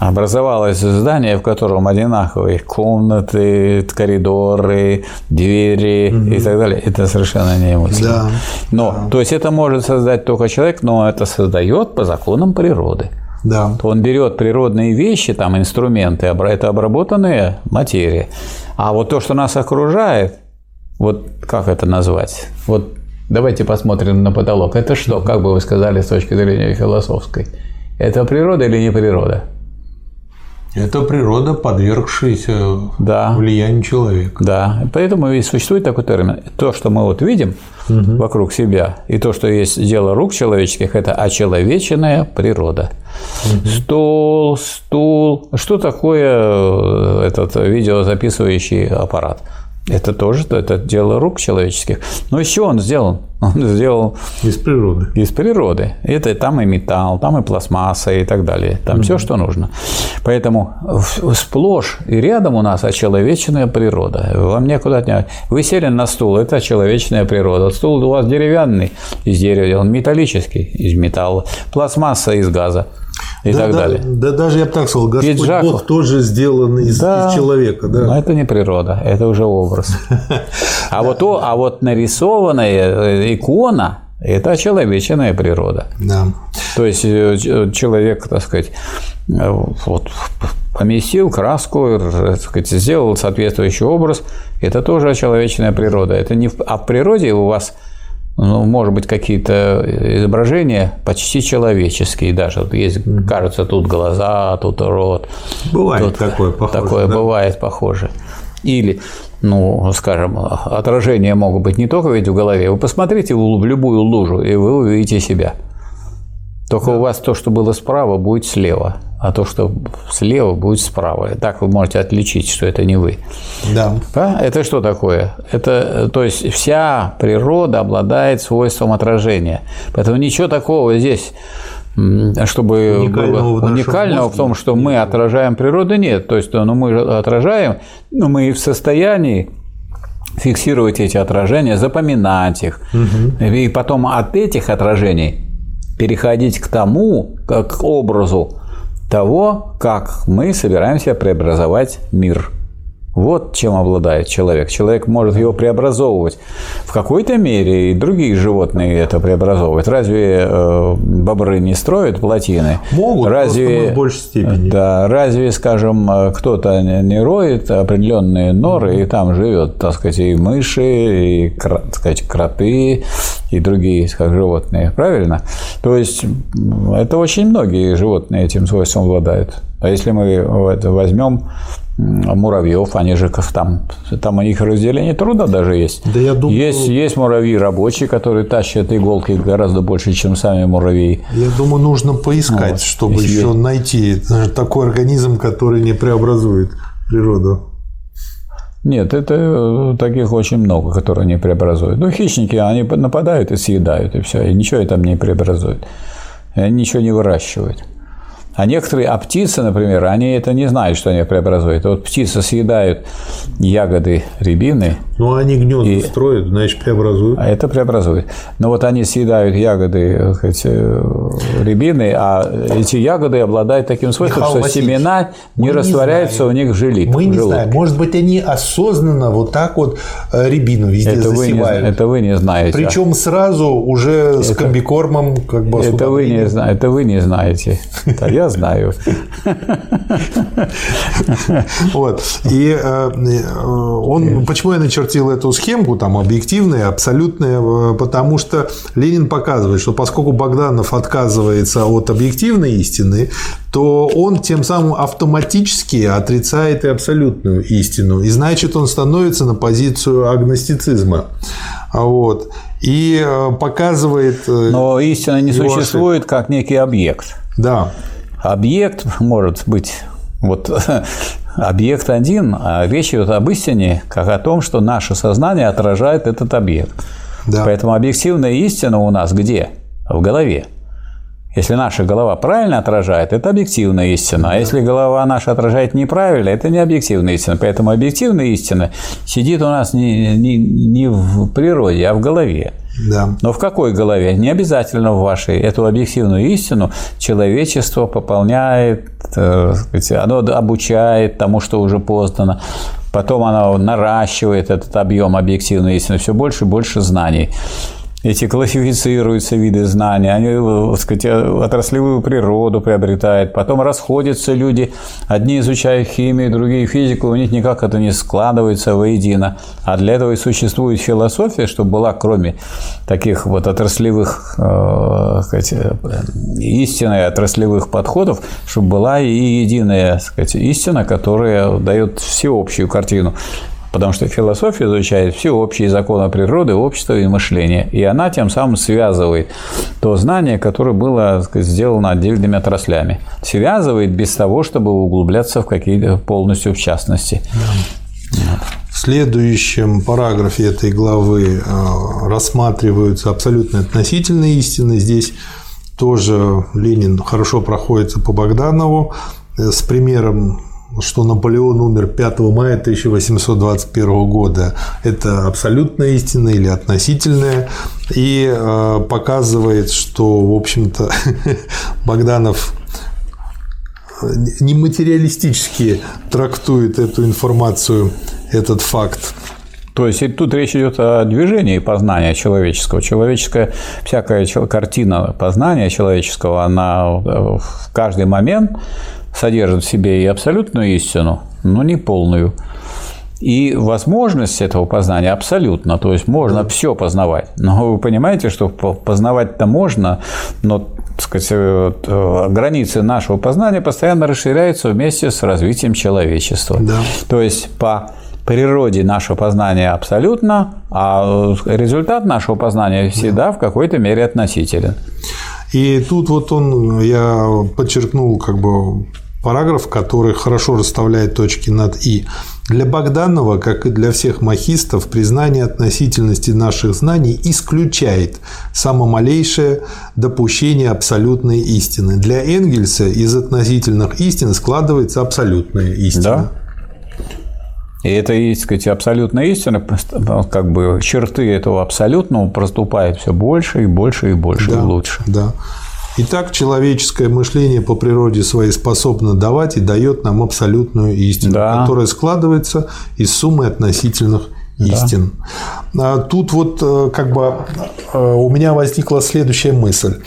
образовалось здание, в котором одинаковые комнаты, коридоры, двери угу. и так далее. Это совершенно немыслимо. Да. Но, да. то есть это может создать только человек, но это создает по законам природы. Да. Он берет природные вещи, там инструменты, это обработанные материи. А вот то, что нас окружает, вот как это назвать? Вот давайте посмотрим на потолок. Это что, как бы вы сказали с точки зрения философской? Это природа или не природа? Это природа, подвергшаяся да. влиянию человека. Да, поэтому и существует такой термин. То, что мы вот видим угу. вокруг себя, и то, что есть дело рук человеческих, это очеловеченная природа. Угу. Стол, стул. Что такое э, этот видеозаписывающий аппарат? Это тоже это дело рук человеческих. Но чего он сделан? Он сделал из природы. Из природы. Это там и металл, там и пластмасса и так далее. Там угу. все, что нужно. Поэтому сплошь и рядом у нас очеловеченная природа. Вам некуда отнять. Вы сели на стул, это очеловеченная природа. Стул у вас деревянный из дерева, он металлический из металла, пластмасса из газа и да, так да, далее. Да, даже я бы так сказал, Господь Пиджак, Бог тоже сделан из, да, из человека. Да. Но это не природа, это уже образ. А вот, то, а вот нарисованная э, икона – это человечная природа. Да. То есть э, человек, так сказать, э, вот, поместил краску, так сказать, сделал соответствующий образ. Это тоже человечная природа. Это не. А в природе у вас ну, может быть, какие-то изображения почти человеческие даже. Есть, кажется, тут глаза, тут рот. Бывает тут такое похоже. Такое да? бывает похоже. Или, ну, скажем, отражения могут быть не только ведь в голове. Вы посмотрите в любую лужу, и вы увидите себя. Только да. у вас то, что было справа, будет слева а то, что слева, будет справа. Так вы можете отличить, что это не вы. Да. да? Это что такое? Это, то есть вся природа обладает свойством отражения. Поэтому ничего такого здесь чтобы уникального, было уникального в том, что мы отражаем природу, нет. То есть, ну, мы отражаем, но мы в состоянии фиксировать эти отражения, запоминать их, угу. и потом от этих отражений переходить к тому, как к образу, того, как мы собираемся преобразовать мир. Вот чем обладает человек. Человек может его преобразовывать в какой-то мере, и другие животные это преобразовывают. Разве э, бобры не строят плотины? Могут, разве, в большей степени. Да, разве, скажем, кто-то не роет определенные норы, и там живет, так сказать, и мыши, и, так сказать, кроты, и другие как животные, правильно? То есть это очень многие животные этим свойством обладают. А если мы возьмем муравьев, они же там, там у них разделение труда даже есть. Да я думаю... Есть, есть муравьи рабочие, которые тащат иголки гораздо больше, чем сами муравьи. Я думаю, нужно поискать, вот. чтобы Если еще есть... найти такой организм, который не преобразует природу. Нет, это э, таких очень много, которые не преобразуют. Ну, хищники, они нападают и съедают, и все, и ничего там не преобразуют. И они ничего не выращивают. А некоторые, а птицы, например, они это не знают, что они преобразуют. Вот птицы съедают ягоды рябины, Ну, они гнезда и... строят, значит, преобразуют. А это преобразует. Но вот они съедают ягоды эти, рябины, а эти ягоды обладают таким свойством, Михаил что семена не растворяются не у них в желе. Мы не знаем. Может быть, они осознанно вот так вот э, рябину везде это засевают. Вы не, это вы не знаете. Причем сразу уже это, с комбикормом как бы это вы, не, это вы не знаете. Это я знаю. Вот. И э, э, он, почему я начертил эту схемку, там, объективная, абсолютная, э, потому что Ленин показывает, что поскольку Богданов отказывается от объективной истины, то он тем самым автоматически отрицает и абсолютную истину. И значит, он становится на позицию агностицизма. Вот. И показывает... Но истина не существует как некий объект. Да. Объект может быть вот объект один, а речь идет об истине, как о том, что наше сознание отражает этот объект. Да. Поэтому объективная истина у нас где? В голове. Если наша голова правильно отражает, это объективная истина. А если голова наша отражает неправильно, это не объективная истина. Поэтому объективная истина сидит у нас не, не, не в природе, а в голове. Да. Но в какой голове? Не обязательно в вашей. Эту объективную истину человечество пополняет, э, оно обучает тому, что уже познано. Потом оно наращивает этот объем объективной истины, все больше и больше знаний эти классифицируются виды знаний, они, так сказать, отраслевую природу приобретают, потом расходятся люди, одни изучают химию, другие физику, у них никак это не складывается воедино. А для этого и существует философия, чтобы была, кроме таких вот отраслевых, э, сказать, истинных отраслевых подходов, чтобы была и единая сказать, истина, которая дает всеобщую картину. Потому что философия изучает все общие законы природы, общества и мышления. И она тем самым связывает то знание, которое было сказать, сделано отдельными отраслями. Связывает без того, чтобы углубляться в какие-то полностью в частности. В следующем параграфе этой главы э, рассматриваются абсолютно относительные истины. Здесь тоже Ленин хорошо проходится по Богданову э, с примером что Наполеон умер 5 мая 1821 года, это абсолютная истина или относительная, и э, показывает, что, в общем-то, Богданов не материалистически трактует эту информацию, этот факт. То есть тут речь идет о движении познания человеческого. Человеческая всякая картина познания человеческого, она в каждый момент содержит в себе и абсолютную истину, но не полную. И возможность этого познания абсолютно, то есть можно все познавать. Но вы понимаете, что познавать-то можно, но так сказать, э, границы нашего познания постоянно расширяются вместе с развитием человечества. Да. То есть по природе нашего познания абсолютно, а результат нашего познания всегда в какой-то мере относителен. И тут вот он, я подчеркнул как бы параграф, который хорошо расставляет точки над «и». Для Богданова, как и для всех махистов, признание относительности наших знаний исключает само малейшее допущение абсолютной истины. Для Энгельса из относительных истин складывается абсолютная истина. Да. И это, так сказать, абсолютная истина, как бы черты этого абсолютного проступают все больше и больше и больше да, и лучше. Да. Итак, человеческое мышление по природе своей способно давать и дает нам абсолютную истину, да. которая складывается из суммы относительных истин. Да. Тут вот э, как бы э, у меня возникла следующая мысль.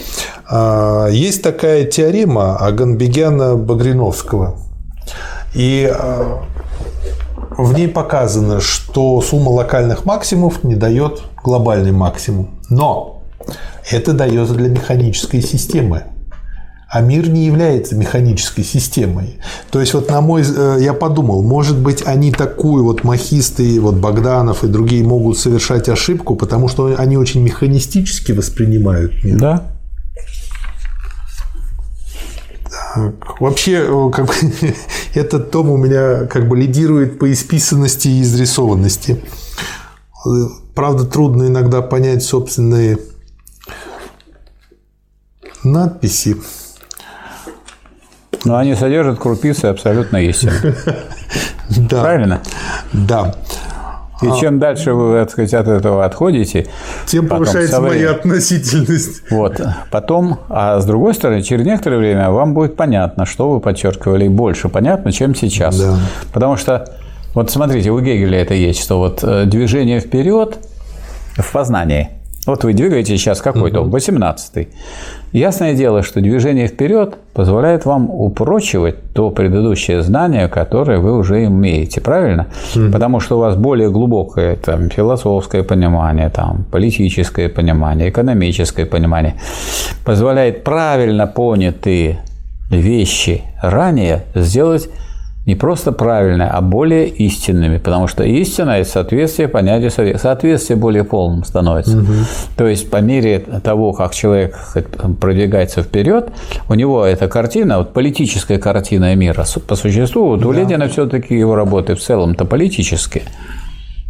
А, есть такая теорема Аганбегяна Багриновского. И э, в ней показано, что сумма локальных максимумов не дает глобальный максимум. Но это дается для механической системы. А мир не является механической системой. То есть, вот на мой, э, я подумал, может быть, они такую вот махисты, вот Богданов и другие могут совершать ошибку, потому что они очень механистически воспринимают мир. Да. Вообще, э, как бы, этот том у меня как бы лидирует по исписанности и изрисованности. Э, правда, трудно иногда понять собственные надписи. Но они содержат крупицы абсолютно истины. Да. Правильно? Да. И а... чем дальше вы, так сказать, от этого отходите, тем повышается моя относительность. Вот. Потом, а с другой стороны, через некоторое время вам будет понятно, что вы подчеркивали, больше понятно, чем сейчас. Да. Потому что, вот смотрите, у Гегеля это есть, что вот э, движение вперед в познании – вот вы двигаете сейчас какой то 18-й. Ясное дело, что движение вперед позволяет вам упрочивать то предыдущее знание, которое вы уже имеете, правильно? Mm-hmm. Потому что у вас более глубокое там, философское понимание, там, политическое понимание, экономическое понимание позволяет правильно понятые вещи ранее сделать не просто правильные, а более истинными, потому что истина – это соответствие понятию соответствие более полным становится. Угу. То есть по мере того, как человек продвигается вперед, у него эта картина, вот политическая картина мира по существу, вот у да. Ленина все-таки его работы в целом-то политические.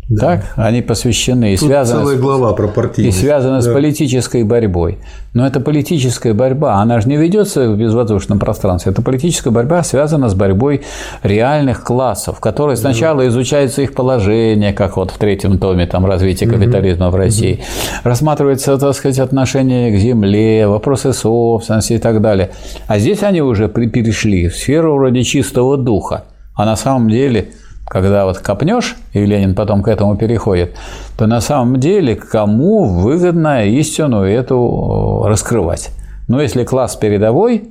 Да. Так, они посвящены и связаны, целая глава про партийность. и связаны да. с политической борьбой. Но эта политическая борьба, она же не ведется в безвоздушном пространстве. Эта политическая борьба связана с борьбой реальных классов, которые сначала изучается их положение, как вот в третьем томе там развитие капитализма угу. в России, угу. рассматривается, так сказать, отношение к земле, вопросы собственности и так далее. А здесь они уже перешли в сферу вроде чистого духа. А на самом деле когда вот копнешь, и Ленин потом к этому переходит, то на самом деле кому выгодно истину эту э, раскрывать? Но если класс передовой,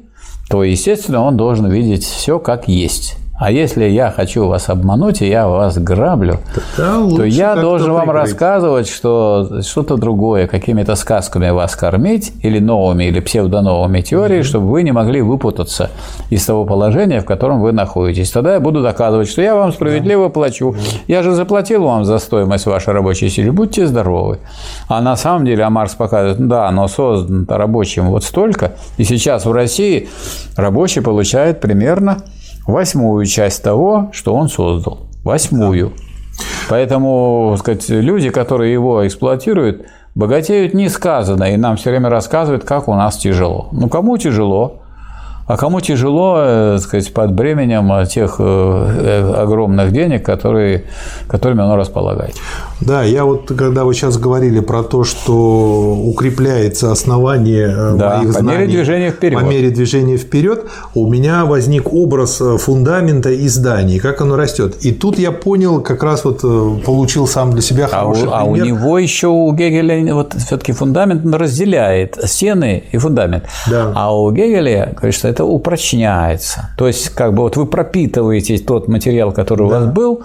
то, естественно, он должен видеть все как есть. А если я хочу вас обмануть, и я вас граблю, то я должен вам прикрыть. рассказывать, что что-то другое, какими-то сказками вас кормить, или новыми, или псевдоновыми теориями, mm-hmm. чтобы вы не могли выпутаться из того положения, в котором вы находитесь. Тогда я буду доказывать, что я вам справедливо плачу. Mm-hmm. Я же заплатил вам за стоимость вашей рабочей силы. Будьте здоровы. А на самом деле, а Маркс показывает, да, но создан рабочим вот столько, и сейчас в России рабочий получает примерно восьмую часть того, что он создал. Восьмую. Поэтому, сказать, люди, которые его эксплуатируют, богатеют несказанно, и нам все время рассказывают, как у нас тяжело. Ну, кому тяжело? А кому тяжело, э, сказать, под бременем тех э, э, огромных денег, которые, которыми оно располагает. Да, я вот, когда вы сейчас говорили про то, что укрепляется основание да, моих по знаний, мере движения вперед. по мере движения вперед, у меня возник образ фундамента и зданий, как оно растет. И тут я понял, как раз вот получил сам для себя хороший а у, пример. А у него еще у Гегеля вот все-таки фундамент разделяет стены и фундамент. Да. А у Гегеля, конечно, это упрочняется. То есть, как бы вот вы пропитываете тот материал, который да. у вас был,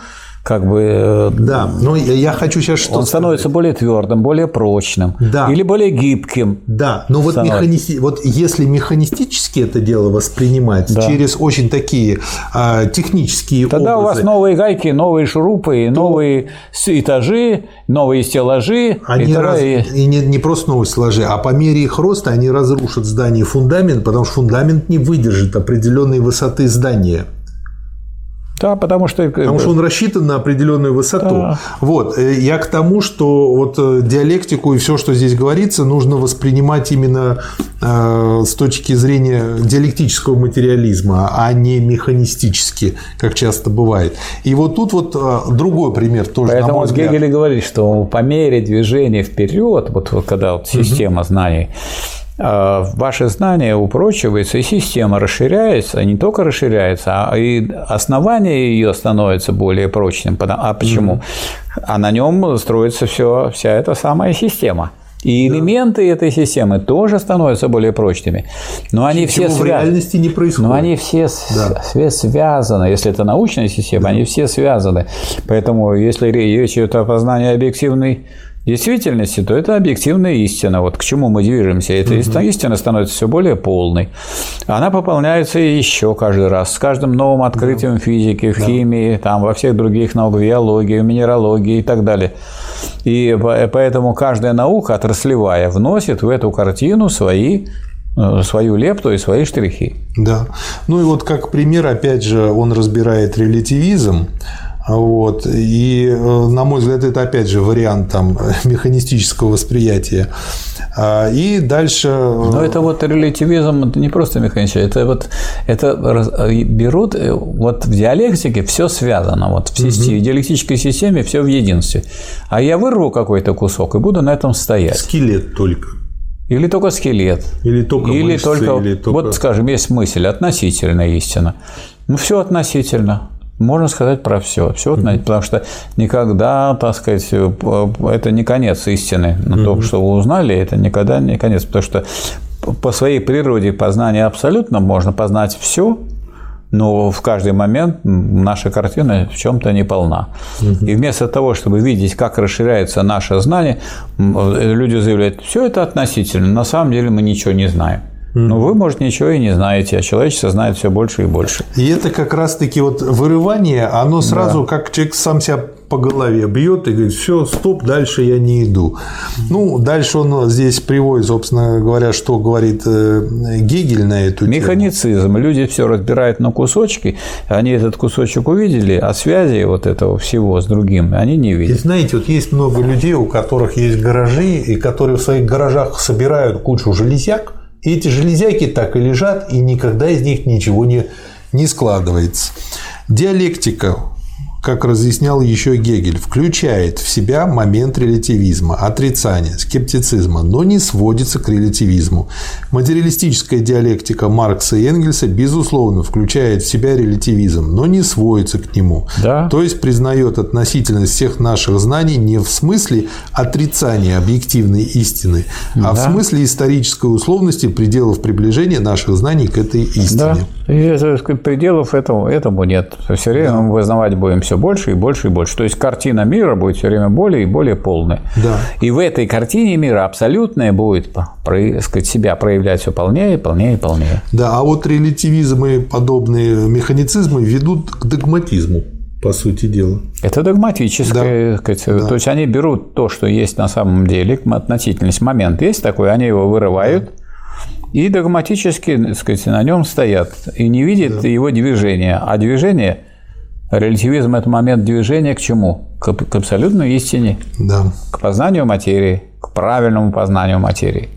как бы... Э, да, но я хочу сейчас что Он становится сказать. более твердым, более прочным. Да. Или более гибким. Да, но вот, механисти... вот если механистически это дело воспринимать да. через очень такие а, технические Тогда образы, у вас новые гайки, новые шурупы, то... новые этажи, новые стеллажи. Они и, раз... и не, не просто новые стеллажи, а по мере их роста они разрушат здание фундамент, потому что фундамент не выдержит определенной высоты здания. Да, потому что... Потому что он рассчитан на определенную высоту. Да. Вот. Э, я к тому, что вот э, диалектику и все, что здесь говорится, нужно воспринимать именно э, с точки зрения диалектического материализма, а не механистически, как часто бывает. И вот тут вот другой пример тоже, Поэтому на мой взгляд. Гегель говорит, что по мере движения вперед, вот, вот когда вот система угу. знаний ваше знание упрочивается, и система расширяется, не только расширяется, а и основание ее становится более прочным. А почему? Mm-hmm. А на нем строится все, вся эта самая система. И элементы да. этой системы тоже становятся более прочными. Но они Чего все связаны. в реальности не происходит. Но они все, да. все связаны. Если это научная система, да. они все связаны. Поэтому, если речь идет о познании объективной действительности, то это объективная истина. Вот к чему мы движемся. Эта угу. истина становится все более полной. Она пополняется еще каждый раз. С каждым новым открытием да. физики, в да. химии, там, во всех других науках, биологии, минералогии и так далее. И поэтому каждая наука отраслевая вносит в эту картину свои э, свою лепту и свои штрихи. Да. Ну и вот как пример, опять же, он разбирает релятивизм. Вот. И, э, на мой взгляд, это опять же вариант там, механистического восприятия. А, и дальше... Но это вот релятивизм, это не просто механический, это вот это берут, э, вот в диалектике все связано, вот в, системе, в диалектической системе все в единстве. А я вырву какой-то кусок и буду на этом стоять. Скелет только. Или только скелет. Или только или мышцы, только, или только... Вот, скажем, есть мысль, относительная истина. Ну, все относительно. Можно сказать про все. Все mm-hmm. потому что никогда, так сказать, э, это не конец истины. Но mm-hmm. то, что вы узнали, это никогда не конец. Потому что по своей природе познания абсолютно можно познать все, но в каждый момент наша картина в чем-то не полна. Угу. И вместо того, чтобы видеть, как расширяется наше знание, люди заявляют, все это относительно, на самом деле мы ничего не знаем. Но вы, может, ничего и не знаете, а человечество знает все больше и больше. И это как раз-таки вот вырывание, оно сразу, да. как человек сам себя по голове бьет и говорит, все, стоп, дальше я не иду. Ну, дальше он здесь приводит, собственно говоря, что говорит э, Гегель на эту Механицизм. Тему. Люди все разбирают на кусочки, они этот кусочек увидели, а связи вот этого всего с другим они не видят. И знаете, вот есть много людей, у которых есть гаражи, и которые в своих гаражах собирают кучу железяк, и эти железяки так и лежат, и никогда из них ничего не, не складывается. Диалектика как разъяснял еще Гегель, включает в себя момент релятивизма, отрицания, скептицизма, но не сводится к релятивизму. Материалистическая диалектика Маркса и Энгельса, безусловно, включает в себя релятивизм, но не сводится к нему. Да. То есть признает относительность всех наших знаний не в смысле отрицания объективной истины, а да. в смысле исторической условности пределов приближения наших знаний к этой истине. Да. И пределов этому, этому нет. Все время да. мы вызнавать будем все больше и больше и больше. То есть картина мира будет все время более и более полная. Да. И в этой картине мира абсолютное будет сказать, себя проявлять все полнее, полнее и полнее. Да, а вот релятивизм и подобные механицизмы ведут к догматизму по сути дела. Это догматическое, да. сказать, да. то есть они берут то, что есть на самом деле, относительность, момент есть такой, они его вырывают, да. и догматически, так сказать, на нем стоят и не видят да. его движения, а движение Релятивизм – это момент движения к чему? К, к абсолютной истине, да. к познанию материи, к правильному познанию материи.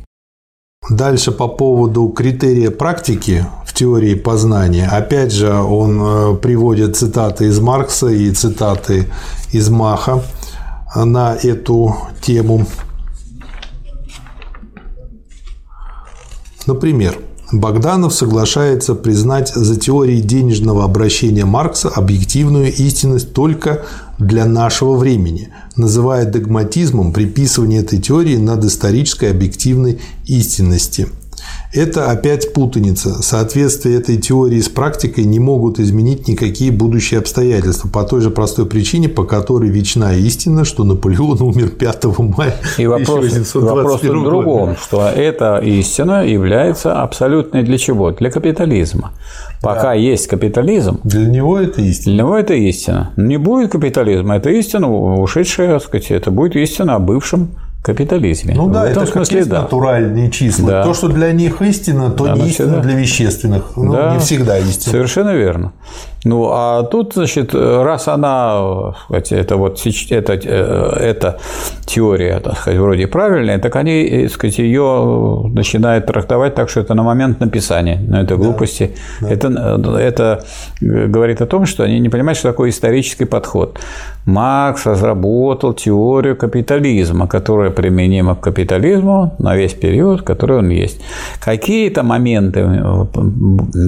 Дальше по поводу критерия практики в теории познания. Опять же, он э, приводит цитаты из Маркса и цитаты из Маха на эту тему. Например, Богданов соглашается признать за теорией денежного обращения Маркса объективную истинность только для нашего времени, называя догматизмом приписывание этой теории над исторической объективной истинности – это опять путаница. Соответствие этой теории с практикой не могут изменить никакие будущие обстоятельства по той же простой причине, по которой вечная истина, что Наполеон умер 5 мая И вопрос, вопрос в другом, что эта истина является абсолютной для чего? Для капитализма. Пока да. есть капитализм, для него это истина. Для него это истина. Не будет капитализма, это истина ушедшая, так сказать, это будет истина о бывшем капитализме. Ну да, в этом это смысле, как да. натуральные числа. Да. То, что для них истина, то да, не истина всегда. для вещественных. Ну, да, не всегда истина. Совершенно верно. Ну, а тут, значит, раз она, сказать, это вот это, э, эта теория, так сказать, вроде правильная, так они, э, так сказать, ее начинают трактовать так, что это на момент написания, но это глупости. Да, да. Это, это говорит о том, что они не понимают, что такое исторический подход. Маркс разработал теорию капитализма, которая применима к капитализму на весь период, который он есть. Какие-то моменты э,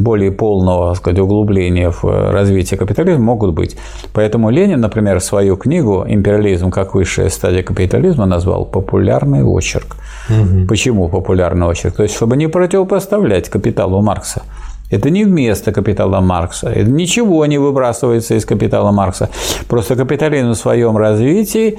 более полного так сказать, углубления в развития капитализма могут быть. Поэтому Ленин, например, свою книгу «Империализм как высшая стадия капитализма» назвал «Популярный очерк». Угу. Почему популярный очерк? То есть, чтобы не противопоставлять капиталу Маркса. Это не вместо капитала Маркса. Это ничего не выбрасывается из капитала Маркса. Просто капитализм в своем развитии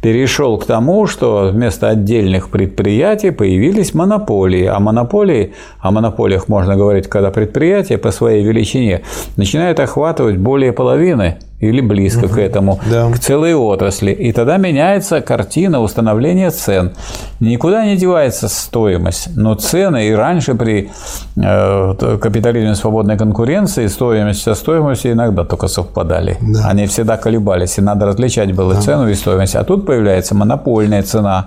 перешел к тому, что вместо отдельных предприятий появились монополии. А монополии, о монополиях можно говорить, когда предприятия по своей величине начинают охватывать более половины или близко угу. к этому, да. к целой отрасли. И тогда меняется картина установления цен. Никуда не девается стоимость, но цены и раньше при э, капитализме свободной конкуренции стоимость со стоимостью иногда только совпадали. Да. Они всегда колебались, и надо различать было да. цену и стоимость. А тут появляется монопольная цена.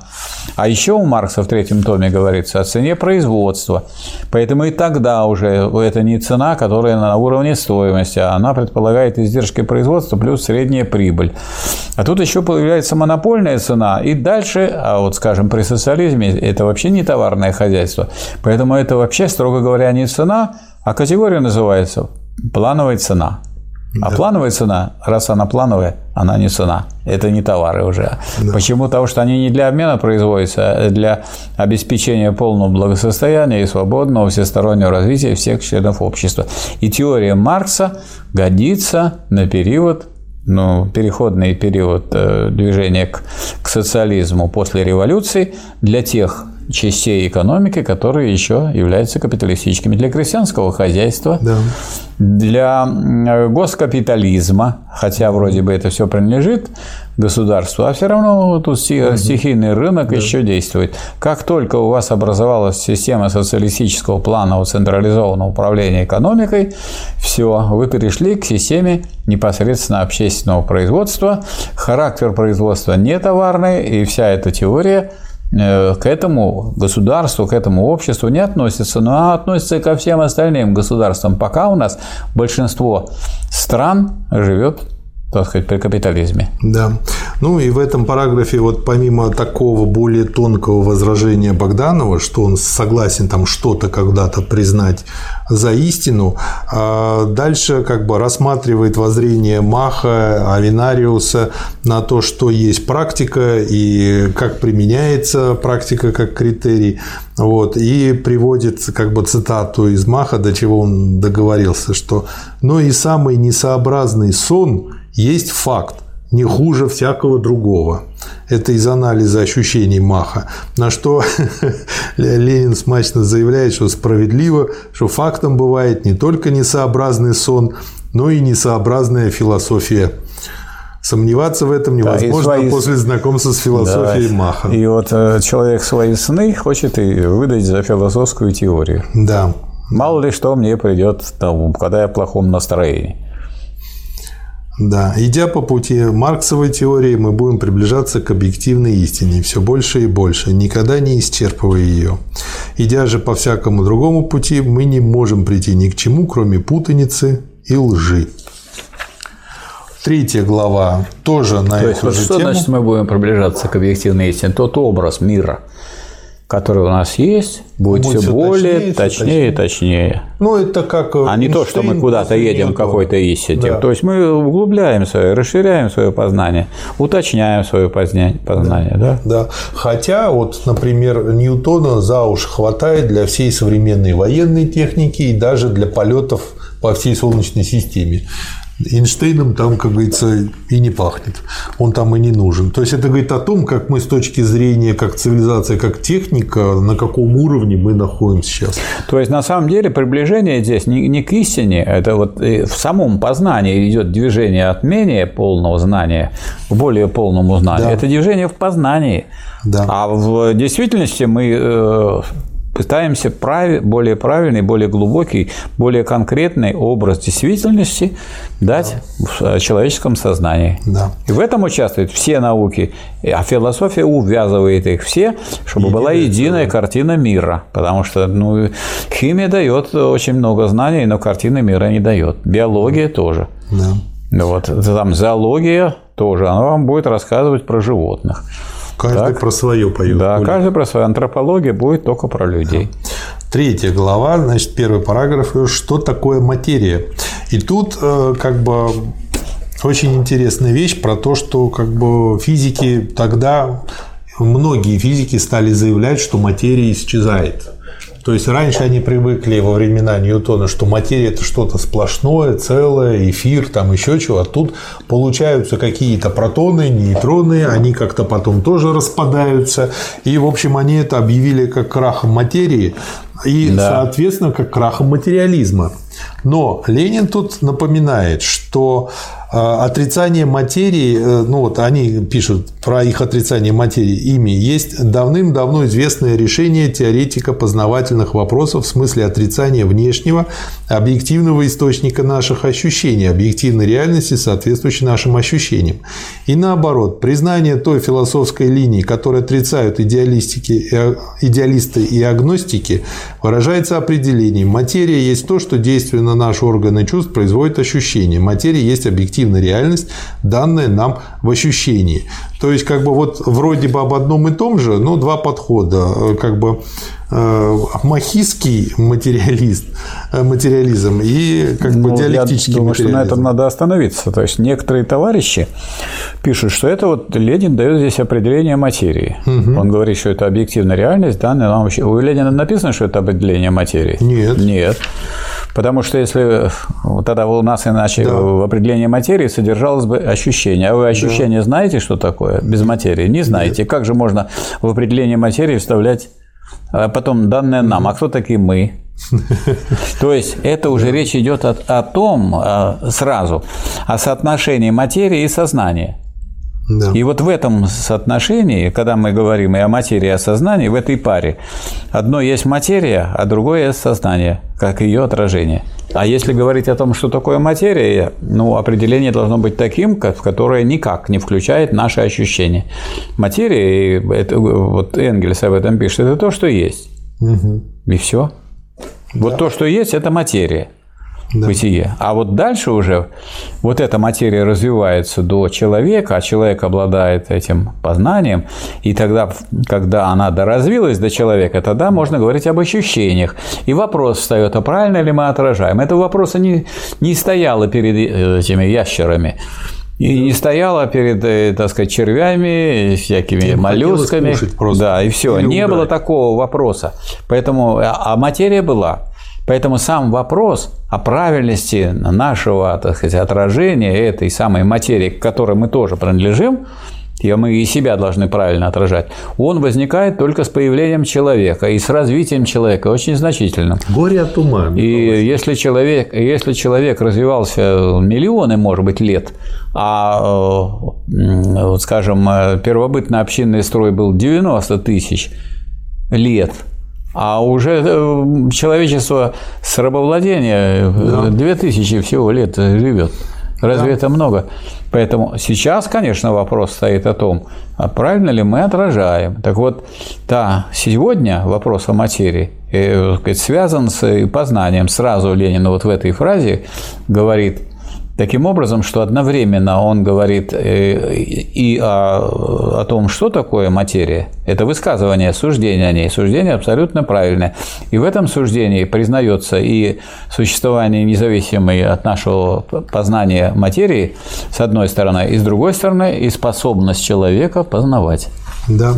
А еще у Маркса в третьем томе говорится о цене производства. Поэтому и тогда уже это не цена, которая на уровне стоимости, а она предполагает издержки производства плюс средняя прибыль. А тут еще появляется монопольная цена, и дальше, а вот, скажем, при социализме это вообще не товарное хозяйство. Поэтому это вообще, строго говоря, не цена, а категория называется плановая цена. А да. плановая цена, раз она плановая, она не цена. Это не товары уже. Да. Почему? Потому что они не для обмена производятся, а для обеспечения полного благосостояния и свободного всестороннего развития всех членов общества. И теория Маркса годится на период ну, переходный период э, движения к, к социализму после революции для тех частей экономики, которые еще являются капиталистическими. Для крестьянского хозяйства, да. для госкапитализма, хотя вроде бы это все принадлежит государству, а все равно тут стихийный рынок да. еще действует. Как только у вас образовалась система социалистического планового централизованного управления экономикой, все, вы перешли к системе непосредственно общественного производства. Характер производства не товарный, и вся эта теория – Э, к этому государству, к этому обществу не относится, но относится и ко всем остальным государствам, пока у нас большинство стран живет так сказать, при капитализме. Да. Ну и в этом параграфе вот помимо такого более тонкого возражения Богданова, что он согласен там что-то когда-то признать за истину, а дальше как бы рассматривает воззрение Маха, Авинариуса на то, что есть практика и как применяется практика как критерий. Вот, и приводит как бы цитату из Маха, до чего он договорился, что «но и самый несообразный сон есть факт, не хуже всякого другого. Это из анализа ощущений Маха. На что Ленин смачно заявляет, что справедливо, что фактом бывает не только несообразный сон, но и несообразная философия. Сомневаться в этом невозможно да, свои... после знакомства с философией да. Маха. И вот э, человек свои сны хочет и выдать за философскую теорию. Да. Мало ли что мне придет, там, когда я в плохом настроении. Да, идя по пути Марксовой теории, мы будем приближаться к объективной истине все больше и больше, никогда не исчерпывая ее. Идя же по всякому другому пути, мы не можем прийти ни к чему, кроме путаницы и лжи. Третья глава тоже на То эту есть, же что тему. значит мы будем приближаться к объективной истине? Тот образ мира – который у нас есть, будет, будет все более точнее, точнее и точнее. Ну, это как А не то, что мы куда-то едем к какой-то истине. Да. То есть мы углубляем свое, расширяем свое познание, уточняем свое познание. Да. Да? да. Хотя, вот, например, Ньютона за уши хватает для всей современной военной техники и даже для полетов по всей Солнечной системе. Эйнштейном там, как говорится, и не пахнет. Он там и не нужен. То есть это говорит о том, как мы с точки зрения как цивилизация, как техника, на каком уровне мы находимся сейчас. То есть на самом деле приближение здесь не, не к истине, это вот в самом познании идет движение от менее полного знания к более полному знанию. Да. Это движение в познании. Да. А в действительности мы э, пытаемся прав... более правильный, более глубокий, более конкретный образ действительности дать да. в человеческом сознании. Да. И в этом участвуют все науки, а философия увязывает их все, чтобы Единая была единая целая. картина мира. Потому что ну, химия дает очень много знаний, но картины мира не дает. Биология тоже. Да. Вот, там зоология тоже, она вам будет рассказывать про животных. Каждый так? про свое поет. Да, более. каждый про свою. Антропология будет только про людей. Да. Третья глава, значит, первый параграф, что такое материя. И тут э, как бы очень интересная вещь про то, что как бы физики тогда, многие физики стали заявлять, что материя исчезает. То есть раньше они привыкли во времена Ньютона, что материя это что-то сплошное, целое, эфир, там еще чего. А тут получаются какие-то протоны, нейтроны, они как-то потом тоже распадаются. И, в общем, они это объявили как крахом материи и, да. соответственно, как крахом материализма. Но Ленин тут напоминает, что А, отрицание материи, э, ну вот они пишут про их отрицание материи, ими есть давным-давно известное решение теоретика познавательных вопросов в смысле отрицания внешнего объективного источника наших ощущений, объективной реальности, соответствующей нашим ощущениям. И наоборот, признание той философской линии, которая отрицают идеалистики, э, идеалисты и агностики, выражается определением. Материя есть то, что действие на наши органы чувств производит ощущение. Материя есть объективная реальность, данная нам в ощущении. То есть, как бы вот вроде бы об одном и том же, но два подхода. Э, как бы э, махистский материалист, э, материализм и как ну, бы диалектический я думаю, материализм. что на этом надо остановиться. То есть некоторые товарищи пишут, что это вот Ленин дает здесь определение материи. Угу. Он говорит, что это объективная реальность, данная нам. У Ленина написано, что это определение материи? Нет. Нет. Потому что если тогда у нас иначе да. в определении материи содержалось бы ощущение. А вы ощущение да. знаете, что такое без материи? Не знаете. Нет. Как же можно в определение материи вставлять а потом данные нам? А кто такие мы? То есть это уже речь идет о, о том а, сразу, о соотношении материи и сознания. Да. И вот в этом соотношении, когда мы говорим и о материи, и о сознании, в этой паре, одно есть материя, а другое есть сознание, как ее отражение. А если говорить о том, что такое материя, ну, определение должно быть таким, которое никак не включает наши ощущения. Материя, это, вот Энгельс об этом пишет, это то, что есть. Угу. И все. Да. Вот то, что есть, это материя да. бытие. А вот дальше уже вот эта материя развивается до человека, а человек обладает этим познанием, и тогда, когда она доразвилась до человека, тогда можно говорить об ощущениях. И вопрос встает, а правильно ли мы отражаем? Этого вопроса не, не стояло перед э, этими ящерами. И не стояла перед, э, так сказать, червями, всякими Им моллюсками. Да, и все. не было такого вопроса. Поэтому, а, а материя была. Поэтому сам вопрос о правильности нашего так сказать, отражения этой самой материи, к которой мы тоже принадлежим, и мы и себя должны правильно отражать, он возникает только с появлением человека и с развитием человека очень значительным. Горе от ума. И если человек, если человек развивался миллионы, может быть, лет, а, э, скажем, первобытный общинный строй был 90 тысяч лет – а уже э, человечество с рабовладения да. 2000 всего лет живет. Разве да. это много? Поэтому сейчас, конечно, вопрос стоит о том, а правильно ли мы отражаем. Так вот, да, сегодня вопрос о материи э, связан с познанием. Сразу Ленин вот в этой фразе говорит Таким образом, что одновременно он говорит э, и о, о том, что такое материя, это высказывание, суждение о ней. Суждение абсолютно правильное. И в этом суждении признается и существование независимой от нашего познания материи, с одной стороны, и с другой стороны, и способность человека познавать. Да.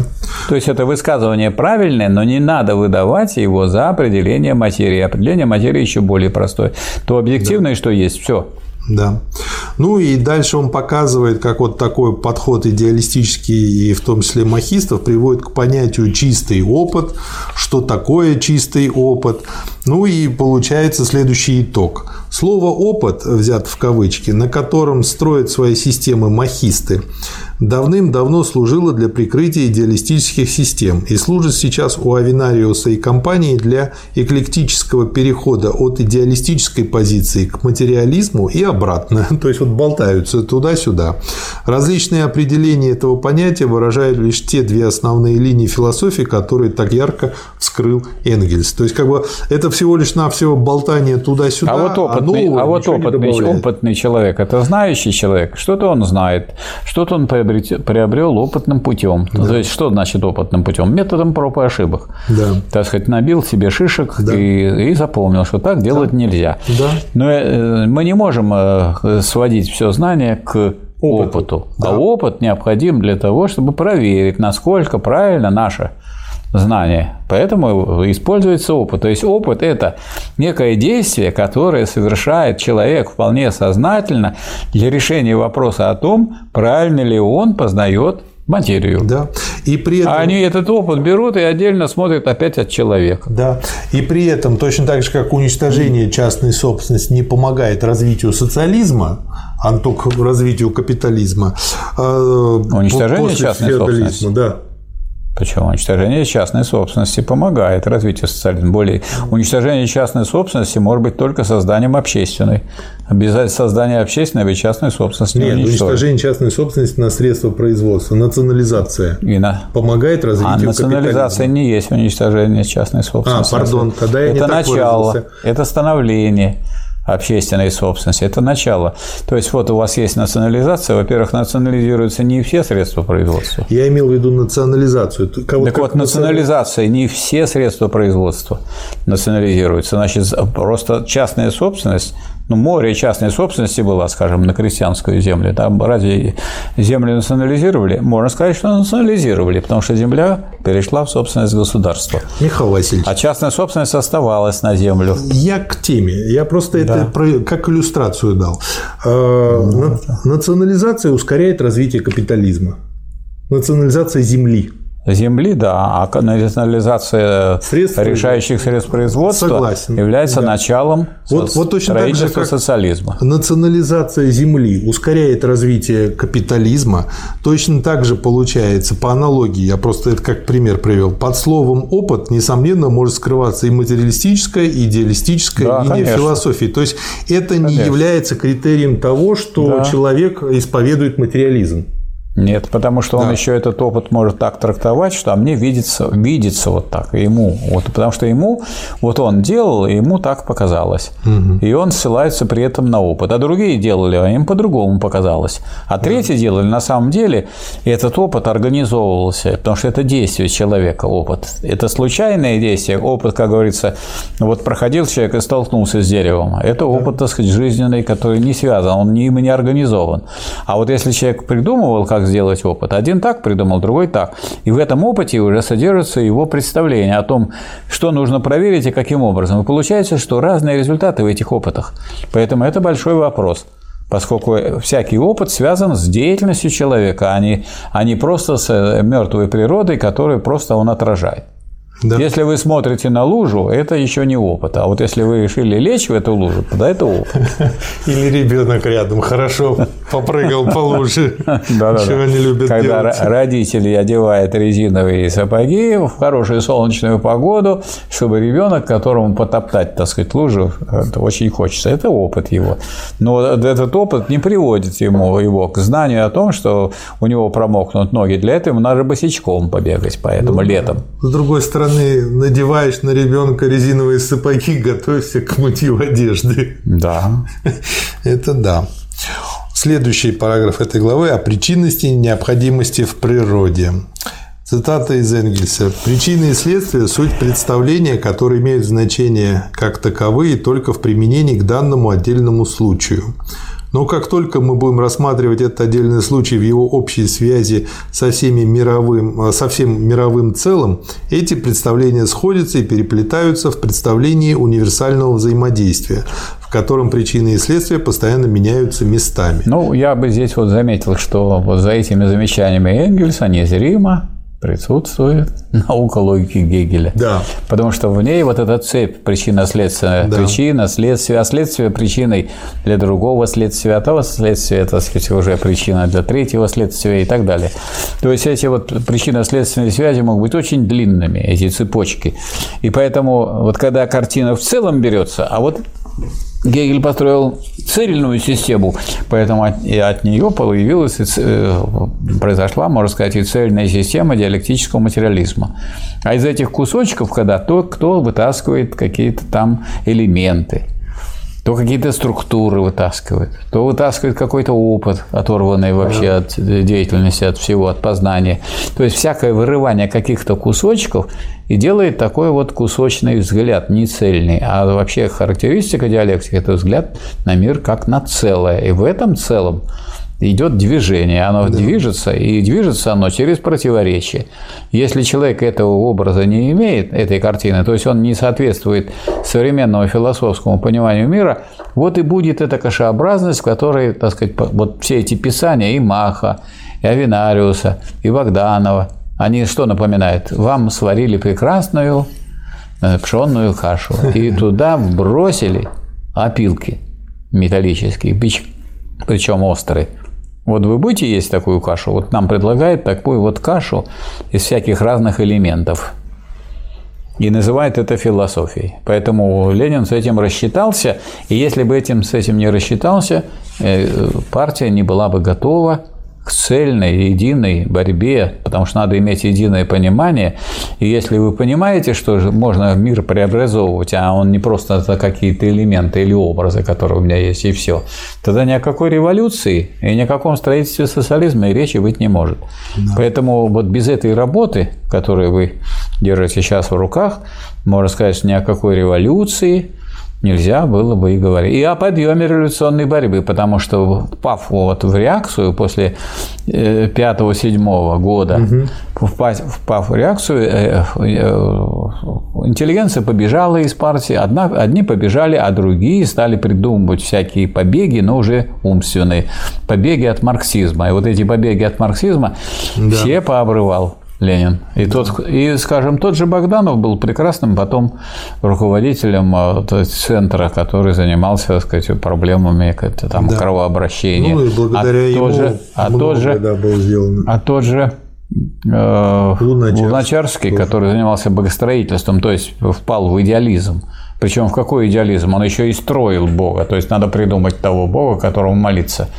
То есть это высказывание правильное, но не надо выдавать его за определение материи. Определение материи еще более простое. То объективное, да. что есть, все. Да. Ну и дальше он показывает, как вот такой подход идеалистический и в том числе махистов приводит к понятию чистый опыт, что такое чистый опыт. Ну и получается следующий итог. Слово «опыт» взят в кавычки, на котором строят свои системы махисты, давным-давно служило для прикрытия идеалистических систем и служит сейчас у Авинариуса и компании для эклектического перехода от идеалистической позиции к материализму и обратно, то есть вот болтаются туда-сюда. Различные определения этого понятия выражают лишь те две основные линии философии, которые так ярко вскрыл Энгельс. То есть как бы это всего лишь навсего болтание туда-сюда. А вот опытный, а, а вот опытный, опытный человек, это знающий человек, что-то он знает, что-то он приобрел опытным путем. Да. То есть что значит опытным путем? Методом проб и ошибок. Да. Так сказать, набил себе шишек да. и, и запомнил, что так делать да. нельзя. Да. Но э, мы не можем э, сводить все знание к опыту. опыту. Да. А опыт необходим для того, чтобы проверить, насколько правильно наше знание. Поэтому используется опыт. То есть опыт – это некое действие, которое совершает человек вполне сознательно для решения вопроса о том, правильно ли он познает материю. Да. И при этом... А они этот опыт берут и отдельно смотрят опять от человека. Да. И при этом, точно так же, как уничтожение частной собственности не помогает развитию социализма, а только развитию капитализма. А, уничтожение частной собственности? Да. Почему? Уничтожение частной собственности помогает развитию социализма. Более уничтожение частной собственности может быть только созданием общественной. Без создания общественной и частной собственности Нет, уничтожение частной собственности на средства производства, национализация и на... помогает развитию А национализация не есть уничтожение частной собственности. А, пардон, тогда я это не так начало, выразился. это становление общественной собственности. Это начало. То есть вот у вас есть национализация. Во-первых, национализируются не все средства производства. Я имел в виду национализацию. Кого так вот, национализация не все средства производства национализируются. Значит, просто частная собственность ну, море частной собственности было, скажем, на крестьянскую землю. Там разве землю национализировали? Можно сказать, что национализировали, потому что земля перешла в собственность государства. Михаил Васильевич. А частная собственность оставалась на землю. Я к теме. Я просто да. это как иллюстрацию дал. Ну, Национализация ускоряет развитие капитализма. Национализация земли земли, да, а национализация средств решающих средств производства Согласен. является да. началом вот, вот точно так же, как социализма. Национализация земли ускоряет развитие капитализма. Точно так же получается, по аналогии, я просто это как пример привел, под словом опыт, несомненно, может скрываться и материалистическая, и идеалистическая да, линия конечно. философии. То есть это конечно. не является критерием того, что да. человек исповедует материализм. Нет, потому что да. он еще этот опыт может так трактовать, что а мне видится, видится вот так, ему. Вот, потому что ему, вот он делал, и ему так показалось. Угу. И он ссылается при этом на опыт. А другие делали, а им по-другому показалось. А третьи делали, на самом деле, этот опыт организовывался, потому что это действие человека, опыт. Это случайное действие, опыт, как говорится, вот проходил человек и столкнулся с деревом. Это опыт, так сказать, жизненный, который не связан, он им не организован. А вот если человек придумывал, как как сделать опыт. Один так придумал, другой так. И в этом опыте уже содержится его представление о том, что нужно проверить и каким образом. И получается, что разные результаты в этих опытах. Поэтому это большой вопрос поскольку всякий опыт связан с деятельностью человека, а не, а не просто с э, мертвой природой, которую просто он отражает. Да. Если вы смотрите на лужу, это еще не опыт. А вот если вы решили лечь в эту лужу, тогда это опыт. Или ребенок рядом хорошо попрыгал по луже. Чего они любят Когда родители одевают резиновые сапоги в хорошую солнечную погоду, чтобы ребенок, которому потоптать, так сказать, лужу, очень хочется. Это опыт его. Но этот опыт не приводит ему его к знанию о том, что у него промокнут ноги. Для этого надо босичком побегать, поэтому ну, летом. С другой стороны, стороны, надеваешь на ребенка резиновые сапоги, готовься к мытью одежды. Да. Это да. Следующий параграф этой главы о причинности и необходимости в природе. Цитата из Энгельса. «Причины и следствия – суть представления, которые имеют значение как таковые только в применении к данному отдельному случаю. Но как только мы будем рассматривать этот отдельный случай в его общей связи со, всеми мировым, э, со всем мировым целым, эти представления сходятся и переплетаются в представлении универсального взаимодействия, в котором причины и следствия постоянно меняются местами. Ну, я бы здесь вот заметил, что вот за этими замечаниями Энгельса незримо присутствует наука логики Гегеля. Да. Потому что в ней вот эта цепь причинно-следственная, да. причина, следствие, а следствие причиной для другого следствия, а того следствия, это, так сказать, уже причина для третьего следствия и так далее. То есть эти вот причинно-следственные связи могут быть очень длинными, эти цепочки. И поэтому вот когда картина в целом берется, а вот Гегель построил цельную систему, поэтому от, и от нее появилась, э, произошла, можно сказать, и цельная система диалектического материализма. А из этих кусочков, когда то, кто вытаскивает какие-то там элементы, то какие-то структуры вытаскивает, то вытаскивает какой-то опыт, оторванный вообще от деятельности, от всего, от познания. То есть всякое вырывание каких-то кусочков и делает такой вот кусочный взгляд, не цельный. А вообще характеристика диалектики – это взгляд на мир как на целое. И в этом целом идет движение, оно да. движется, и движется оно через противоречие. Если человек этого образа не имеет, этой картины, то есть он не соответствует современному философскому пониманию мира, вот и будет эта кашеобразность, в которой, так сказать, вот все эти писания и Маха, и Авинариуса, и Богданова. Они что напоминают? Вам сварили прекрасную э, пшенную кашу и туда бросили опилки металлические, причем острые. Вот вы будете есть такую кашу? Вот нам предлагают такую вот кашу из всяких разных элементов. И называет это философией. Поэтому Ленин с этим рассчитался. И если бы этим, с этим не рассчитался, э, партия не была бы готова к цельной, единой борьбе, потому что надо иметь единое понимание. И если вы понимаете, что можно мир преобразовывать, а он не просто это какие-то элементы или образы, которые у меня есть, и все, тогда ни о какой революции и ни о каком строительстве социализма и речи быть не может. Да. Поэтому вот без этой работы, которую вы держите сейчас в руках, можно сказать, что ни о какой революции, нельзя было бы и говорить. И о подъеме революционной борьбы, потому что впав вот в реакцию после 5-7 э, года, угу. впав, впав в реакцию, э, э, интеллигенция побежала из партии, одна, одни побежали, а другие стали придумывать всякие побеги, но уже умственные, побеги от марксизма. И вот эти побеги от марксизма да. все пообрывал. Ленин. И, тот, и, скажем, тот же Богданов был прекрасным потом руководителем а, центра, который занимался, так сказать, проблемами там, да. кровообращения. Ну, и благодаря а ему же, а тот же, да, был сделан. А тот же э, Луначарский, Луначарский который занимался богостроительством, то есть впал в идеализм. Причем в какой идеализм? Он еще и строил Бога, то есть надо придумать того Бога, которому молиться.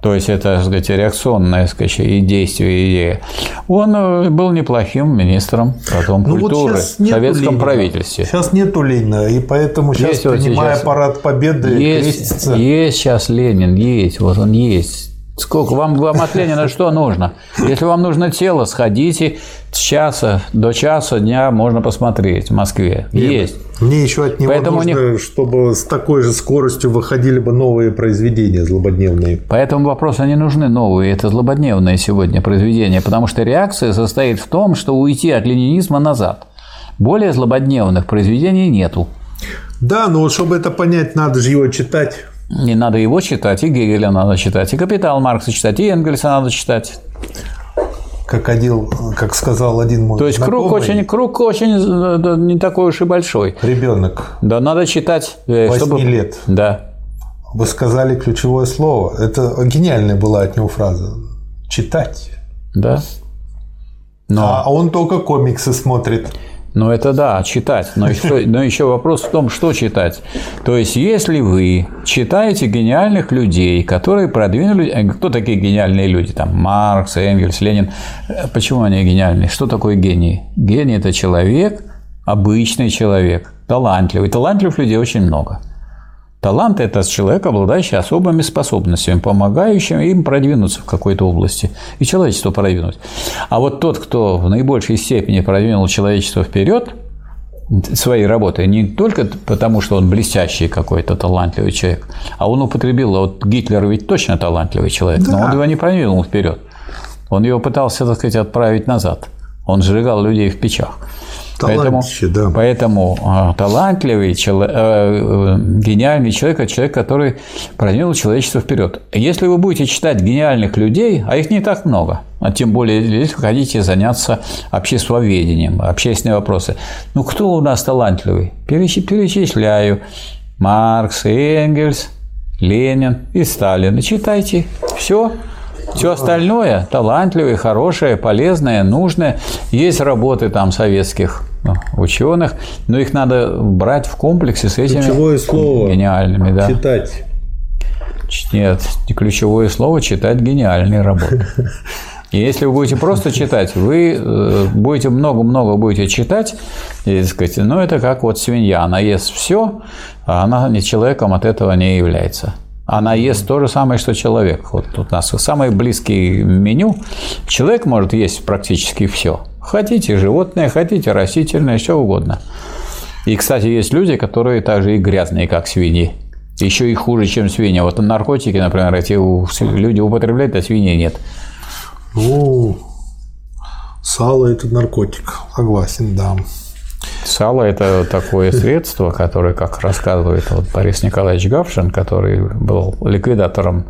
То есть это, так сказать, реакционное сказать, и действие, и идея. Он э, был неплохим министром потом ну, культуры вот в советском Ленина. правительстве. Сейчас нету Ленина, и поэтому сейчас, есть принимая вот парад Победы, есть, крестится. Есть сейчас Ленин, есть, вот он есть. Сколько вам, вам от Ленина что нужно? Если вам нужно тело, сходите с часа до часа дня можно посмотреть в Москве. Нет, Есть. Мне еще от него Поэтому нужно, них... чтобы с такой же скоростью выходили бы новые произведения злободневные. Поэтому вопросы не нужны новые. Это злободневные сегодня произведения, потому что реакция состоит в том, что уйти от ленинизма назад. Более злободневных произведений нету. Да, но чтобы это понять, надо же его читать. Не надо его читать, и Гегеля надо читать, и «Капитал Маркса» читать, и Энгельса надо читать. Как, один, как сказал один мой То есть знакомый, круг очень, круг очень э, не такой уж и большой. Ребенок. Да, надо читать. 8 э, чтобы... лет. Да. Вы сказали ключевое слово. Это гениальная была от него фраза. Читать. Да. Но... А он только комиксы смотрит. Ну, это да, читать. Но еще, но еще вопрос в том, что читать. То есть, если вы читаете гениальных людей, которые продвинули... Э, кто такие гениальные люди? Там Маркс, Энгельс, Ленин. Почему они гениальные? Что такое гений? Гений – это человек, обычный человек, талантливый. Талантливых людей очень много. Талант – это человек, обладающий особыми способностями, помогающими им продвинуться в какой-то области и человечество продвинуть. А вот тот, кто в наибольшей степени продвинул человечество вперед своей работой, не только потому, что он блестящий какой-то талантливый человек, а он употребил, вот Гитлер ведь точно талантливый человек, да. но он его не продвинул вперед. Он его пытался, так сказать, отправить назад. Он сжигал людей в печах. Поэтому, да. поэтому а, талантливый, человек, э, гениальный человек – это человек, который продвинул человечество вперед. Если вы будете читать гениальных людей, а их не так много, а тем более, если вы хотите заняться обществоведением, общественные вопросы, ну кто у нас талантливый? Перечисляю. Маркс, Энгельс, Ленин и Сталин. И читайте. Все. Все остальное талантливое, хорошее, полезное, нужное. Есть работы там советских ученых, но их надо брать в комплексе с этими ключевое слово гениальными. Да. Читать. Нет, не ключевое слово читать гениальные работы. И если вы будете просто читать, вы э, будете много-много будете читать, и, сказать, ну это как вот свинья, она ест все, а она не человеком от этого не является она ест то же самое, что человек. Вот у нас самое близкое меню. Человек может есть практически все. Хотите животное, хотите растительное, что угодно. И, кстати, есть люди, которые также и грязные, как свиньи. Еще и хуже, чем свиньи. Вот наркотики, например, эти люди употребляют, а свиньи нет. Ну, сало – это наркотик, согласен, да. Сало – это такое средство, которое, как рассказывает вот Борис Николаевич Гавшин, который был ликвидатором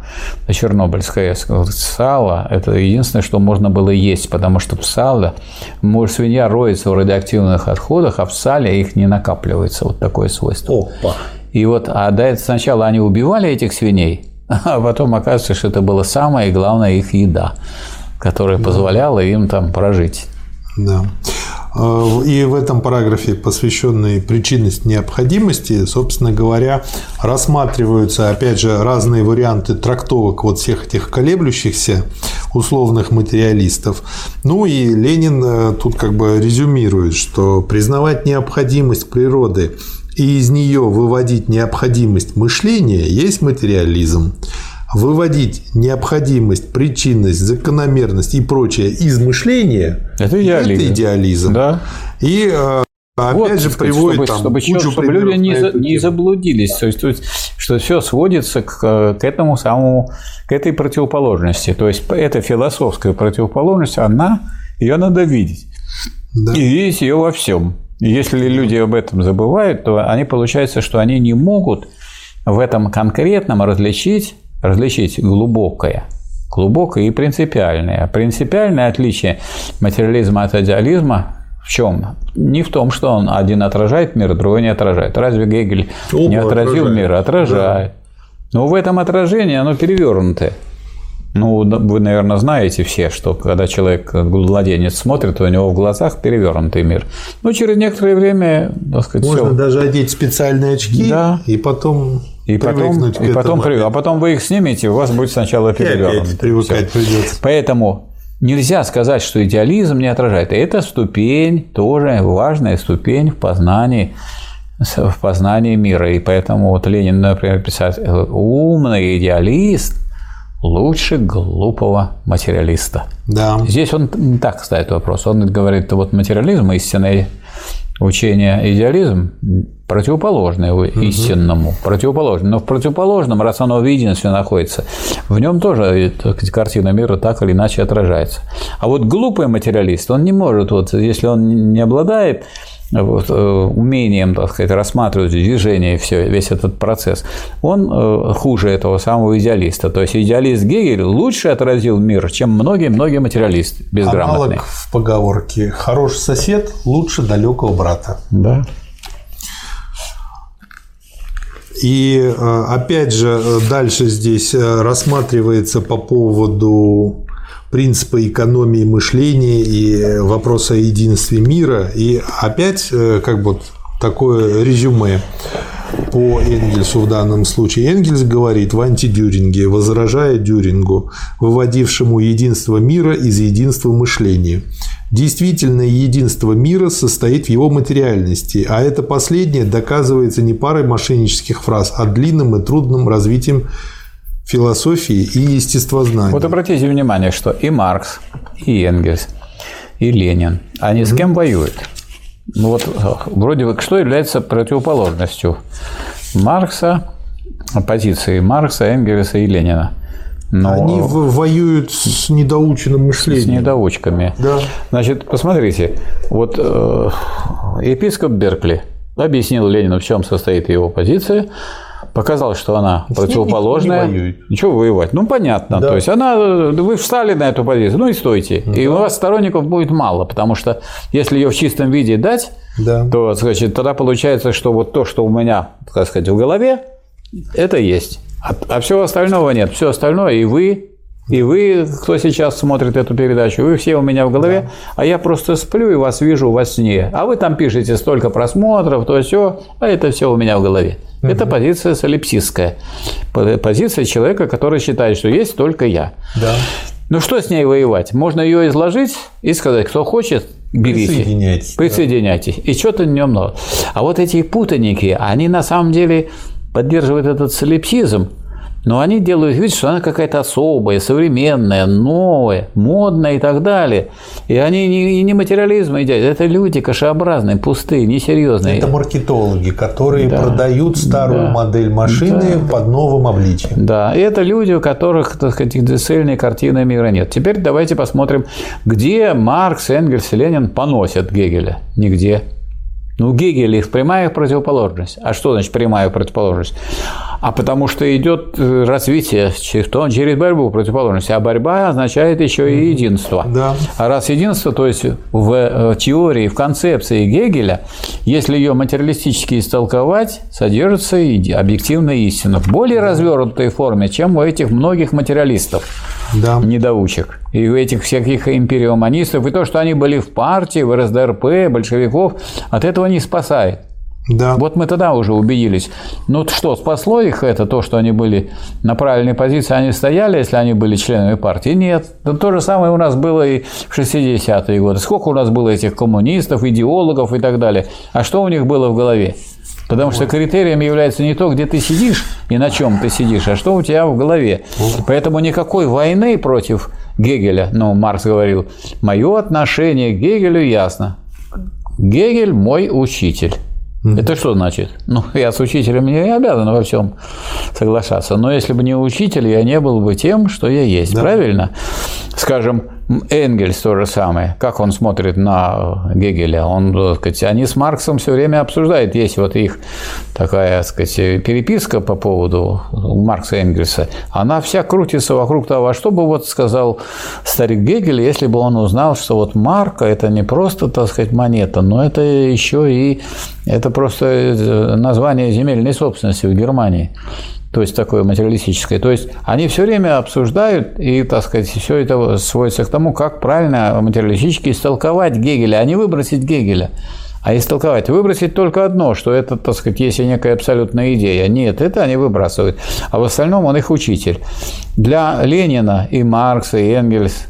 Чернобыльской АЭС, сало – это единственное, что можно было есть, потому что в сале, может, свинья роется в радиоактивных отходах, а в сале их не накапливается. Вот такое свойство. Опа. И вот, а до этого сначала они убивали этих свиней, а потом оказывается, что это была самая главная их еда, которая позволяла им там прожить. Да. А, и в этом параграфе, посвященный причинности необходимости, собственно говоря, рассматриваются, опять же, разные варианты трактовок вот всех этих колеблющихся условных материалистов. Ну и Ленин э, тут как бы резюмирует, что признавать необходимость природы и из нее выводить необходимость мышления есть материализм выводить необходимость, причинность, закономерность и прочее из мышления – это идеализм. Это идеализм. Да. И э, опять вот, же приводит чтобы, там чтобы, кучу чтобы люди не, за, не заблудились, то есть, то есть что все сводится к, к этому самому, к этой противоположности. То есть эта философская противоположность, она ее надо видеть. Да. И видеть ее во всем. И если люди об этом забывают, то они получается, что они не могут в этом конкретном различить различить глубокое, глубокое и принципиальное. Принципиальное отличие материализма от идеализма в чем? Не в том, что он один отражает мир, другой не отражает. Разве Гегель Оба не отразил отражают. мир? Отражает. Но в этом отражении оно перевернутое. Ну, вы, наверное, знаете все, что когда человек, младенец, смотрит, у него в глазах перевернутый мир. Ну, через некоторое время, так сказать, Можно всё. даже одеть специальные очки Да. и потом И потом, привыкнуть и потом, этому. при- а потом вы их снимете, у вас будет сначала придется. Поэтому нельзя сказать, что идеализм не отражает. Это ступень, тоже важная ступень в познании в познании мира. И поэтому вот Ленин, например, писал, умный идеалист лучше глупого материалиста. Да. Здесь он не так ставит вопрос. Он говорит, вот материализм, истинное учение, идеализм противоположное истинному, противоположное. Но в противоположном, раз оно в единстве находится, в нем тоже так сказать, картина мира так или иначе отражается. А вот глупый материалист, он не может, вот, если он не обладает вот, э, умением, так сказать, рассматривать движение, все, весь этот процесс, он э, хуже этого самого идеалиста. То есть идеалист Гегель лучше отразил мир, чем многие-многие материалисты безграмотные. Аналог в поговорке «хороший сосед лучше далекого брата». Да. И э, опять же, дальше здесь рассматривается по поводу принципа экономии мышления и вопроса о единстве мира. И опять э, как бы такое резюме по Энгельсу в данном случае. Энгельс говорит в антидюринге, возражая Дюрингу, выводившему единство мира из единства мышления. Действительное единство мира состоит в его материальности, а это последнее доказывается не парой мошеннических фраз, а длинным и трудным развитием философии и естествознания. Вот обратите внимание, что и Маркс, и Энгельс, и Ленин, они с кем воюют? Ну вот вроде бы, что является противоположностью Маркса, позиции Маркса, Энгельса и Ленина? Но Они в- воюют с недоученным с мышлением. недоучками. Да. Значит, посмотрите, вот э, епископ Беркли объяснил Ленину, в чем состоит его позиция, показал, что она ним противоположная. не воюет. Ничего воевать? Ну, понятно. Да. То есть она, вы встали на эту позицию, ну и стойте. И у вас сторонников будет мало, потому что если ее в чистом виде дать, Да. то значит, тогда получается, что вот то, что у меня, так сказать, в голове, это есть. А, а всего остального нет. Все остальное и вы, и вы, кто сейчас смотрит эту передачу, вы все у меня в голове, а я просто сплю и вас вижу во сне. А вы там пишете столько просмотров, то все, а это все у меня в голове. Это позиция солипсистская. По- Позиция человека, который считает, что есть только я. Да. Ну что с ней воевать? Можно ее изложить и сказать, кто хочет, берите. Присоединяйтесь, Присоединяйтесь. И что-то днем много. А вот эти путаники, они на самом деле поддерживают этот солипсизм, но они делают вид, что она какая-то особая, современная, новая, модная и так далее. И они не, и не материализм едят, это люди кашеобразные, пустые, несерьезные. Это маркетологи, которые Да. продают старую Да. модель машины под новым обличием. Да, и это люди, у которых, так сказать, цельной картины мира нет. Теперь давайте посмотрим, где Маркс, Энгельс и Ленин поносят Гегеля. Нигде. Ну, Гегель их прямая противоположность. А что значит прямая противоположность? А потому что идет э, развитие через борьбу противоположности. А борьба означает еще и единство. Да. А раз единство, то есть в э, теории, в концепции Гегеля, если ее материалистически истолковать, содержится объективная истина в более развернутой форме, чем у этих многих материалистов, да. недоучек. И у этих всяких империоманистов, и то, что они были в партии, в РСДРП, большевиков, от этого не спасает. Да. Вот мы тогда уже убедились. Ну что, спасло их это, то, что они были на правильной позиции, они стояли, если они были членами партии? Нет. Да то же самое у нас было и в 60-е годы. Сколько у нас было этих коммунистов, идеологов и так далее. А что у них было в голове? Потому что критерием является не то, где ты сидишь и на чем ты сидишь, а что у тебя в голове. Поэтому никакой войны против Гегеля, ну, Маркс говорил, мое отношение к Гегелю ясно. Гегель мой учитель. Это что значит? Ну, я с учителем не обязан во всем соглашаться. Но если бы не учитель, я не был бы тем, что я есть. Да. Правильно? Скажем, Энгельс то же самое. Как он смотрит на Гегеля? Он, так сказать, они с Марксом все время обсуждают. Есть вот их такая, так сказать, переписка по поводу Маркса и Энгельса. Она вся крутится вокруг того, а что бы вот сказал старик Гегель, если бы он узнал, что вот марка – это не просто, так сказать, монета, но это еще и это просто название земельной собственности в Германии то есть такое материалистическое. То есть они все время обсуждают, и, так сказать, все это сводится к тому, как правильно материалистически истолковать Гегеля, а не выбросить Гегеля. А истолковать, выбросить только одно, что это, так сказать, есть некая абсолютная идея. Нет, это они выбрасывают. А в остальном он их учитель. Для Ленина и Маркса, и Энгельс,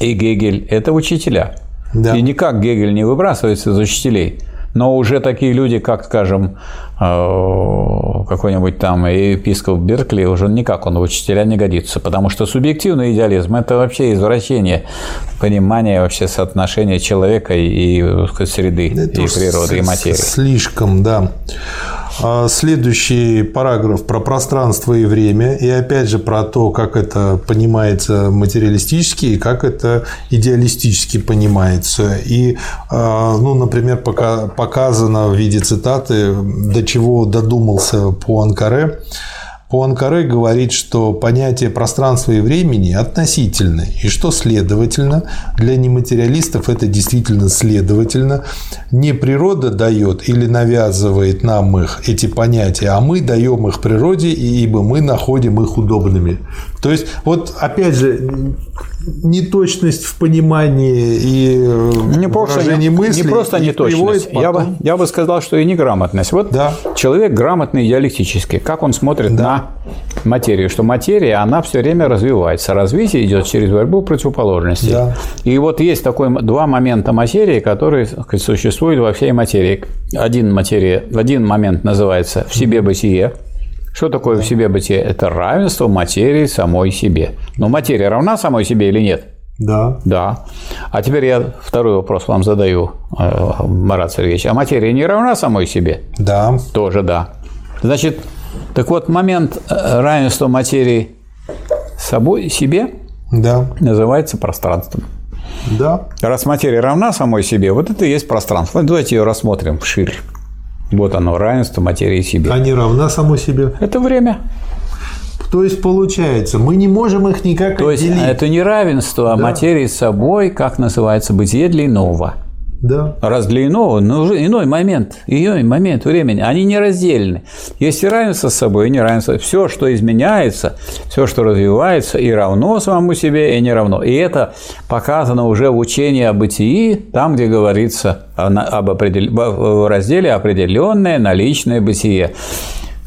и Гегель – это учителя. Да. И никак Гегель не выбрасывается из учителей – но уже такие люди, как, скажем, э, какой-нибудь там епископ Беркли, уже никак он в учителя не годится, потому что субъективный идеализм – это вообще извращение понимания вообще соотношения человека и, и среды, это и природы, и материи. Слишком, да. А следующий параграф про пространство и время, и опять же про то, как это понимается материалистически и как это идеалистически понимается. И, а, ну, например, пока показано в виде цитаты, до чего додумался по Анкаре, Пуанкаре говорит, что понятие пространства и времени относительны, и что, следовательно, для нематериалистов это действительно следовательно. Не природа дает или навязывает нам их, эти понятия, а мы даем их природе, ибо мы находим их удобными. То есть, вот опять же, неточность в понимании и не выражении не, мысли. Не просто неточность. Потом... Я, бы, я бы сказал, что и неграмотность. Вот да. человек грамотный диалектически. Как он смотрит да. на материю? Что материя, она все время развивается. Развитие идет через борьбу противоположностей. Да. И вот есть такой два момента материи, которые сказать, существуют во всей материи. Один материя, один момент называется в себе бытие. Что такое в себе бытие? Это равенство материи самой себе. Но материя равна самой себе или нет? Да. Да. А теперь я второй вопрос вам задаю, э, Марат Сергеевич. А материя не равна самой себе? Да. Тоже да. Значит, так вот, момент э, равенства материи собой, себе да. называется пространством. Да. Раз материя равна самой себе, вот это и есть пространство. Давайте ее рассмотрим шире. Вот оно, равенство материи себе. Они равна самой себе. Это время. То есть получается, мы не можем их никак То отделить. есть это не равенство а да. материи с собой, как называется, бытие для иного. Да. Раз для иного, но уже иной момент, иной момент времени, они не раздельны. Есть и равенство с собой, и неравенство. Все, что изменяется, все, что развивается, и равно самому себе, и не равно. И это показано уже в учении о бытии, там, где говорится об определ... в разделе «Определенное наличное бытие».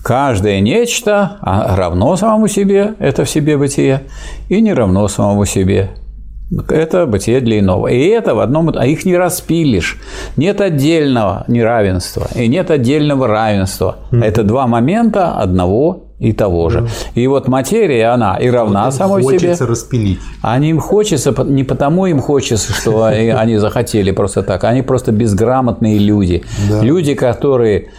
Каждое нечто равно самому себе, это в себе бытие, и не равно самому себе, это бытие для иного. И это в одном... А их не распилишь. Нет отдельного неравенства и нет отдельного равенства. Mm. Это два момента одного и того же. Mm. И вот материя, она и равна вот самой хочется себе. Хочется распилить. Они им хочется, не потому им хочется, что они захотели просто так. Они просто безграмотные люди. Люди, которые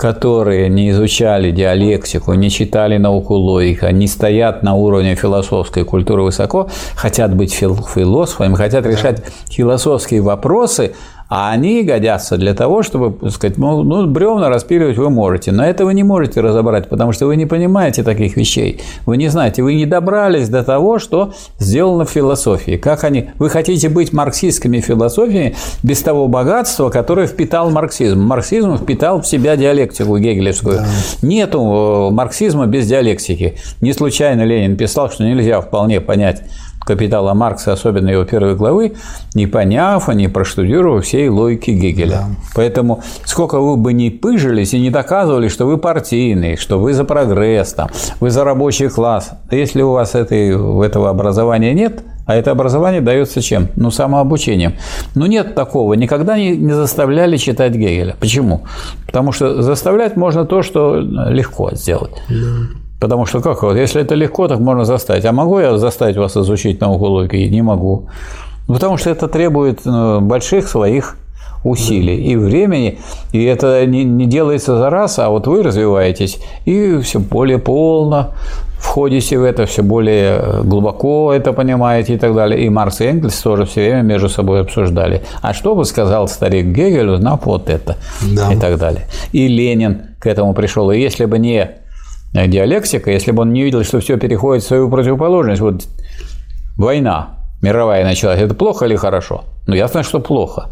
которые не изучали диалектику, не читали науку логика, не стоят на уровне философской культуры высоко, хотят быть философами, хотят решать философские вопросы, А они годятся для того, чтобы так сказать, ну, ну, бревна распиливать вы можете, но это вы не можете разобрать, потому что вы не понимаете таких вещей. Вы не знаете, вы не добрались до того, что сделано в философии. Как они... Вы хотите быть марксистскими философиями без того богатства, которое впитал марксизм. Марксизм впитал в себя диалектику гегелевскую. Да. Нету э, марксизма без диалектики. Не случайно Ленин писал, что нельзя вполне понять капитала Маркса, особенно его первой главы, не поняв, а не проштудировав всей логики Гегеля. Да. Поэтому сколько вы бы ни пыжились и не доказывали, что вы партийный, что вы за прогресс, там, вы за рабочий класс, если у вас этой, этого образования нет, а это образование дается чем? Ну, самообучением. Ну, нет такого. Никогда не, не заставляли читать Гегеля. Почему? Потому что заставлять можно то, что легко сделать. Да. Потому что как вот, если это легко, так можно заставить. А могу я заставить вас изучить науку логики? Не могу. Потому что это требует ну, больших своих усилий и времени, и это не, не делается за раз, а вот вы развиваетесь и все более полно входите в это, все более глубоко это понимаете и так далее. И Маркс и Энгельс тоже все время между собой обсуждали. А что бы сказал старик Гегель, узнав вот это да. и так далее. И Ленин к этому пришел. И если бы не Э, диалектика, если бы он не видел, что все переходит в свою противоположность. Вот война мировая началась, это плохо или хорошо? Ну, ясно, что плохо.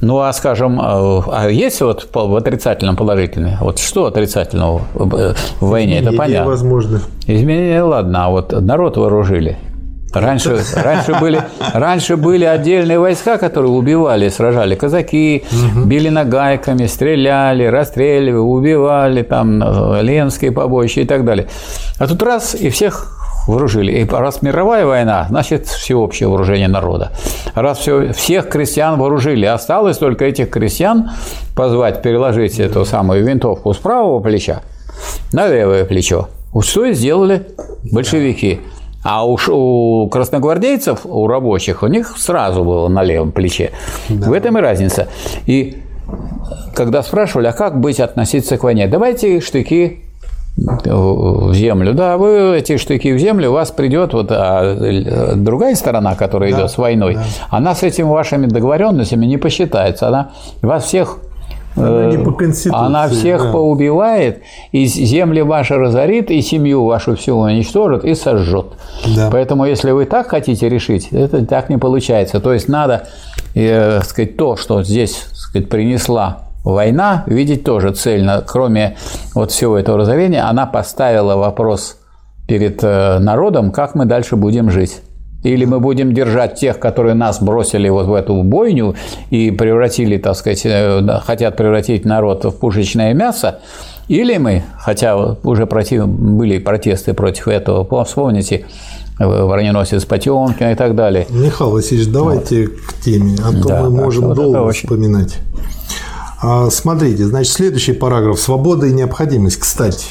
Ну, а скажем, э, а есть вот в отрицательном положительное? Вот что отрицательного в войне? Изменения это понятно. Возможно. Изменения, ладно, а вот народ вооружили. Раньше, раньше, были, раньше были отдельные войска, которые убивали, сражали казаки, угу. били нагайками, стреляли, расстреливали, убивали, там, э, Ленские побоища и так далее. А тут раз и всех вооружили. И раз мировая война, значит, всеобщее вооружение народа. Раз все, всех крестьян вооружили, осталось только этих крестьян позвать, переложить эту самую винтовку с правого плеча на левое плечо. Что и сделали большевики. А уж у красногвардейцев, у рабочих, у них сразу было на левом плече. Да. В этом и разница. И когда спрашивали, а как быть относиться к войне, давайте штыки в землю. Да, вы эти штыки в землю, у вас придет вот а другая сторона, которая да, идет с войной, да. она с этими вашими договоренностями не посчитается. Она вас всех она не по Конституции. Она всех да. поубивает, и земли ваши разорит, и семью вашу всю уничтожит и сожжет. Да. Поэтому, если вы так хотите решить, это так не получается. То есть надо, э, сказать, то, что здесь сказать, принесла война, видеть тоже цельно. Кроме вот всего этого разорения, она поставила вопрос перед э, народом, как мы дальше будем жить. Или мы будем держать тех, которые нас бросили вот в эту бойню и превратили, так сказать, э, хотят превратить народ в пушечное мясо, или мы, хотя уже против, были протесты против этого, вспомните, Вороненосец Потемкин и так далее. Михаил Васильевич, давайте вот. к теме, а то да, мы можем долго вот вспоминать. А, смотрите, значит, следующий параграф – свобода и необходимость. Кстати,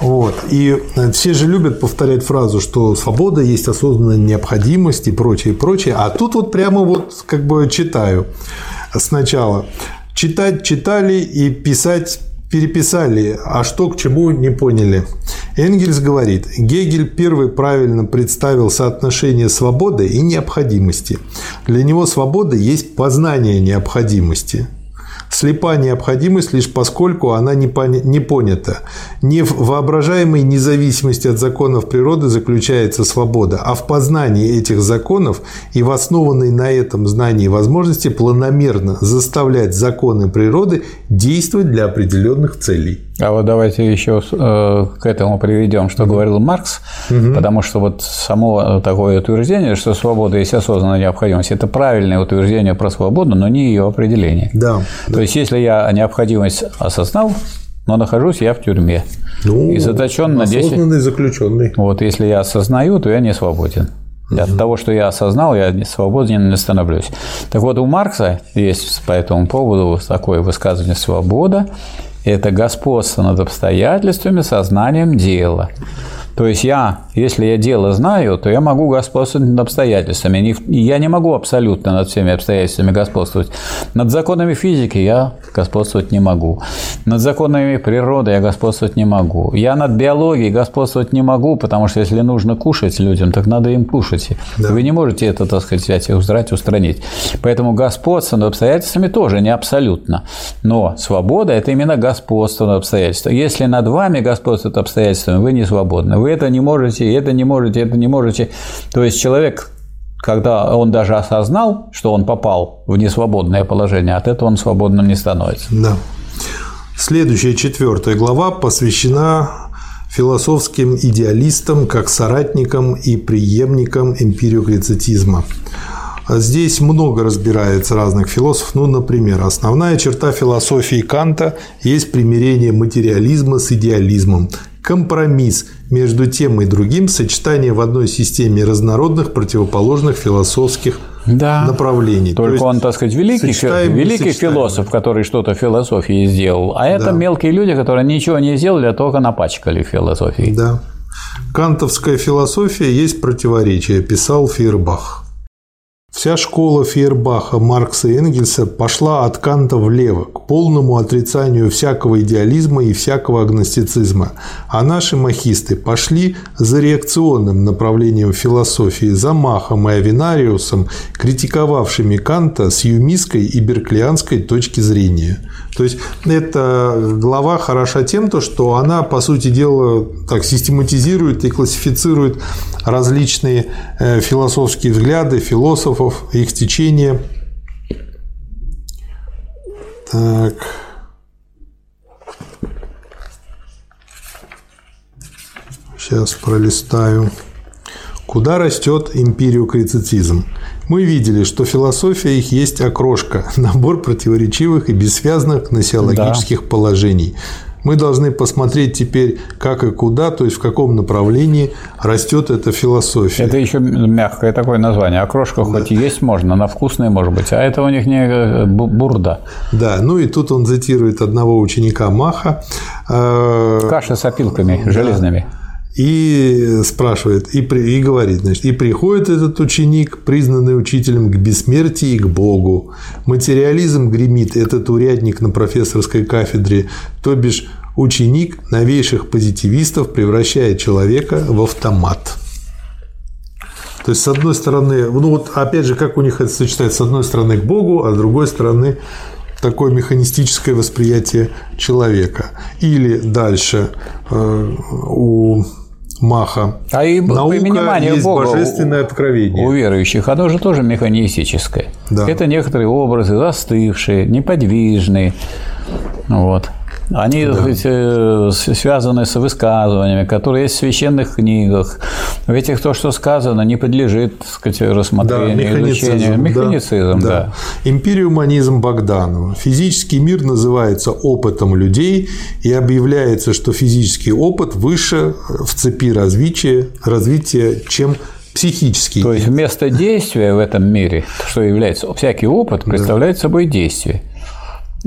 вот. И э, все же любят повторять фразу, что свобода есть осознанная необходимость и прочее, и прочее. А тут вот прямо вот как бы читаю сначала. Читать читали и писать переписали, а что к чему не поняли. Энгельс говорит, Гегель первый правильно представил соотношение свободы и необходимости. Для него свобода есть познание необходимости. Слепа необходимость лишь поскольку она не, поня- не понята. Не в воображаемой независимости от законов природы заключается свобода, а в познании этих законов и в основанной на этом знании возможности планомерно заставлять законы природы действовать для определенных целей. А вот давайте еще э, к этому приведем, что говорил Маркс, угу. потому что вот само такое утверждение, что свобода есть осознанная необходимость, это правильное утверждение про свободу, но не ее определение. Да. То да. есть, если я необходимость осознал, но нахожусь я в тюрьме ну, и заточен на 10... Осознанный заключенный. Вот если я осознаю, то я не свободен. Угу. От того, что я осознал, я свободен не становлюсь. Так вот, у Маркса есть по этому поводу такое высказывание «свобода это господство над обстоятельствами, сознанием дела. То есть я, если я дело знаю, то я могу господствовать над обстоятельствами. Я не могу абсолютно над всеми обстоятельствами господствовать. Над законами физики я господствовать не могу. Над законами природы я господствовать не могу. Я над биологией господствовать не могу, потому что если нужно кушать людям, так надо им кушать. Да. Вы не можете это, так сказать, взять и узрать, устранить. Поэтому господство над обстоятельствами тоже не абсолютно. Но свобода – это именно господство над обстоятельствами. Если над вами господствует обстоятельствами, вы не свободны. Вы это не можете, это не можете, это не можете. То есть человек когда он даже осознал, что он попал в несвободное положение, от этого он свободным не становится. Да. Следующая четвертая глава посвящена философским идеалистам как соратникам и преемникам эмпириокритицизма. Здесь много разбирается разных философов. Ну, например, основная черта философии Канта есть примирение материализма с идеализмом, компромисс между тем и другим, сочетание в одной системе разнородных противоположных философских да. направлений. Только есть, он, так сказать, великий, великий философ, который что-то в философии сделал, а это да. мелкие люди, которые ничего не сделали, а только напачкали философией. Да. Кантовская философия есть противоречие, писал Фейербах. Вся школа Фейербаха, Маркса и Энгельса пошла от Канта влево, к полному отрицанию всякого идеализма и всякого агностицизма, а наши махисты пошли за реакционным направлением философии, за Махом и Авинариусом, критиковавшими Канта с юмистской и берклианской точки зрения. То есть эта глава хороша тем, то, что она, по сути дела, так систематизирует и классифицирует различные э, философские взгляды философов, их течения. Так. Сейчас пролистаю. Куда растет империокритицизм? Мы видели, что философия их есть окрошка, набор противоречивых и бессвязных гносеологических да. положений. Мы должны посмотреть теперь, как и куда, то есть в каком направлении растет эта философия. Это еще мягкое такое название. Окрошка да. хоть и есть можно, она вкусная может быть, а это у них не э, бурда. Да, ну и тут он цитирует одного ученика Маха. Э, Каша с опилками да. железными и спрашивает, и, при, и говорит, значит, и приходит этот ученик, признанный учителем, к бессмертию и к Богу. Материализм гремит этот урядник на профессорской кафедре, то бишь ученик новейших позитивистов превращает человека в автомат. То есть, с одной стороны, ну вот опять же, как у них это сочетается, с одной стороны к Богу, а с другой стороны такое механистическое восприятие человека. Или дальше э, у Маха. А и Наука понимание есть Бога божественное откровение. У верующих оно же тоже механистическое. Да. Это некоторые образы застывшие, неподвижные. Вот. Они да. сказать, э, связаны с высказываниями, которые есть в священных книгах. В этих то, что сказано, не подлежит так сказать, рассмотрению, да, механицизм, изучению. Механицизм, да. да. да. Империуманизм Богданова. Физический мир называется опытом людей и объявляется, что физический опыт выше в цепи развития, развития чем психический. То есть вместо действия в этом мире, что является всякий опыт, представляет да. собой действие.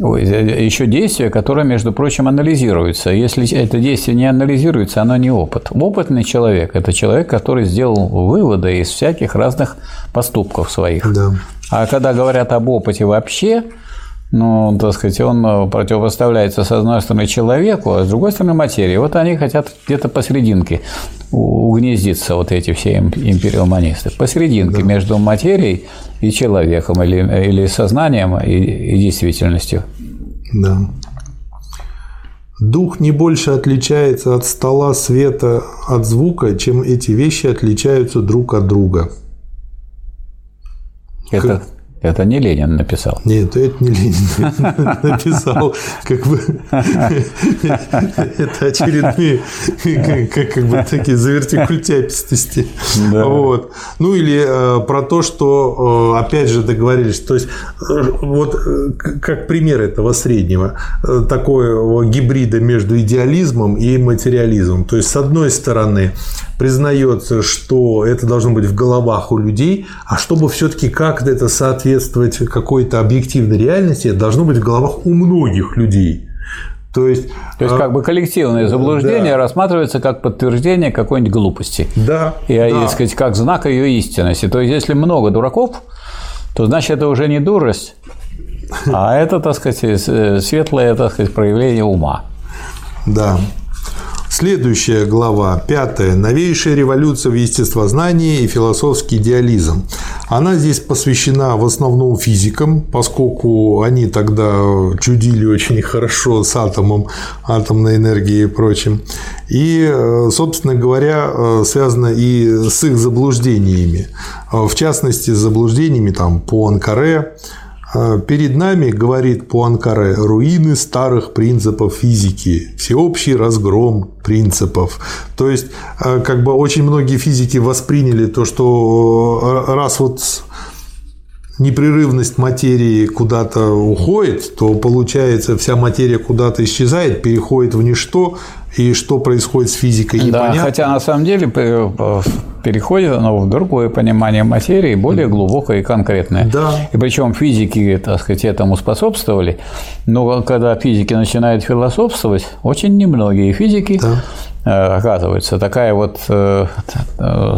Ой, еще действие, которое, между прочим, анализируется. Если это действие не анализируется, оно не опыт. Опытный человек – это человек, который сделал выводы из всяких разных поступков своих. Да. А когда говорят об опыте вообще, ну, так сказать, он противопоставляется с одной стороны человеку, а с другой стороны материи. Вот они хотят где-то посерединке угнездиться, вот эти все империалманисты, посерединке да. между материей и человеком, или, или сознанием и, и действительностью. Да. Дух не больше отличается от стола света от звука, чем эти вещи отличаются друг от друга. Это это не Ленин написал. Нет, это не Ленин написал. Как бы это очередные как, бы такие завертикультяпистости. Вот. Ну или э, про то, что э, опять же договорились, то есть э, вот как пример этого среднего такого гибрида между идеализмом и материализмом. То есть с одной стороны признается, что это должно быть в головах у людей, а чтобы все-таки как-то это соответствовать какой-то объективной реальности, это должно быть в головах у многих людей. То есть, То есть, как бы коллективное заблуждение да. рассматривается как подтверждение какой-нибудь глупости. Да. И, да. сказать, как знак ее истинности. То есть, если много дураков, то значит это уже не дурость, А это, так сказать, э, светлое, так сказать, проявление ума. Да. Следующая глава, пятая. Новейшая революция в естествознании и философский идеализм. Она здесь посвящена в основном физикам, поскольку они тогда чудили очень хорошо с атомом, атомной энергией и прочим. И, собственно говоря, связано и с их заблуждениями. В частности, с заблуждениями там, по Анкаре, перед нами, говорит Пуанкаре, руины старых принципов физики, всеобщий разгром принципов. То есть, а, как бы очень многие физики восприняли то, что а, раз вот непрерывность материи куда-то уходит, то получается вся материя куда-то исчезает, переходит в ничто, и что происходит с физикой, непонятно. Да, хотя на самом деле переходит оно в другое понимание материи, более глубокое и конкретное. Да. И причем физики, так сказать, этому способствовали. Но когда физики начинают философствовать, очень немногие физики да э, оказывается. Такая вот э, э,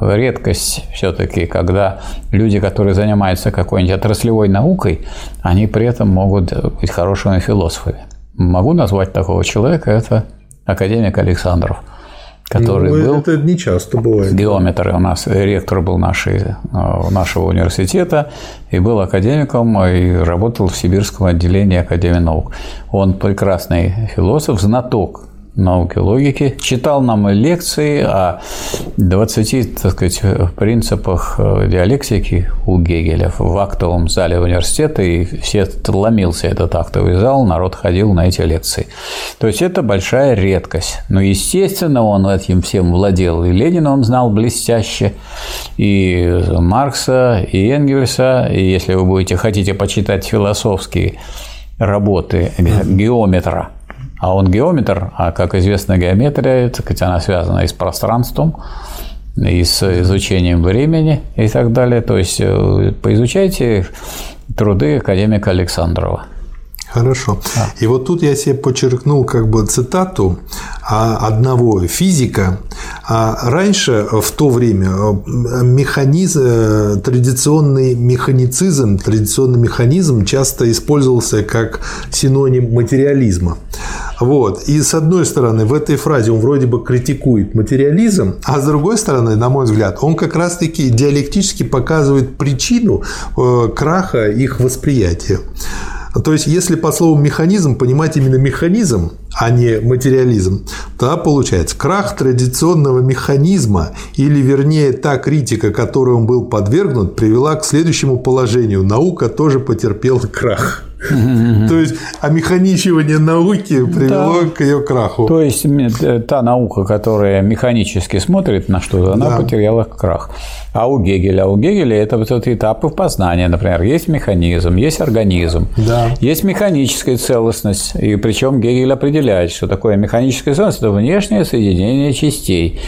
редкость все-таки, когда люди, которые занимаются какой-нибудь отраслевой наукой, они при этом могут быть хорошими философами могу назвать такого человека, это академик Александров, который ну, был... Это не часто бывает. Геометр у нас, ректор был нашей, э, нашего университета, и был академиком, и работал в Сибирском отделении Академии наук. Он прекрасный философ, знаток науки логики, читал нам лекции о 20 так сказать, принципах э, диалектики у Гегеля в актовом зале университета, и все ломился этот актовый зал, народ ходил на эти лекции. То есть это большая редкость. Но, естественно, он этим всем владел. И Ленина он знал блестяще, и Маркса, и Энгельса, и если вы будете хотите почитать философские работы геометра, а он геометр, а, как известно, геометрия, так сказать, она связана и с пространством, и с изучением времени и так далее. То есть э, поизучайте труды академика Александрова. Хорошо. А. И вот тут я себе подчеркнул как бы цитату а, одного физика. А раньше, в то время, механизм, э, традиционный механицизм, традиционный механизм часто использовался как синоним материализма. Вот. И с одной стороны, в этой фразе он вроде бы критикует материализм, а с другой стороны, на мой взгляд, он как раз-таки диалектически показывает причину э, краха их восприятия. То есть, если по слову механизм понимать именно механизм, а не материализм, то получается крах традиционного механизма, или вернее та критика, которой он был подвергнут, привела к следующему положению. Наука тоже потерпела крах. То есть омеханичивание науки привело да. к ее краху. То есть э, та наука, которая механически смотрит на что-то, она да. потеряла крах. А у Гегеля, у Гегеля это вот этапы познания, например, есть механизм, есть организм, да. есть механическая целостность, и причем Гегель определяет, что такое механическая целостность – это внешнее соединение частей.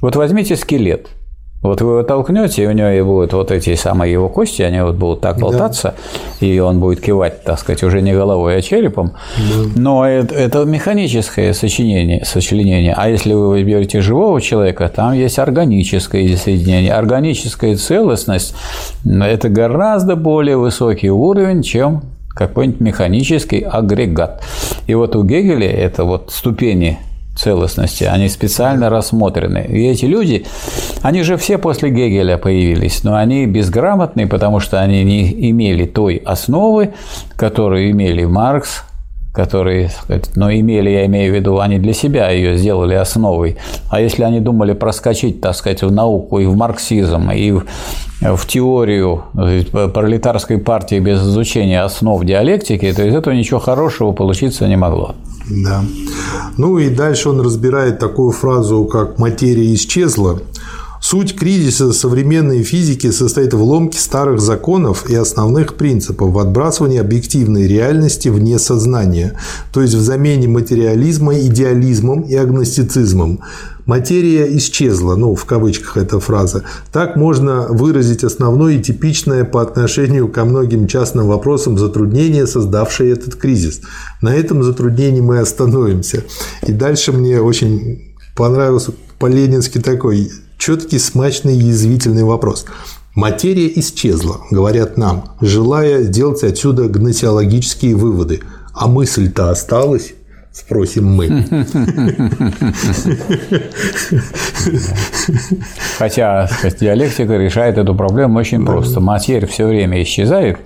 Вот возьмите скелет – вот вы его толкнете, и у него и будут вот эти самые его кости, они вот будут так болтаться, да. и он будет кивать, так сказать, уже не головой, а черепом. Да. Но это, это механическое сочинение, сочленение. А если вы берете живого человека, там есть органическое соединение. Органическая целостность – это гораздо более высокий уровень, чем какой-нибудь механический агрегат. И вот у Гегеля это вот ступени целостности, они специально рассмотрены. И эти люди, они же все после Гегеля появились, но они безграмотные, потому что они не имели той основы, которую имели Маркс, которые, но имели, я имею в виду, они для себя ее сделали основой. А если они думали проскочить, так сказать, в науку и в марксизм, и в, в теорию пролетарской партии без изучения основ диалектики, то из этого ничего хорошего получиться не могло. Да. Ну и дальше он разбирает такую фразу, как «материя исчезла». Суть кризиса современной физики состоит в ломке старых законов и основных принципов, в отбрасывании объективной реальности вне сознания, то есть в замене материализма идеализмом и агностицизмом. Материя исчезла, ну, в кавычках эта фраза. Так можно выразить основное и типичное по отношению ко многим частным вопросам затруднение, создавшее этот кризис. На этом затруднении мы остановимся. И дальше мне очень понравился по-ленински такой четкий, смачный, язвительный вопрос. Материя исчезла, говорят нам, желая сделать отсюда гносеологические выводы. А мысль-то осталась? Спросим мы. Хотя диалектика решает эту проблему очень просто. Материя все время исчезает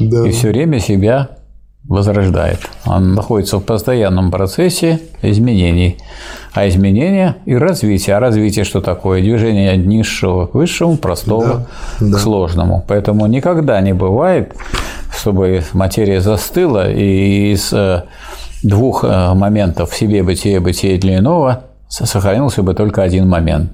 и все время себя возрождает. Он находится в постоянном процессе изменений. А изменения и развитие. А развитие что такое? Движение от низшего к высшему, простого да, к да. сложному. Поэтому никогда не бывает, чтобы материя застыла и из э, двух э, моментов в себе бытие, бытие для иного сохранился бы только один момент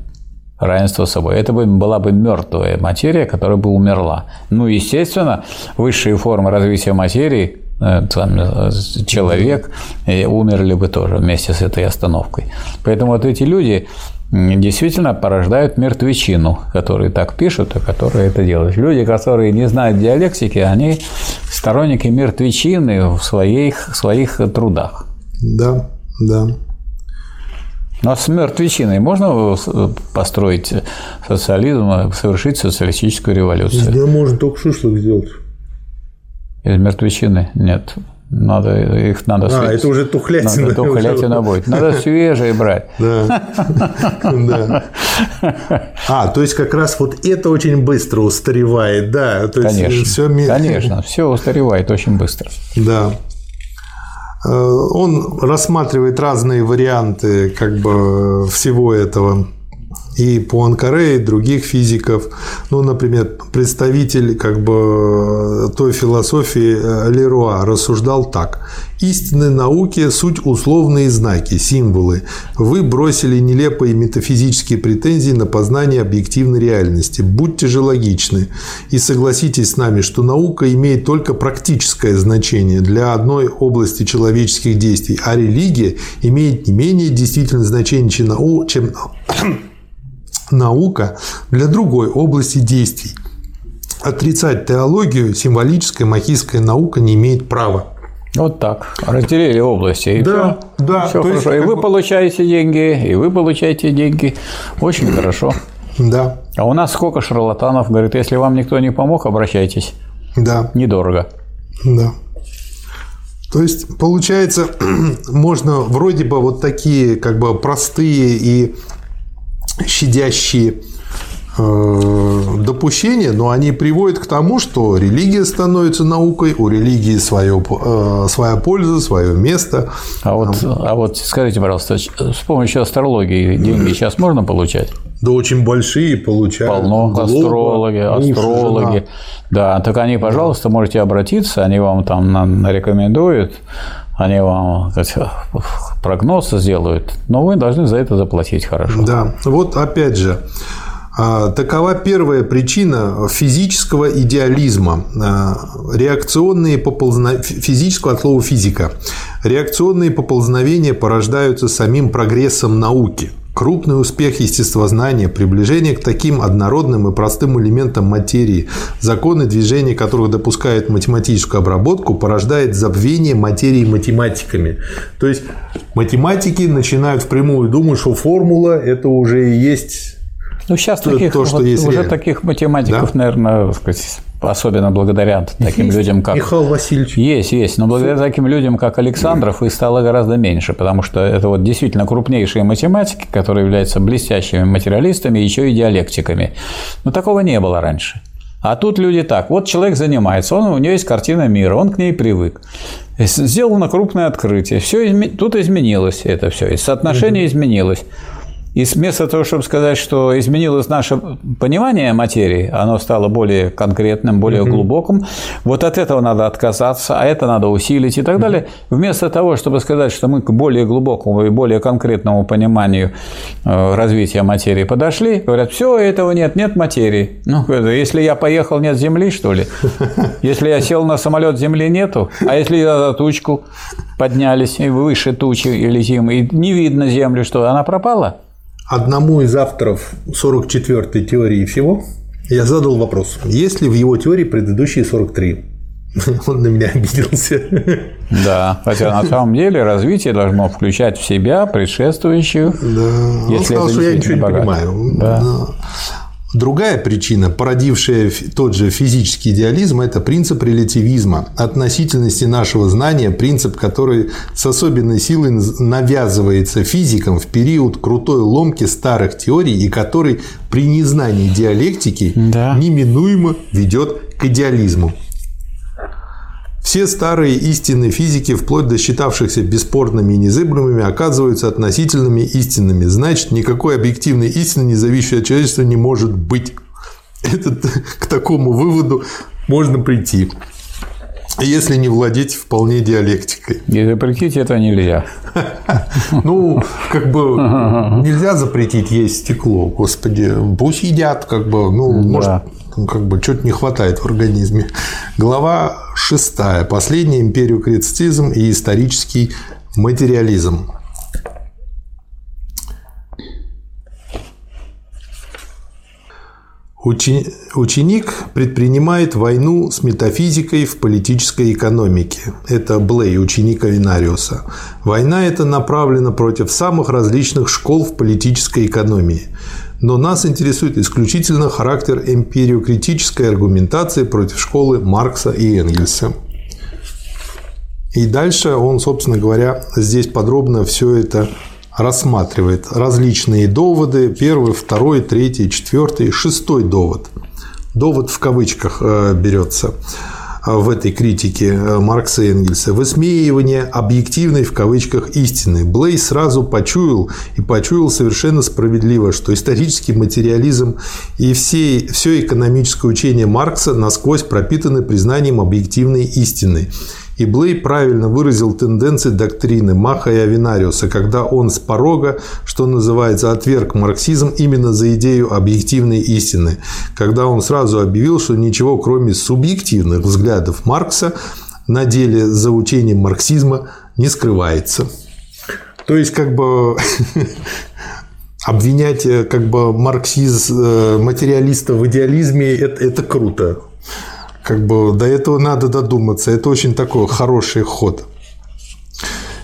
равенство собой. Это бы была бы мертвая материя, которая бы умерла. Ну, естественно, высшие формы развития материи Э, э, человек умерли бы тоже вместе с этой остановкой. Поэтому вот эти люди действительно порождают мертвечину, которые так пишут, и которые это делают. Люди, которые не знают диалектики, они сторонники мертвечины в своих, своих трудах. Да, да. Но с мертвечиной можно построить социализм, совершить социалистическую революцию? Да, можно только шашлык сделать. Из мертвечины? Нет. Надо, их надо А, свежие. это уже тухлятина. Надо тухлятина будет. Надо свежие брать. Да. А, то есть как раз вот это очень быстро устаревает, да. Конечно, все... конечно, все устаревает очень быстро. Да. Э, он рассматривает разные варианты как бы всего этого и Пуанкаре, и других физиков. Ну, например, представитель как бы той философии э, Леруа рассуждал так. Истины науки – суть условные знаки, символы. Вы бросили нелепые метафизические претензии на познание объективной реальности. Будьте же логичны и согласитесь с нами, что наука имеет только практическое значение для одной области человеческих действий, а религия имеет не менее действительное значение, чем наука для другой области действий. Отрицать теологию символическая махистская наука не имеет права. Вот так. Разделили области. И да, все, да. Все хорошо. Есть, и вы бы... получаете деньги, и вы получаете деньги. Очень хорошо. Да. А у нас сколько шарлатанов говорит, если вам никто не помог, обращайтесь. Да. Недорого. Да. То есть, получается, можно вроде бы вот такие как бы простые и щадящие э, допущения, но они приводят к тому, что религия становится наукой, у религии свое, э, своя польза, свое место. А вот, а вот скажите, пожалуйста, с помощью астрологии деньги сейчас можно получать? Да очень большие получают. Полно. Глоба, астрологи, астрологи. Да, так они, пожалуйста, можете обратиться, они вам там рекомендуют они вам сказать, прогноз сделают, но вы должны за это заплатить хорошо. Да, вот опять же, а, Такова первая причина физического идеализма, а, реакционные поползновения, физического от слова физика. Реакционные поползновения порождаются самим прогрессом науки. Крупный успех естествознания, приближение к таким однородным и простым элементам материи, законы движения которых допускают математическую обработку, порождает забвение материи математиками. То есть математики начинают впрямую думать, что формула – это уже и есть ну, сейчас то, таких, то, что вот, есть уже реально. таких математиков, да? наверное, сказать, особенно благодаря таким есть людям, как... Михаил Васильевич. Есть, есть. Но благодаря таким людям, как Александров, их стало гораздо меньше, потому что это вот действительно крупнейшие математики, которые являются блестящими материалистами, еще и диалектиками. Но такого не было раньше. А тут люди так, вот человек занимается, он, у него есть картина мира, он к ней привык. Сделано крупное открытие, все тут изменилось это все, и соотношение изменилось. И вместо того, чтобы сказать, что изменилось наше понимание материи, оно стало более конкретным, более угу. глубоким, вот от этого надо отказаться, а это надо усилить и так угу. далее. Вместо того, чтобы сказать, что мы к более глубокому и более конкретному пониманию э, развития материи подошли, говорят, все, этого нет, нет материи. Ну, если я поехал, нет Земли, что ли? Если я сел на самолет, Земли нету, а если я за тучку поднялись и выше тучи и летим, и не видно Землю, что она пропала? Одному из авторов 44-й теории всего я задал вопрос, есть ли в его теории предыдущие 43? Он на меня обиделся. Да, хотя на самом деле развитие должно включать в себя предшествующую. Да, если он сказал, что я ничего не понимаю. Да. Другая причина, породившая тот же физический идеализм, это принцип релятивизма, относительности нашего знания, принцип, который с особенной силой навязывается физикам в период крутой ломки старых теорий и который при незнании диалектики да. неминуемо ведет к идеализму. Все старые истинные физики, вплоть до считавшихся бесспорными и незыблемыми, оказываются относительными истинными. Значит, никакой объективной истины, не зависящей от человечества, не может быть. Это, к такому выводу можно прийти если не владеть вполне диалектикой. И запретить это нельзя. Ну, как бы нельзя запретить есть стекло, господи. Пусть едят, как бы, ну, может, как бы что-то не хватает в организме. Глава шестая. Последний империокритицизм и исторический материализм. Ученик предпринимает войну с метафизикой в политической экономике. Это Блей, ученик Авинариуса. Война эта направлена против самых различных школ в политической экономии. Но нас интересует исключительно характер эмпириокритической аргументации против школы Маркса и Энгельса. И дальше он, собственно говоря, здесь подробно все это рассматривает различные доводы. Первый, второй, третий, четвертый, шестой довод. Довод в кавычках э, берется в этой критике э, Маркса и Энгельса. Высмеивание объективной в кавычках истины. Блей сразу почуял и почуял совершенно справедливо, что исторический материализм и все, все экономическое учение Маркса насквозь пропитаны признанием объективной истины. И Блей правильно выразил тенденции доктрины Маха и Авинариуса, когда он с порога, что называется, отверг марксизм именно за идею объективной истины, когда он сразу объявил, что ничего кроме субъективных взглядов Маркса на деле за учением марксизма не скрывается. То есть, как бы обвинять как бы марксиз э, материалиста в идеализме это, это круто. Как бы до этого надо додуматься. Это очень такой хороший ход.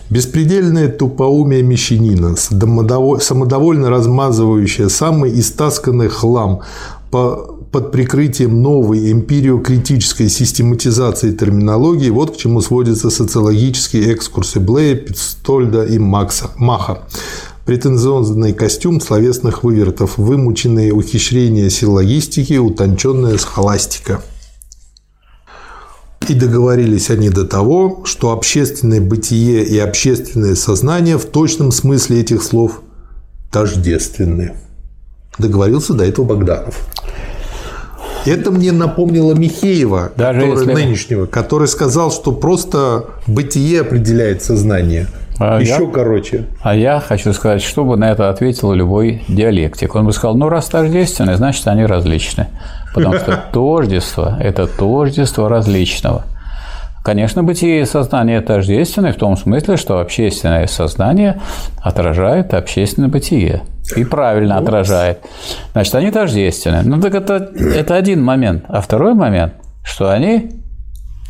Беспредельное тупоумие мещанина, самодовольно размазывающее самый истасканный хлам по под прикрытием новой эмпириокритической систематизации терминологии, вот к чему сводятся социологические экскурсы Блея, Пистольда и Макса, Маха. Претензионный костюм словесных вывертов, вымученные ухищрения силлогистики, утонченная схоластика – и договорились они до того, что общественное бытие и общественное сознание в точном смысле этих слов тождественны. Договорился до этого Богданов. Это мне напомнило Михеева, Даже который, если... нынешнего, который сказал, что просто бытие определяет сознание. А Еще я, короче. А я хочу сказать, что бы на это ответил любой диалектик. Он бы сказал, ну раз тождественны, значит они различны. Потому что тождество – это тождество различного. Конечно, бытие и сознание тождественны в том смысле, что общественное сознание отражает общественное бытие. И правильно отражает. Значит, они тождественны. Ну так это, это один момент. А второй момент, что они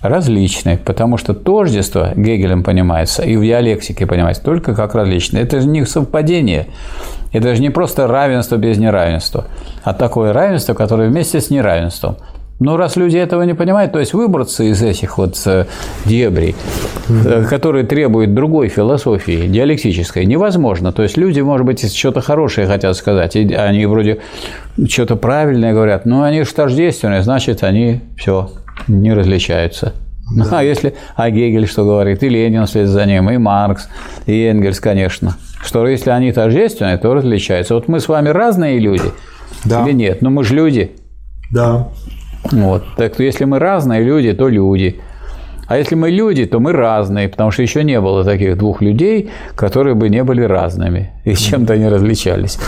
различны, потому что тождество Гегелем понимается и в диалектике понимается только как различное. Это же не совпадение, это же не просто равенство без неравенства, а такое равенство, которое вместе с неравенством. Но раз люди этого не понимают, то есть выбраться из этих вот э, дебрей, э, которые требуют другой философии, диалектической, невозможно. То есть люди, может быть, что-то хорошее хотят сказать, и они вроде что-то правильное говорят, но они же тождественные, значит, они все не различаются. Да. А если а Гегель что говорит, и Ленин вслед за ним, и Маркс, и Энгельс, конечно, что если они тождественные, то различаются. Вот мы с вами разные люди да. или нет? Но мы же люди. Да. Вот. Так что если мы разные люди, то люди. А если мы люди, то мы разные, потому что еще не было таких двух людей, которые бы не были разными и чем-то не различались.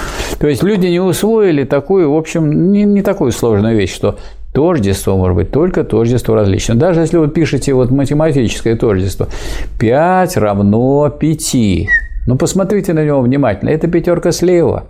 То есть люди не усвоили такую, в общем, не, не такую сложную вещь, что Тождество может быть только тождество различно. Даже если вы пишете вот математическое тождество, 5 равно 5. Ну, посмотрите на него внимательно. Это пятерка слева,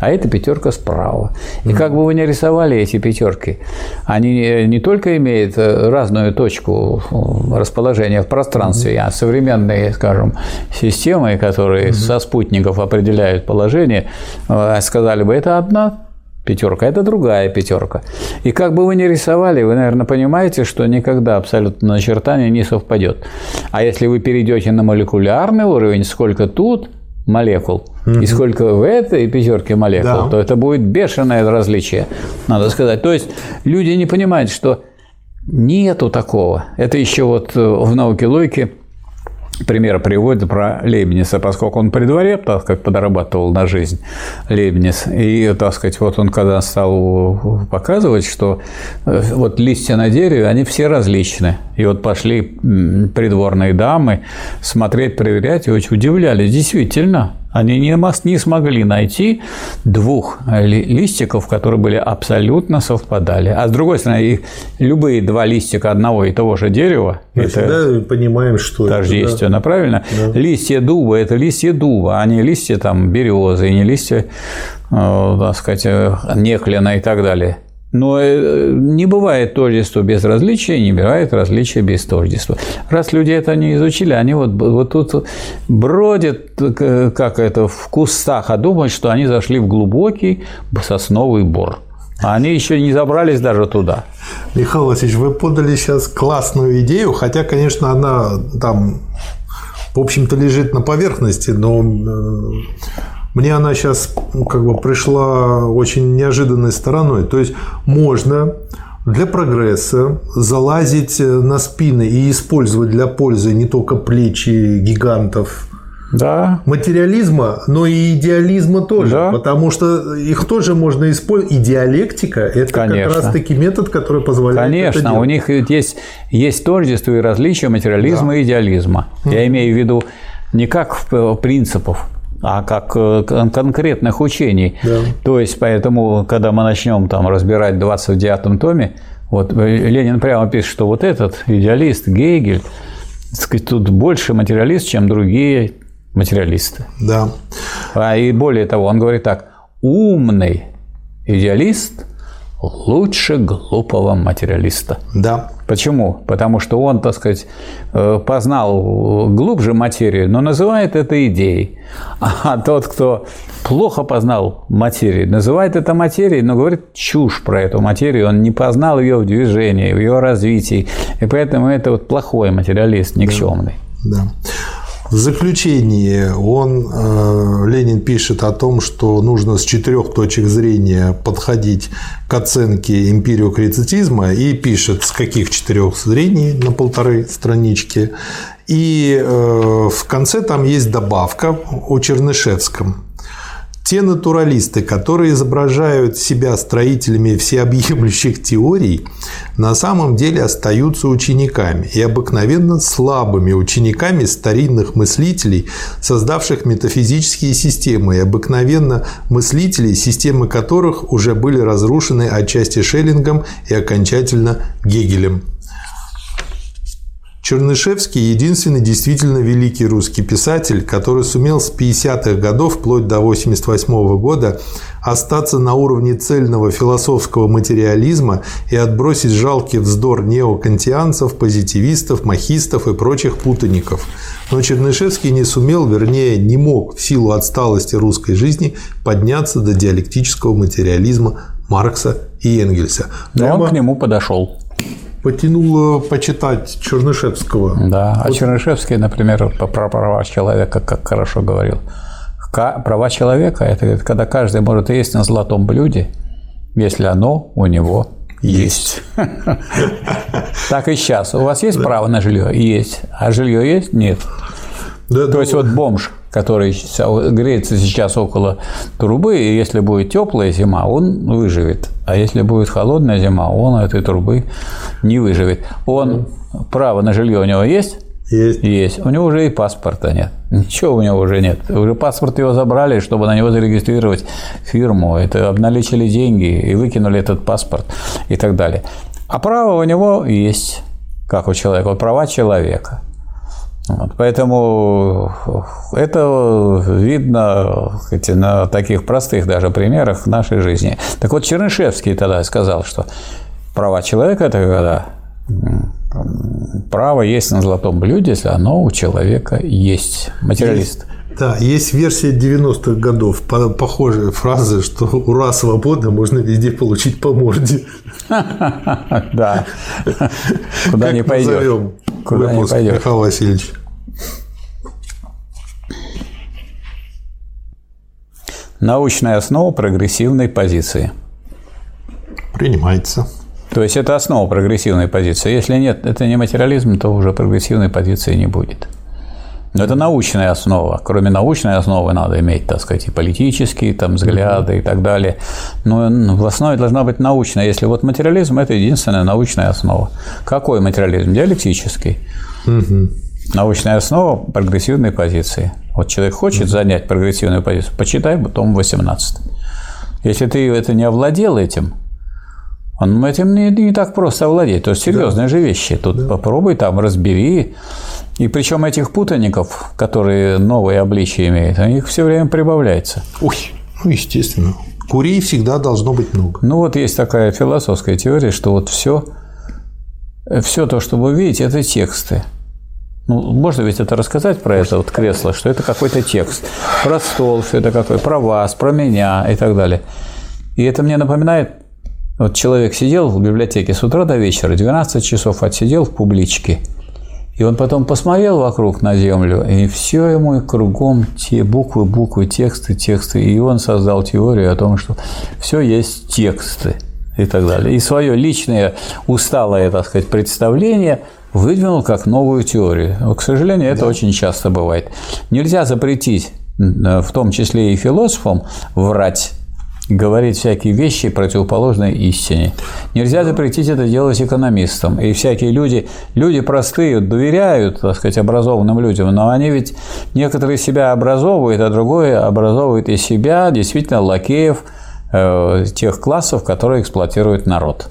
а это пятерка справа. И как бы вы ни рисовали эти пятерки, они не только имеют э, разную точку э, расположения в пространстве, а современные, скажем, системы, которые со спутников определяют положение, э, сказали бы, это одна пятерка, это другая пятерка. И как бы вы ни рисовали, вы, наверное, понимаете, что никогда абсолютно начертание не совпадет. А если вы перейдете на молекулярный уровень, сколько тут молекул угу. и сколько в этой пятерке молекул, да. то это будет бешеное различие, надо сказать. То есть люди не понимают, что нету такого. Это еще вот в науке логики пример приводит про Лейбница, поскольку он при дворе, так как подрабатывал на жизнь Лейбниц, и, так сказать, вот он когда стал показывать, что э, вот листья на дереве, они все различны. И вот пошли придворные дамы смотреть, проверять, и очень удивлялись. Действительно, они не, не смогли найти двух листиков, которые были абсолютно совпадали. А с другой стороны, их, любые два листика одного и того же дерева Мы это всегда понимаем, что тождественно, да? правильно? Да. Листья дуба – это листья дуба, а не листья там, березы, не листья, э, так сказать, э, неклина и так далее. Но э, не бывает тождества без различия, не бывает различия без тождества. Раз люди это не изучили, они вот, вот тут бродят, как это, в кустах, а думают, что они зашли в глубокий сосновый бор. А они еще не забрались даже туда. Михаил Васильевич, вы подали сейчас классную идею, хотя, конечно, она там, в общем-то, лежит на поверхности, но э, мне она сейчас как бы пришла очень неожиданной стороной. То есть можно для прогресса залазить на спины и использовать для пользы не только плечи гигантов да. материализма, но и идеализма тоже, да. потому что их тоже можно использовать. И диалектика – это Конечно. как раз-таки метод, который позволяет Конечно, это у них есть, есть тождество и различия материализма да. и идеализма. Я имею в виду не как принципов, а как э, конкретных учений. Да. То есть, поэтому, когда мы начнем там разбирать в 29-м томе, вот э, Ленин прямо пишет, что вот этот идеалист Гегель, сказать, тут больше материалист, чем другие материалисты. Да. А и более того, он говорит так: умный идеалист лучше глупого материалиста. Да. Почему? Потому что он, так сказать, э, познал глубже материю, но называет это идеей. А тот, кто плохо познал материю, называет это материей, но говорит чушь про эту материю, он не познал ее в движении, в ее развитии. И поэтому это вот плохой материалист, никчемный. Да. да. В заключении он, э, Ленин пишет о том, что нужно с четырех точек зрения подходить к оценке эмпириокритицизма и пишет, с каких четырех зрений на полторы странички. И э, в конце там есть добавка о Чернышевском. Те натуралисты, которые изображают себя строителями всеобъемлющих теорий, на самом деле остаются учениками и обыкновенно слабыми учениками старинных мыслителей, создавших метафизические системы, и обыкновенно мыслителей, системы которых уже были разрушены отчасти Шеллингом и окончательно Гегелем. Чернышевский – единственный действительно великий русский писатель, который сумел с 50-х годов вплоть до 88 года остаться на уровне цельного философского материализма и отбросить жалкий вздор неокантианцев, позитивистов, махистов и прочих путаников. Но Чернышевский не сумел, вернее, не мог в силу отсталости русской жизни подняться до диалектического материализма Маркса и Энгельса. Но он к нему подошел потянуло почитать Чернышевского. Да, а вот. а Чернышевский, например, про права человека, как хорошо говорил. Права человека – это когда каждый может есть на золотом блюде, если оно у него есть. Так и сейчас. У вас есть право на жилье? Есть. А жилье есть? Нет. То есть вот бомж, который греется сейчас около трубы, и если будет теплая зима, он выживет. А если будет холодная зима, он этой трубы не выживет. Он право на жилье у него есть? Есть. Есть. У него уже и паспорта нет. Ничего у него уже нет. Уже паспорт его забрали, чтобы на него зарегистрировать фирму. Это обналичили деньги и выкинули этот паспорт и так далее. А право у него есть, как у человека, вот права человека. Вот, поэтому это видно эти, на таких простых даже примерах нашей жизни. Так вот, Чернышевский тогда сказал, что права человека – это когда право есть на золотом блюде, если оно у человека есть. Материалист. Есть. Да, есть версия 90-х годов, похожие фразы, что «Ура, свобода, можно везде получить по морде». Да. Куда не пойдешь. Куда не пойдешь. Михаил Васильевич. Научная основа прогрессивной позиции. Принимается. То есть это основа прогрессивной позиции. Если нет, это не материализм, то уже прогрессивной позиции не будет. Но это научная основа. Кроме научной основы надо иметь, так сказать, и политические там, взгляды mm-hmm. и так далее. Но в основе должна быть научная. Если вот материализм – это единственная научная основа. Какой материализм? Диалектический. Mm-hmm. Научная основа прогрессивной позиции. Вот человек хочет mm-hmm. занять прогрессивную позицию, почитай том 18. Если ты это не овладел этим, он этим не, не так просто овладеть. То есть серьезные да. же вещи. Тут да. попробуй там разбери. И причем этих путаников, которые новые обличия имеют, их все время прибавляется. Ой, ну естественно. Курей всегда должно быть много. Ну вот есть такая философская теория, что вот все, все то, что вы видите, это тексты. Ну, можно ведь это рассказать про это вот кресло, что это какой-то текст. Про стол, что это какой, про вас, про меня и так далее. И это мне напоминает вот человек сидел в библиотеке с утра до вечера, 12 часов отсидел в публичке, и он потом посмотрел вокруг на землю, и все ему кругом те буквы, буквы, тексты, тексты. И он создал теорию о том, что все есть тексты и так далее. И свое личное усталое, так сказать, представление выдвинул как новую теорию. Но, к сожалению, это да. очень часто бывает. Нельзя запретить, в том числе и философам, врать говорить всякие вещи, противоположные истине. Нельзя запретить это делать экономистам. И всякие люди, люди простые, доверяют, так сказать, образованным людям, но они ведь некоторые себя образовывают, а другое образовывает из себя действительно лакеев э, тех классов, которые эксплуатируют народ.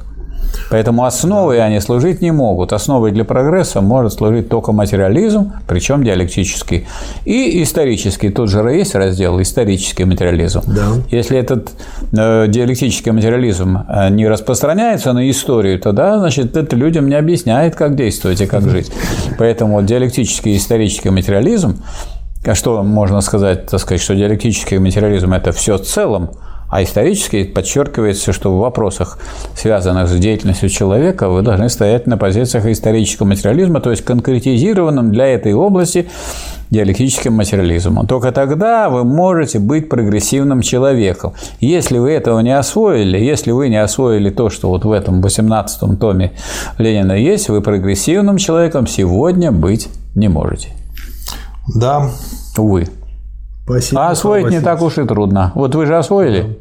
Поэтому основой они служить не могут. Основой для прогресса может служить только материализм, причем диалектический. И исторический. Тут же есть раздел исторический материализм. Да. Если этот э, диалектический материализм э, не распространяется на историю, то да, значит, это людям не объясняет, как действовать и как жить. Поэтому диалектический и исторический материализм а что можно сказать, так сказать, что диалектический материализм – это все в целом, а исторически подчеркивается, что в вопросах, связанных с деятельностью человека, вы должны стоять на позициях исторического материализма, то есть конкретизированным для этой области диалектическим материализмом. Только тогда вы можете быть прогрессивным человеком. Если вы этого не освоили, если вы не освоили то, что вот в этом 18-м томе Ленина есть, вы прогрессивным человеком сегодня быть не можете. Да. Увы. Спасибо. А освоить не так уж и трудно. Вот вы же освоили?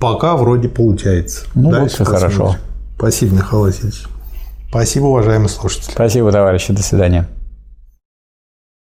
Пока вроде получается. Ну, Дальше вот хорошо. Спасибо, Михаил Васильевич. Спасибо, уважаемые слушатели. Спасибо, товарищи. До свидания.